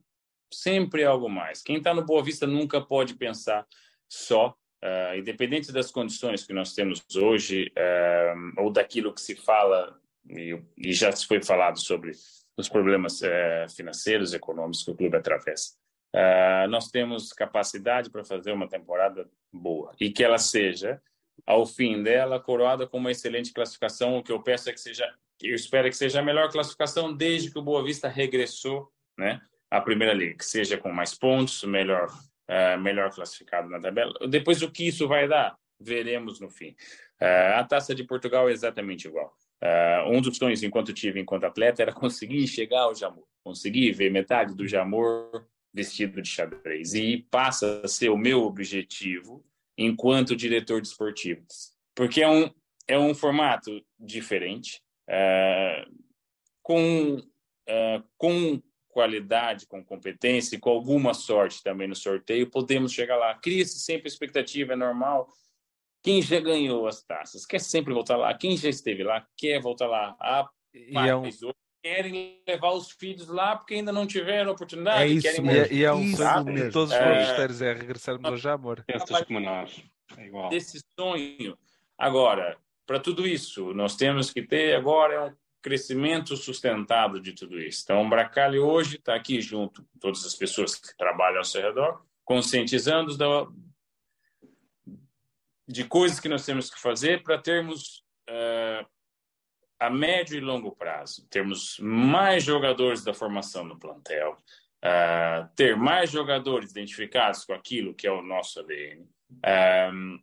sempre algo mais. Quem está no Boa Vista nunca pode pensar só, uh, independente das condições que nós temos hoje, uh, ou daquilo que se fala, e, e, já se foi falado sobre os problemas uh, financeiros, econômicos que o clube atravessa. Nós temos capacidade para fazer uma temporada boa e que ela seja, ao fim dela, coroada com uma excelente classificação. O que eu peço é que seja, eu espero que seja a melhor classificação desde que o Boa Vista regressou, né? a Primeira Liga, que seja com mais pontos, melhor, uh, melhor classificado na tabela. Depois, o que isso vai dar, veremos no fim. Uh, a Taça de Portugal é exatamente igual. Uh, um dos sonhos, enquanto tive enquanto atleta, era conseguir chegar ao Jamor, conseguir ver metade do Jamor vestido de xadrez. E passa a ser o meu objetivo enquanto diretor desportivo. Porque é um, é um formato diferente, uh, com, com qualidade, com competência e com alguma sorte também no sorteio, podemos chegar lá. Cria-se sempre expectativa, é normal. Quem já ganhou as taças quer sempre voltar lá. Quem já esteve lá quer voltar lá. Ah, e é um... querem levar os filhos lá porque ainda não tiveram oportunidade. É isso querem mesmo. E, e é um Isso sonho de todos os É. bosteiros, é regressarmos ao Jamor. Pensas como nós. É igual. Desse sonho. Agora, para tudo isso, nós temos que ter agora um crescimento sustentado de tudo isso. Então, o Bracali hoje está aqui junto com todas as pessoas que trabalham ao seu redor, conscientizando da, de coisas que nós temos que fazer para termos uh, a médio e longo prazo, termos mais jogadores da formação no plantel, uh, ter mais jogadores identificados com aquilo que é o nosso ADN, um,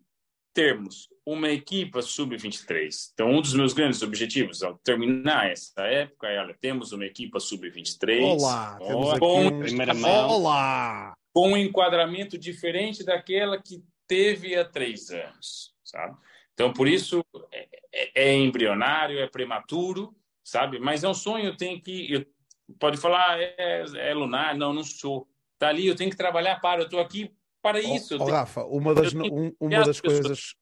termos uma equipa sub-23. Então, um dos meus grandes objetivos ao terminar essa época é, olha, temos uma equipa sub-23. Olá, aqui com, um... Primeira mão. Olá! com um enquadramento diferente daquela que teve há três anos, sabe? Então, por isso, é, é, embrionário, é prematuro, sabe? Mas é um sonho, tem que... Eu, pode falar, é, é lunar. Não, não sou. Tá ali, eu tenho que trabalhar para, eu estou aqui para isso. Oh, tenho... Rafa, uma das, eu tenho um, uma das pessoas- coisas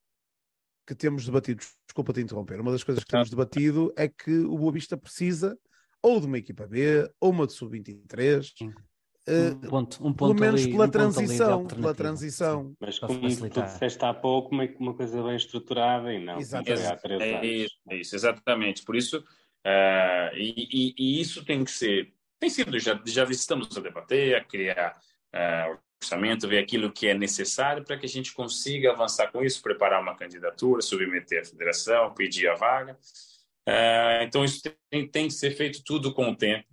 que temos debatido, desculpa te interromper, uma das coisas que temos debatido é que o Boa Vista precisa, ou de uma equipa B, ou uma de sub-23. Um ponto, um Eh, pelo ponto menos ali- pela um ponto transição, pela transição. Mas como tu facilitar. disseste há pouco, uma, uma coisa bem estruturada e não, Exatamente. É isso, é isso, exatamente. Por isso, ah, e, e- e isso tem que ser, tem sido, já, já estamos a debater, a criar ah, orçamento, ver aquilo que é necessário para que a gente consiga avançar com isso, preparar uma candidatura, submeter à federação, pedir a vaga. Ah, então, isso tem, tem que ser feito tudo com o tempo,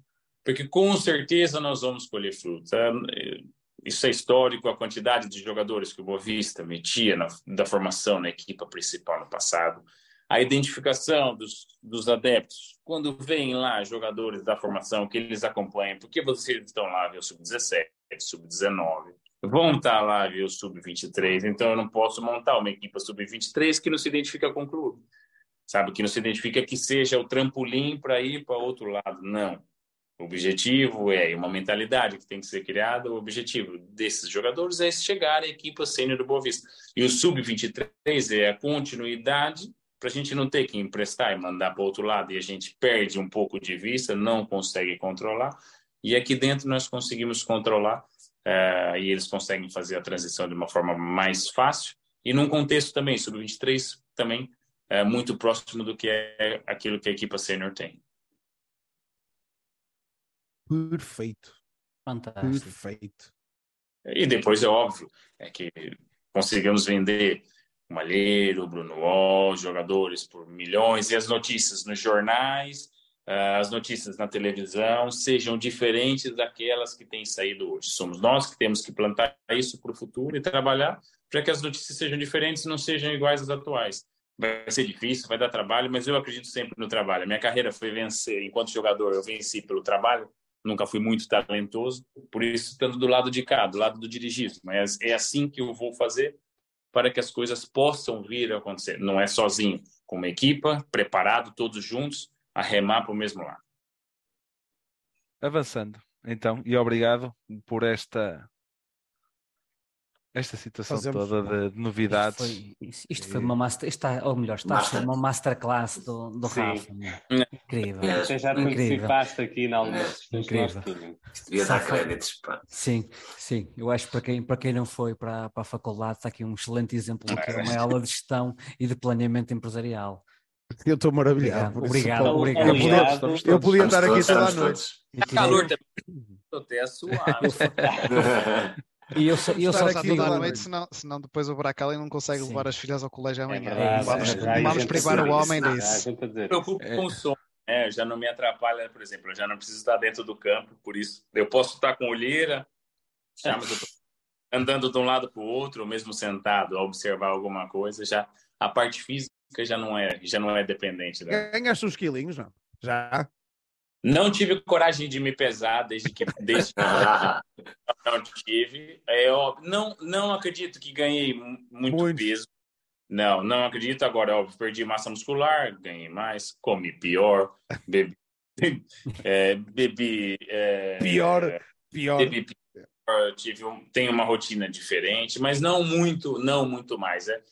porque com certeza nós vamos colher frutos. Ah, Isso é histórico, a quantidade de jogadores que o Bovista metia na, da formação na equipa principal no passado, a identificação dos, dos adeptos, quando vêm lá jogadores da formação que eles acompanham, porque vocês estão lá o sub-17, sub-19, vão estar lá ver o sub-23, então eu não posso montar uma equipa sub-23 que não se identifica com o clube, sabe? Que não se identifica que seja o trampolim para ir para outro lado, não. Objetivo é uma mentalidade que tem que ser criada. O objetivo desses jogadores é chegar à equipa sênior do Boa Vista. E o sub-23 é a continuidade para a gente não ter que emprestar e mandar para outro lado e a gente perde um pouco de vista, não consegue controlar. E aqui dentro nós conseguimos controlar eh, e eles conseguem fazer a transição de uma forma mais fácil. E num contexto também, sub-23 também é muito próximo do que é aquilo que a equipa sênior tem. Perfeito, Fantástico. perfeito. E depois é óbvio é que conseguimos vender o Malheiro, o Bruno Wall, jogadores por milhões e as notícias nos jornais, ah, as notícias na televisão sejam diferentes daquelas que têm saído hoje. Somos nós que temos que plantar isso para o futuro e trabalhar para que as notícias sejam diferentes e não sejam iguais às atuais. Vai ser difícil, vai dar trabalho, mas eu acredito sempre no trabalho. A minha carreira foi vencer, enquanto jogador, eu venci pelo trabalho, nunca fui muito talentoso, por isso estando do lado de cá, do lado do dirigismo. Mas é assim que eu vou fazer para que as coisas possam vir a acontecer. Não é sozinho, com uma equipa, preparado, todos juntos, a remar para o mesmo lado. Avançando, então, e obrigado por esta esta situação Fazemos- toda de novidades. Isto foi, isto- isto foi uma master, está, ou melhor, está a ser Master. uma masterclass do, do Sim. Rafa. meu. Incrível. É. Até já Incrível. participaste aqui em algumas Incrível. Isto devia dar créditos. Pá. Sim, sim. Eu acho que para quem, para quem não foi para, para a faculdade está aqui um excelente exemplo do que é uma aula de gestão e de planeamento empresarial. Eu estou maravilhado. Obrigado, isso, obrigado, obrigado. Eu podia, eu podia estar aqui toda a noite. E Tá tirei- calor também. Estou até a suar. E eu só, eu só aqui digo- noite, senão, senão depois o Bracali não consegue Sim. levar as filhas ao colégio É amanhã. verdade. Vamos- há vamos a privar o homem há disso. me preocupo É. com o som. né? já não me atrapalha, por exemplo, eu já não preciso estar dentro do campo, por isso eu posso estar com olheira, já, mas eu tô andando de um lado para o outro, ou mesmo sentado a observar alguma coisa, já a parte física já não é, já não é dependente. Da... Ganhaste uns quilinhos, não? Já? Não tive coragem de me pesar desde que desde não tive. É, óbvio, não, não acredito que ganhei mu- muito, Muito. peso. Não, não acredito. Agora, óbvio, perdi massa muscular, ganhei mais, comi pior, bebi, é, bebi, é, Pior, pior. bebi pior, tive um, tenho uma rotina diferente, mas não muito, não muito mais. É,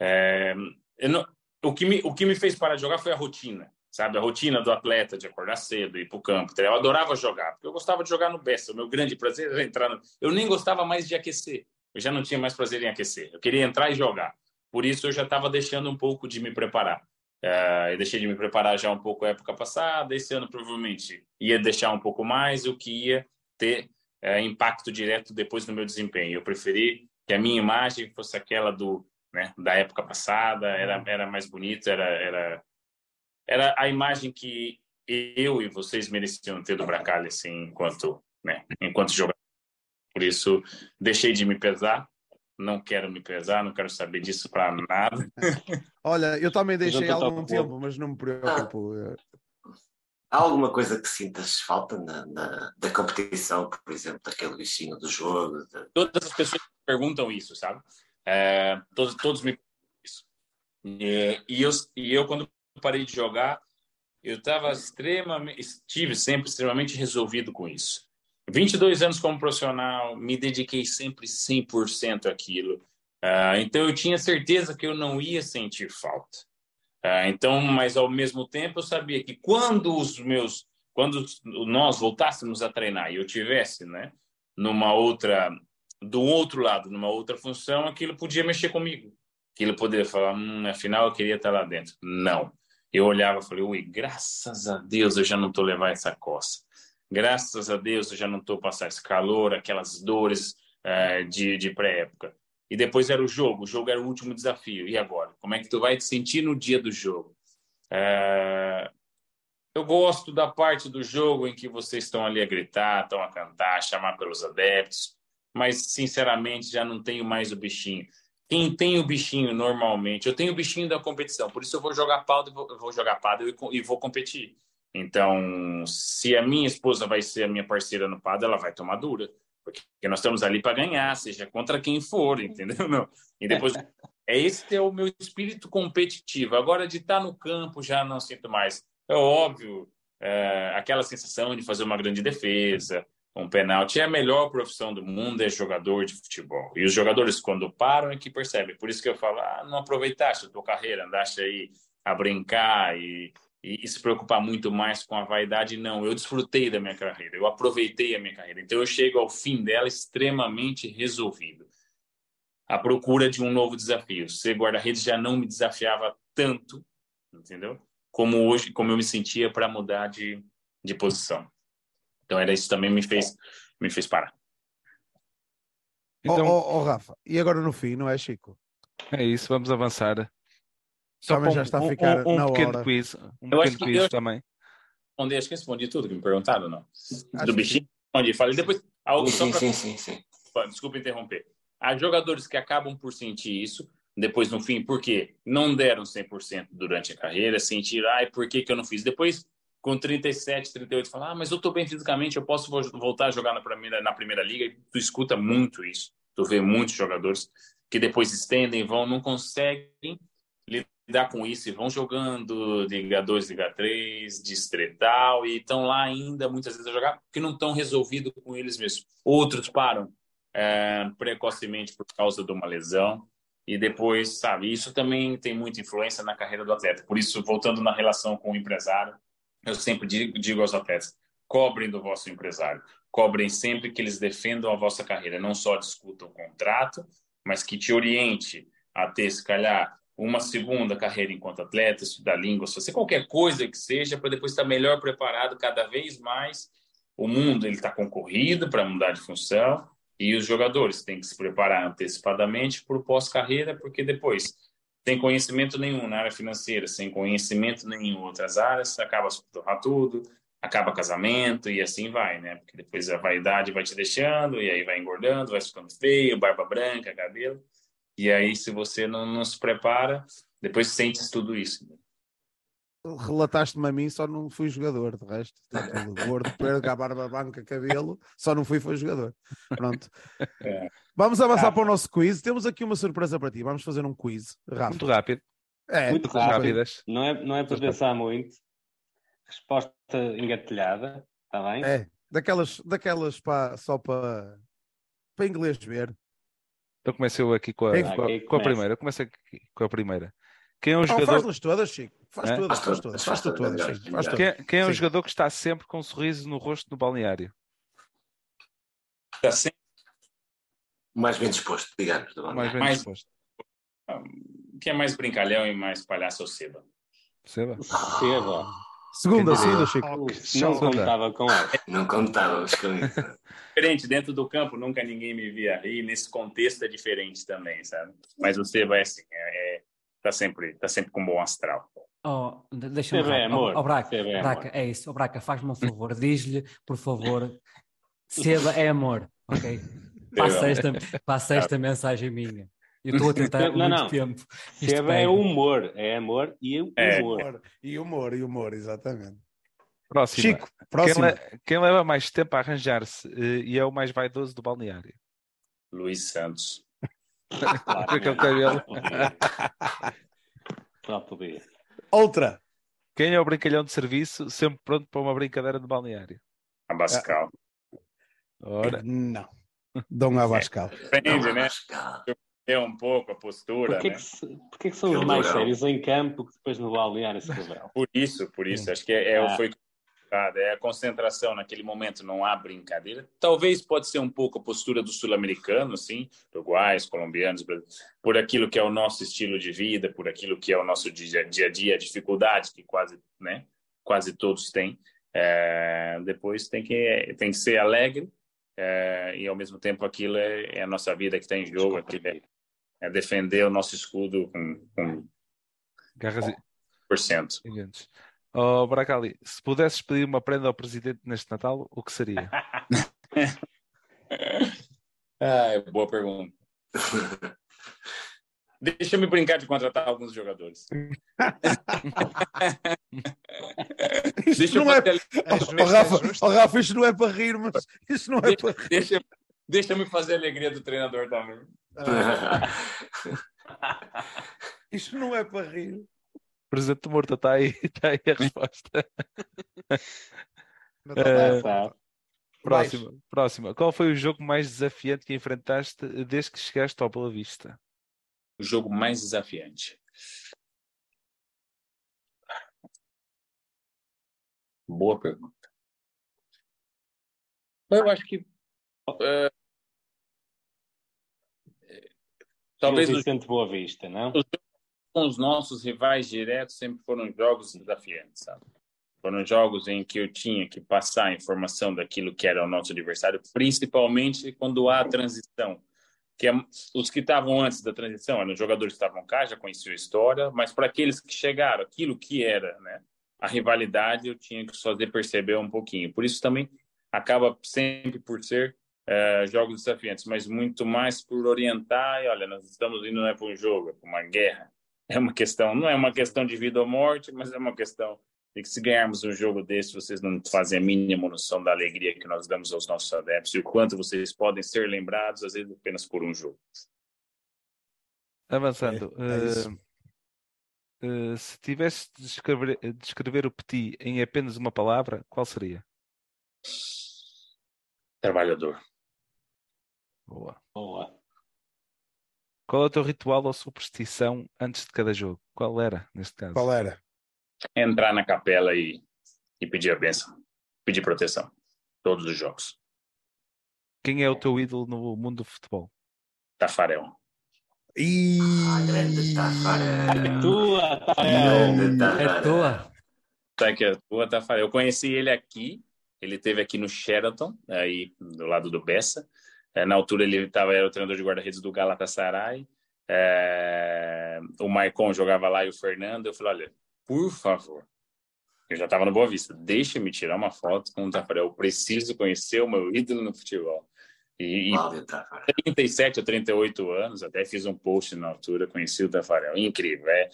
é, eu não- o, que me, o que me fez parar de jogar foi a rotina, sabe? A rotina do atleta de acordar cedo, ir para o campo. Eu adorava jogar, porque eu gostava de jogar no Bessa. O meu grande prazer era entrar no... Eu nem gostava mais de aquecer. Eu já não tinha mais prazer em aquecer. Eu queria entrar e jogar. Por isso eu já estava deixando um pouco de me preparar. Eh, eu deixei de me preparar já um pouco a época passada. Esse ano provavelmente ia deixar um pouco mais, o que ia ter eh, impacto direto depois no meu desempenho. Eu preferi que a minha imagem fosse aquela do né, da época passada. Era era mais bonita, era era era a imagem que eu e vocês mereciam ter do Bracalha assim, enquanto né, enquanto jogador. Por isso deixei de me pesar. Não quero me pesar, não quero saber disso para nada. Olha, eu também deixei há algum tempo, mas não me preocupo. eh, Há alguma coisa que sintas falta na, na- da competição, por exemplo, daquele bichinho do jogo? de- Todas as pessoas perguntam isso, sabe? É, todos, todos me perguntam isso. E, e eu, e eu, quando parei de jogar, eu estava extremamente, estive sempre extremamente resolvido com isso. 22 anos como profissional, me dediquei sempre 100% àquilo. Ah, então eu tinha certeza que eu não ia sentir falta. Ah, então, mas ao mesmo tempo eu sabia que quando os meus quando nós voltássemos a treinar e eu tivesse, né, numa outra, do outro lado, numa outra função, aquilo podia mexer comigo. Aquilo poderia falar, hum, afinal eu queria estar lá dentro. Não. Eu olhava e falei, ui, graças a Deus eu já não estou levando essa coça. Graças a Deus eu já não estou passando esse calor, aquelas dores uh, de, de pré-época. E depois era o jogo, o jogo era o último desafio. E agora? Como é que tu vai te sentir no dia do jogo? Uh, eu gosto da parte do jogo em que vocês estão ali a gritar, estão a cantar, a chamar pelos adeptos, mas sinceramente já não tenho mais o bichinho. Quem tem o bichinho normalmente, eu tenho o bichinho da competição, por isso eu vou jogar pau, vou jogar paddle e vou competir. Então, se a minha esposa vai ser a minha parceira no paddle, ela vai tomar dura, porque nós estamos ali para ganhar, seja contra quem for, entendeu? E depois é esse é o meu espírito competitivo. Agora de estar no campo já não sinto mais. É óbvio, é, aquela sensação de fazer uma grande defesa, um pênalti. É a melhor profissão do mundo, é jogador de futebol. E os jogadores, quando param, é que percebem. Por isso que eu falo, ah, não aproveitaste a tua carreira, andaste aí a brincar e, e, se preocupar muito mais com a vaidade. Não, eu desfrutei da minha carreira, eu aproveitei a minha carreira. Então eu chego ao fim dela extremamente resolvido. A procura de um novo desafio. Ser guarda-redes já não me desafiava tanto, entendeu? como hoje, como eu me sentia para mudar de, de posição. Então era isso também me fez me fez parar. Então, oh, oh, oh, Rafa, e agora no fim, não é Chico? É isso, vamos avançar. Só também já está a ficar um, um, um pequeno hora. quiz, um eu pequeno quiz eu... também. Respondi, acho que respondi tudo que me perguntaram, não? Acho Do bichinho, respondi. Falei depois. Algo sim, sim, sim, sim, sim. Desculpa interromper. Há jogadores que acabam por sentir isso, depois no fim, por quê? Não deram 100% durante a carreira, sentiram, ai, por que, que eu não fiz? Depois, com 37, 38, falar, ah, mas eu estou bem fisicamente, eu posso voltar a jogar na primeira, na primeira liga. E tu escuta muito isso, tu vê muitos jogadores que depois estendem, vão, não conseguem lidar com isso e vão jogando Liga 2, Liga 3, Distretal e estão lá ainda muitas vezes a jogar porque não estão resolvidos com eles mesmos. Outros param é, precocemente por causa de uma lesão e depois, sabe, isso também tem muita influência na carreira do atleta. Por isso, voltando na relação com o empresário, eu sempre digo, digo aos atletas: cobrem do vosso empresário, cobrem sempre que eles defendam a vossa carreira, não só discutam o contrato, mas que te oriente a ter, se calhar, uma segunda carreira enquanto atleta, estudar línguas, fazer qualquer coisa que seja, para depois estar melhor preparado cada vez mais. O mundo ele está concorrido para mudar de função e os jogadores têm que se preparar antecipadamente para o pós-carreira, porque depois, sem conhecimento nenhum na área financeira, sem conhecimento nenhum em outras áreas, acaba se tudo, acaba casamento e assim vai, né? Porque depois a vaidade vai te deixando, e aí vai engordando, vai ficando feio, barba branca, cabelo. E aí, se você não, não se prepara, depois sente tudo isso. Né? Relataste-me a mim, só não fui jogador, de resto, está tudo gordo, perca, barba branca, cabelo, só não fui foi jogador. Pronto. É. Vamos avançar ah, para o nosso quiz. Temos aqui uma surpresa para ti. Vamos fazer um quiz Rafa. Muito rápido. É, muito rápidas. Não é, não é para pensar muito. Resposta engatilhada, está bem? É, daquelas, daquelas para, só para, para inglês ver. Então comecei aqui com a, com a, com a primeira. Comecei aqui com a primeira. Quem é um jogador... Faz-las todas, Chico. Faz é? todas, faz todas. Faz todas, Chico. Faz todas. Quem, quem é um jogador que está sempre com um sorriso no rosto no balneário? Está sempre. Mais bem disposto, digamos. Mais bem mais... disposto. Quem é mais brincalhão e mais palhaço é o Seba. Seba? Seba. Segunda, segunda, Chico. Não contava com ela. Não contávamos com isso. Diferente, dentro do campo nunca ninguém me via rir, nesse contexto é diferente também, sabe? Mas o Seba é assim, é, é está sempre, tá sempre com um bom astral. Oh, deixa-me ver. amor. Oh, Braca, é Braca, é isso. Oh, Braca, faz-me um favor, diz-lhe, por favor, Seba é amor, ok? Passa esta, passa esta mensagem minha. Eu estou a tentar não, muito não. tempo. Seba é humor, é amor e é. humor. E humor, e humor, exatamente. Próximo. Chico, próximo. Quem, le quem, leva mais tempo a arranjar-se uh, e é o mais vaidoso do balneário? Luís Santos. Claro, com aquele cabelo. Podia. Outra. Quem é o brincalhão de serviço, sempre pronto para uma brincadeira de balneário? Abascal. Ora. Não. Dom Abascal. Depende, né? É um pouco a postura. Porquê, né? que, porquê que são os mais sérios em campo que depois no balneário se revelam? Por isso, por isso. Acho que é, é, ah. foi é a concentração naquele momento, não há brincadeira. Talvez pode ser um pouco a postura do sul-americano, assim, uruguais, colombianos, por aquilo que é o nosso estilo de vida, por aquilo que é o nosso dia, dia a dia, a dificuldade que quase, né, quase todos têm. É, depois tem que, tem que ser alegre é, e, ao mesmo tempo, aquilo é, é a nossa vida que está em jogo, aquilo é, é defender o nosso escudo com, com Garras e- por cento. gigantes. Oh, Bracali, se pudesses pedir uma prenda ao presidente neste Natal, o que seria? ah, boa pergunta. Deixa me brincar de contratar alguns jogadores. Isto Deixa não é. É Oh, é Rafa, oh, Rafa, isto não é para rir, mas isto não é para rir. deixa, deixa me fazer a alegria do treinador também. Isto não é para rir. O presidente morto está aí, está aí a resposta. Tá. Próxima, próxima. Qual foi o jogo mais desafiante que enfrentaste desde que chegaste ao Boa Vista? O jogo mais desafiante. Boa pergunta. Eu acho que. eh, talvez Gil os, Vicente Boa Vista, não? Os nossos rivais diretos sempre foram jogos desafiantes, sabe? Foram jogos em que eu tinha que passar a informação daquilo que era o nosso adversário, principalmente quando há transição. Que é, os que estavam antes da transição eram os jogadores que estavam cá, já conheciam a história, mas para aqueles que chegaram, aquilo que era né, a rivalidade, eu tinha que fazer perceber um pouquinho. Por isso também acaba sempre por ser eh, jogos desafiantes, mas muito mais por orientar. E olha, nós estamos indo não é para um jogo, é para uma guerra. É uma questão, não é uma questão de vida ou morte, mas é uma questão de que se ganharmos um jogo desse, vocês não fazem a mínima noção da alegria que nós damos aos nossos adeptos e o quanto vocês podem ser lembrados, às vezes, apenas por um jogo. Avançando. É, é eh, eh, se tivesse de descrever, descrever o Petit em apenas uma palavra, qual seria? Trabalhador. Boa. Boa. Qual é o teu ritual ou superstição antes de cada jogo? Qual era, neste caso? Qual era? Entrar na capela e, e pedir a bênção, pedir proteção. Todos os jogos. Quem é o teu ídolo no mundo do futebol? Tafarel. E... Ah, grande Tafarel. Tua, tá. Grande É Tafarel. tua. Tá que é tua, Tafarel. Eu conheci ele aqui, ele teve aqui no Sheraton, aí do lado do Bessa. É, na altura ele tava, era o treinador de guarda-redes do Galatasaray. É, o Maicon jogava lá e o Fernando. Eu falei, olha, por favor, eu já estava no Boa Vista, deixa-me tirar uma foto com o Tafarel. Eu preciso conhecer o meu ídolo no futebol. E, e Cláudio Tafarel. 37 ou 38 anos, até fiz um post na altura, conheci o Tafarel. Incrível, é.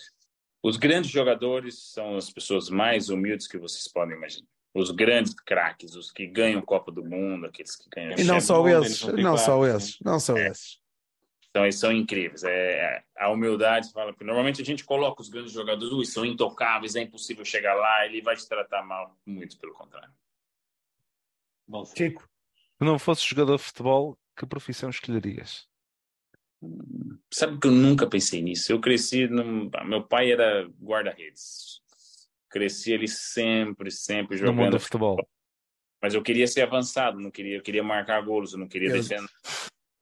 Os grandes jogadores são as pessoas mais humildes que vocês podem imaginar. Os grandes craques, os que ganham Copa do Mundo, aqueles que ganham. E não só esses, 94, não só sim. esses, não só esses. Então, eles são incríveis. É, a humildade fala que normalmente a gente coloca os grandes jogadores, "Ui, são intocáveis, é impossível chegar lá, ele vai te tratar mal, muito pelo contrário. Bom. Chico, Se não fosses jogador de futebol, que profissão escolherias? Sabe que eu nunca pensei nisso. Eu cresci, num... meu pai era guarda-redes. Cresci ele sempre, sempre No mundo jogando do futebol. mas eu queria ser avançado, não queria, eu queria marcar gols, eu não queria Eu- defender.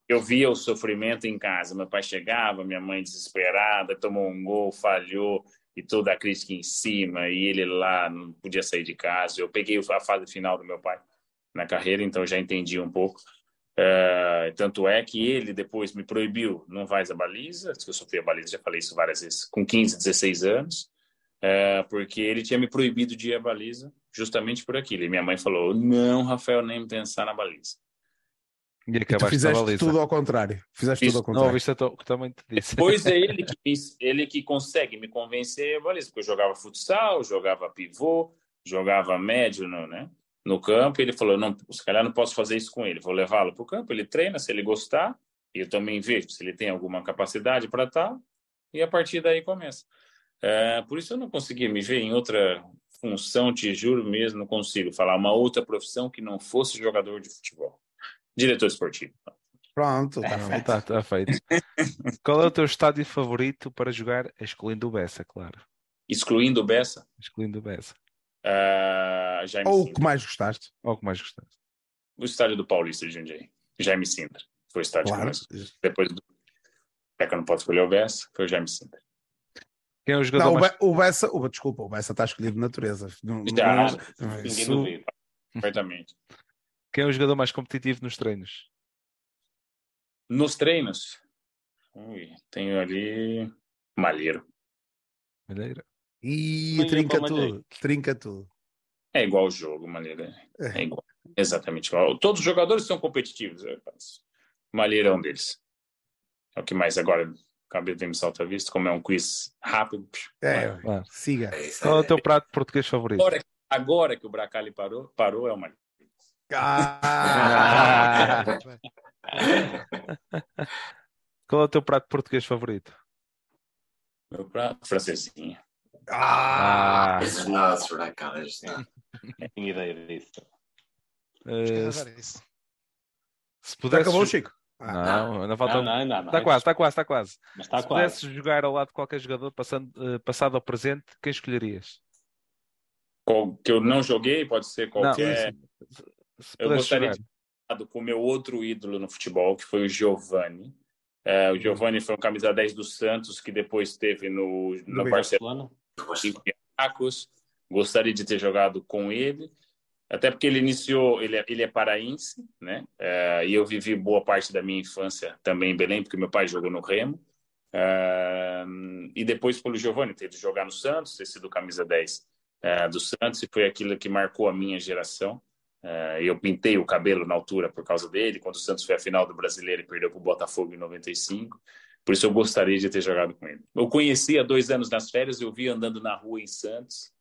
Eu via o sofrimento em casa. Meu pai chegava, minha mãe desesperada, tomou um gol, falhou e toda a crítica em cima, e ele lá não podia sair de casa. Eu peguei a fase final do meu pai na carreira, então já entendi um pouco. Eh, tanto é que ele depois me proibiu, não vais a baliza, que eu sofri a baliza, já falei isso várias vezes, com 15, 16 anos, eh, porque ele tinha me proibido de ir à baliza justamente por aquilo. E minha mãe falou: não, Rafael, nem pensar na baliza. E e tu acabaste na fizeste tudo ao contrário. Fizeste Isso, tudo ao Não contrário. ouviste o que também te disse. Depois é ele que, ele que consegue me convencer a baliza, porque eu jogava futsal, jogava pivô, jogava médio no, né, no campo, e ele falou, não, se calhar não posso fazer isso com ele, vou levá-lo para o campo, ele treina, se ele gostar, e eu também vejo se ele tem alguma capacidade para tal, e a partir daí começa. É, por isso eu não conseguia me ver em outra função, te juro mesmo, não consigo falar uma outra profissão que não fosse jogador de futebol. Diretor esportivo. Pronto, está Não, feito. tá, tá feito. Qual é o teu estádio favorito para jogar, excluindo o Bessa, claro. Excluindo o Bessa, Excluindo o Bessa. Uh, Ou o que mais gostaste? Ou o que mais gostaste? O estádio do Paulista de Jundiaí. Jaime Sintra. Foi o estádio Claro. que mais... Depois do... É que eu não posso escolher o Bessa, foi o Jaime Sintra. Quem é o jogador Não, o, mais... O Bessa, o, desculpa, o Bessa está escolhido de natureza. Não- Já, não- Ninguém isso- duvida. Perfeitamente. Quem é o jogador mais competitivo nos treinos? Nos treinos, ui, tenho ali Malheiro. Malheiro. Ih, Manhã trinca tudo, trinca tudo. É igual o jogo, Malheiro. É igual. Exatamente igual. Todos os jogadores são competitivos. rapaz. Malheiro é um deles. É o que mais agora me salta a vista, como é um quiz rápido. É, vai. Claro. siga. É Qual é o teu prato português favorito? Agora, agora que o Bracali parou, parou é o Malheiro. Ah. Qual é o teu prato português favorito? Meu prato, francesinha. ah, Esses nossos bracales. sim. Não tinha ideia disso. Que se, pudesses... acabou, Chico? Não, ainda falta... Não, não, não. Está quase, está quase, está quase. Mas está se quase. pudesses jogar ao lado de qualquer jogador passando, eh, passado ou presente, quem escolherias? Qual- que eu não joguei, pode ser qualquer. Se Eu pudesses gostaria jogar. de falar com o meu outro ídolo no futebol, que foi o Giovani. É, o Giovani foi um camisa 10 do Santos, que depois teve no, no. Barcelona. Barcelona? Gostaria de ter jogado com ele, até porque ele iniciou, ele é, ele é paraense, né? É, e eu vivi boa parte da minha infância também em Belém, porque meu pai jogou no Remo. É, e depois pelo Giovani, ter de jogar no Santos, ter sido camisa 10 é, do Santos, e foi aquilo que marcou a minha geração. Eu pintei o cabelo na altura por causa dele, quando o Santos foi à final do Brasileiro e perdeu para o Botafogo em 95. Por isso eu gostaria de ter jogado com ele. Eu conheci há dois anos nas férias, eu vi andando na rua em Santos,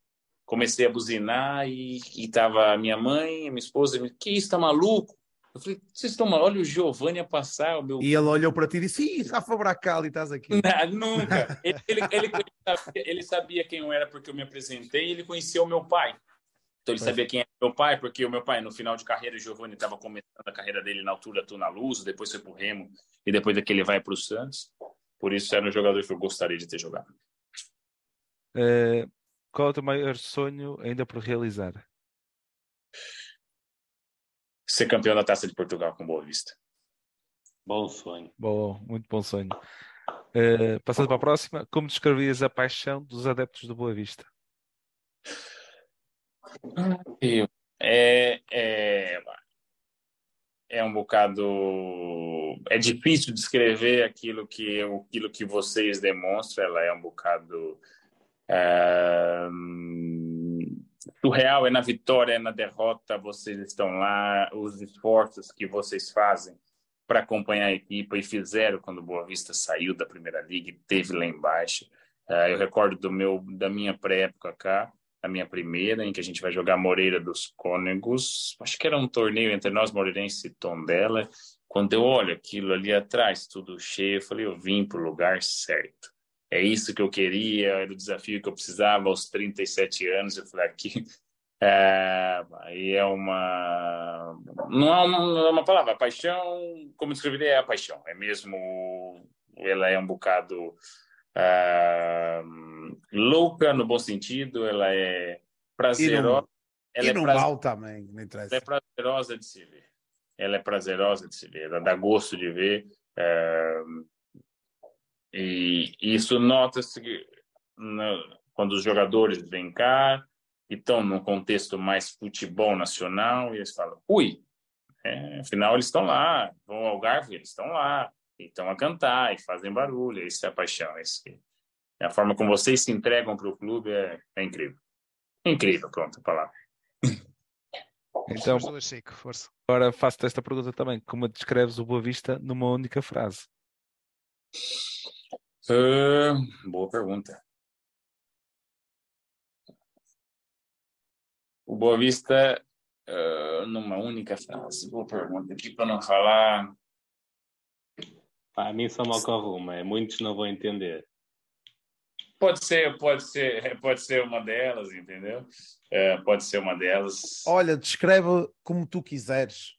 comecei a buzinar e, e tava a minha mãe, a minha esposa, me, que isso, tá maluco? Eu falei, vocês estão malucos? Olha o Giovanni a passar, o meu... E ele olhou para ti e disse: Ih, Rafa Bracali, estás aqui. Não, nunca. Ele, ele, ele, sabia, ele sabia quem eu era porque eu me apresentei e ele conhecia o meu pai. Então ele sabia quem era meu pai, porque o meu pai, no final de carreira, o Giovanni estava começando a carreira dele na altura do Na Luz, depois foi pro Remo e depois daqui ele vai para o Santos. Por isso era um jogador que eu gostaria de ter jogado. Eh, qual é o teu maior sonho ainda por realizar? Ser campeão da Taça de Portugal com Boa Vista. Bom sonho. Bom, muito bom sonho. Eh, passando para a próxima, como descrevias a paixão dos adeptos do Boa Vista? É, é, é um bocado. É difícil descrever aquilo que, aquilo que vocês demonstram, ela é um bocado. Surreal, é na vitória, é na derrota, vocês estão lá, os esforços que vocês fazem para acompanhar a equipe e fizeram quando o Boa Vista saiu da Primeira Liga e teve lá embaixo. É, eu recordo do meu, da minha pré-época cá, a minha primeira, em que a gente vai jogar Moreira dos Cônegos. Acho que era um torneio entre nós, Moreirense e Tondela. Quando eu olho aquilo ali atrás, tudo cheio, eu falei, eu vim para o lugar certo. É isso que eu queria, era o desafio que eu precisava aos 37 anos. Eu falei, aqui. É, aí é uma. Não é uma, é uma palavra. A paixão, como descreveria, é a paixão. É mesmo. Ela é um bocado ah, louca no bom sentido, ela é prazerosa. ela e é no praze- mal também, não ela interessa. é prazerosa de se ver. Ela é prazerosa de se ver, ela dá gosto de ver. é, E isso nota-se na- quando os jogadores vêm cá e estão num contexto mais futebol nacional e eles falam, ui, é, afinal eles estão lá, vão ao Algarve, eles estão lá, e estão a cantar e fazem barulho, isso é a paixão. Isso que- a forma como vocês se entregam para o clube é, é incrível. Incrível, pronto, a palavra. Então, Chico, força. agora faço-te esta pergunta também. Como descreves o Boa Vista numa única frase? Ah, boa pergunta. O Boa Vista, ah, numa única frase. Boa pergunta. Aqui para não falar. Pá, a mim só me ocorre uma, é muitos não vão entender. Pode ser, pode ser, pode ser uma delas, entendeu? É, pode ser uma delas. Olha, descreve como tu quiseres.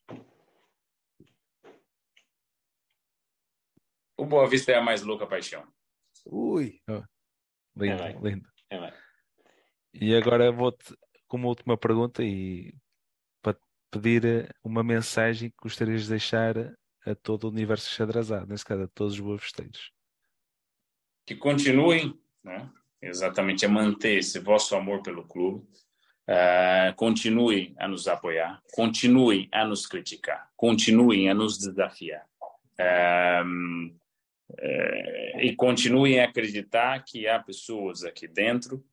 O Boa Vista é a mais louca paixão. Ui, Lindo, É lindo. É. E agora vou-te como última pergunta e para pedir uma mensagem que gostarias de deixar a todo o universo xadrezado, nesse caso a todos os boavisteiros. Que continuem, né? exatamente, a manter esse vosso amor pelo clube, uh, continuem a nos apoiar, continuem a nos criticar, continuem a nos desafiar. Uh, uh, e continuem a acreditar que há pessoas aqui dentro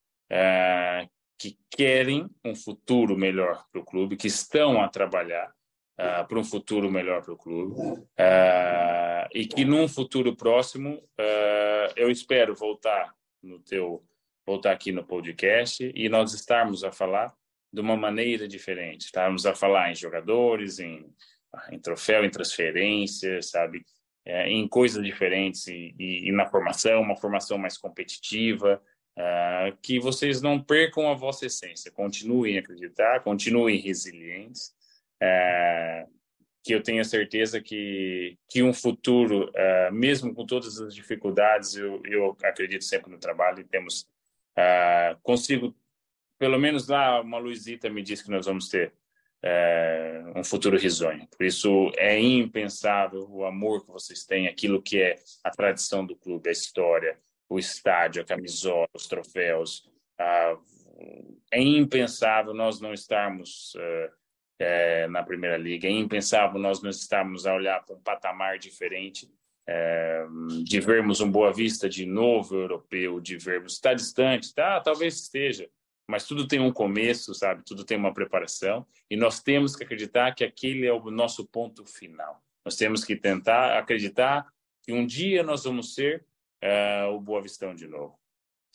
que querem um futuro melhor para o clube, que estão a trabalhar uh, para um futuro melhor para o clube uh, e que num futuro próximo uh, eu espero voltar no teu voltar aqui no podcast e nós estarmos a falar de uma maneira diferente, estarmos a falar em jogadores, em, em troféu, em transferência, sabe, é, em coisas diferentes e, e, e na formação, uma formação mais competitiva, Uh, que vocês não percam a vossa essência, continuem a acreditar, continuem resilientes, uh, que eu tenho certeza que, que um futuro, uh, mesmo com todas as dificuldades, eu, eu acredito sempre no trabalho e temos, consigo, pelo menos lá uma Luizita me disse que nós vamos ter um futuro risonho. Por isso é impensável o amor que vocês têm, aquilo que é a tradição do clube, a história, o estádio, a camisola, os troféus. É impensável nós não estarmos é, na Primeira Liga, é impensável nós não estarmos a olhar para um patamar diferente, é, de vermos um Boa Vista de novo europeu, de vermos, está distante, tá, talvez esteja, mas tudo tem um começo, sabe? Tudo tem uma preparação e nós temos que acreditar que aquele é o nosso ponto final. Nós temos que tentar acreditar que um dia nós vamos ser uh, o Boa Vistão de novo.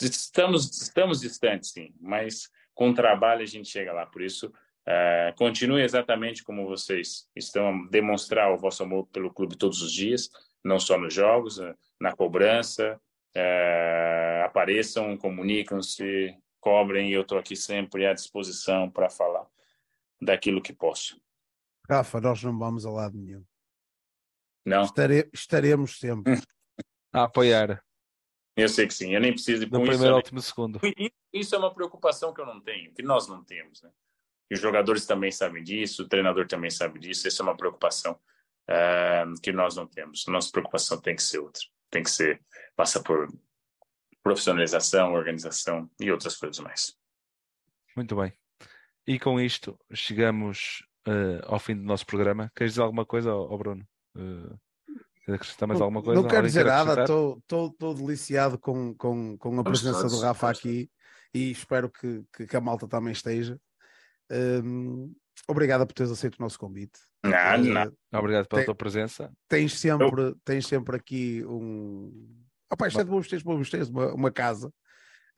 Estamos, estamos distantes, sim, mas com trabalho a gente chega lá. Por isso, uh, continue exatamente como vocês estão a demonstrar o vosso amor pelo clube todos os dias, não só nos jogos, uh, na cobrança. Apareçam, comunicam-se, cobrem, e eu estou aqui sempre à disposição para falar daquilo que posso. Rafa, nós não vamos a lado nenhum. Não. Estare, estaremos sempre. a apoiar. Eu sei que sim, eu nem preciso de No primeiro, último segundo. Isso é uma preocupação que eu não tenho, que nós não temos, né? E os jogadores também sabem disso, o treinador também sabe disso. Essa é uma preocupação uh, que nós não temos. Nossa preocupação tem que ser outra, tem que ser passa por profissionalização, organização e outras coisas mais. Muito bem. E com isto chegamos uh, ao fim do nosso programa. Queres dizer alguma coisa, oh, Bruno? Uh, acrescentar mais alguma coisa? Não quero dizer nada, estou deliciado com, com, com a presença do Rafa aqui e espero que, que, que, a malta também esteja. Um, obrigado por teres aceito o nosso convite. Não, não. Obrigado pela Tem, tua presença. Tens sempre, tens sempre aqui um. Opa, isto é de textos, bons textos, uma, uma casa.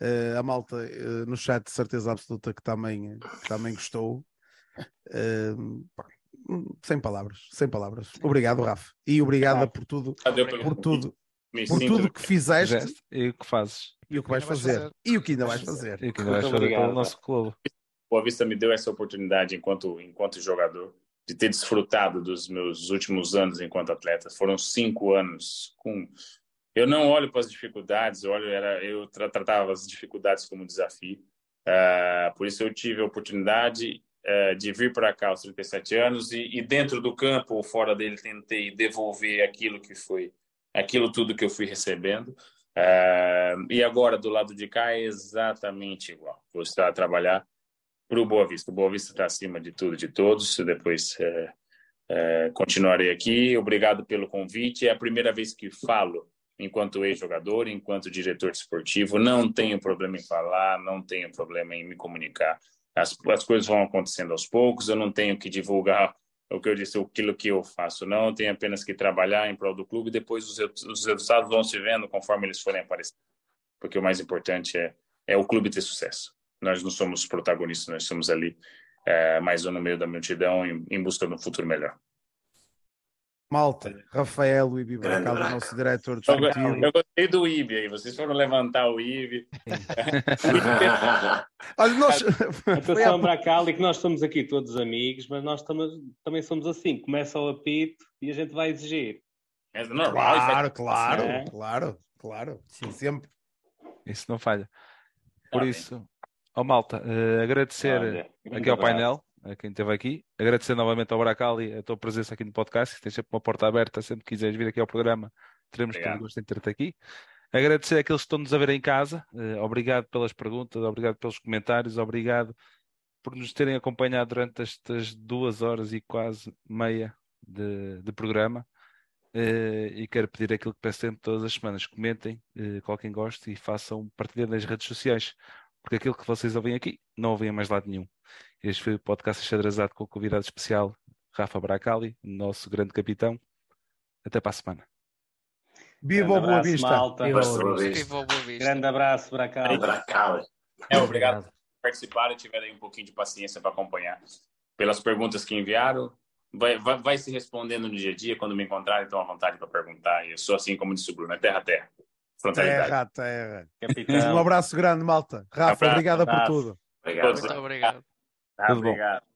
Uh, a malta uh, no chat, de certeza absoluta que também, também gostou. Uh, sem palavras, sem palavras. Obrigado, Rafa. E obrigada por tudo, por tudo, por tudo que fizeste e o que fazes. E o que vais fazer. E o que ainda vais fazer. E o que ainda vais fazer pelo nosso clube. Boa Vista me deu essa oportunidade enquanto, enquanto jogador de ter desfrutado dos meus últimos anos enquanto atleta. Foram cinco anos com. Eu não olho para as dificuldades, eu olho era eu tratava as dificuldades como desafio. Uh, por isso eu tive a oportunidade é, de vir para cá aos 37 anos e, e, dentro do campo ou fora dele tentei devolver aquilo que foi, aquilo tudo que eu fui recebendo. É, e agora do lado de cá é exatamente igual. Vou estar a trabalhar para o Boa Vista. O Boa Vista está acima de tudo, de todos. Depois é, é, continuarei aqui. Obrigado pelo convite. É a primeira vez que falo enquanto ex-jogador, enquanto diretor esportivo. Não tenho problema em falar, não tenho problema em me comunicar as, as coisas vão acontecendo aos poucos, eu não tenho que divulgar o que eu disse, aquilo que eu faço, não, eu tenho apenas que trabalhar em prol do clube depois os, os resultados vão se vendo conforme eles forem aparecendo. Porque o mais importante é, é o clube ter sucesso. Nós não somos protagonistas, nós somos ali é, mais um no meio da multidão em, em busca de um futuro melhor. Malta, Rafael Ibi Bracal, nosso diretor de eu, eu gostei do Ibi aí, vocês foram levantar o Ibi. Olha, nós... Atenção, Bracal, e que nós estamos aqui todos amigos, mas nós também, também somos assim, começa o apito e a gente vai exigir. É normal, claro, claro, é. claro, claro, Sim. sempre. Isso não falha. Por tá isso, Ó malta, eh, agradecer aqui ao abraço. painel, a quem esteve aqui, agradecer novamente ao Bracali a tua presença aqui no podcast, tens sempre uma porta aberta, sempre que quiseres vir aqui ao programa, teremos todo o gosto em ter-te aqui. Agradecer àqueles que estão-nos a ver em casa, eh, obrigado pelas perguntas, obrigado pelos comentários, obrigado por nos terem acompanhado durante estas duas horas e quase meia de, de programa. Eh, e quero pedir aquilo que peço sempre todas as semanas: comentem, eh, qualquer goste e façam partilha nas redes sociais, porque aquilo que vocês ouvem aqui não ouvem a mais lado nenhum. Este foi o podcast Xadrezado com o convidado especial Rafa Bracali, nosso grande capitão. Até para a semana. Viva o Boa Vista! malta. Viva Boa Vista. Viva o Boa Vista. Grande abraço, Bracal. Bracali. É, obrigado por participar e tiver aí um pouquinho de paciência para acompanhar. Pelas perguntas que enviaram, vai, vai, vai se respondendo no dia a dia. Quando me encontrarem, estão à vontade para perguntar. Eu sou assim como disse o Bruno, é terra a terra. Frontalidade. Terra, terra. Capitão. Um abraço grande, malta. Rafa, Abraço, obrigada por abraço. tudo. Obrigado. Muito obrigado. Ah, Tudo bom. obrigado. Ah.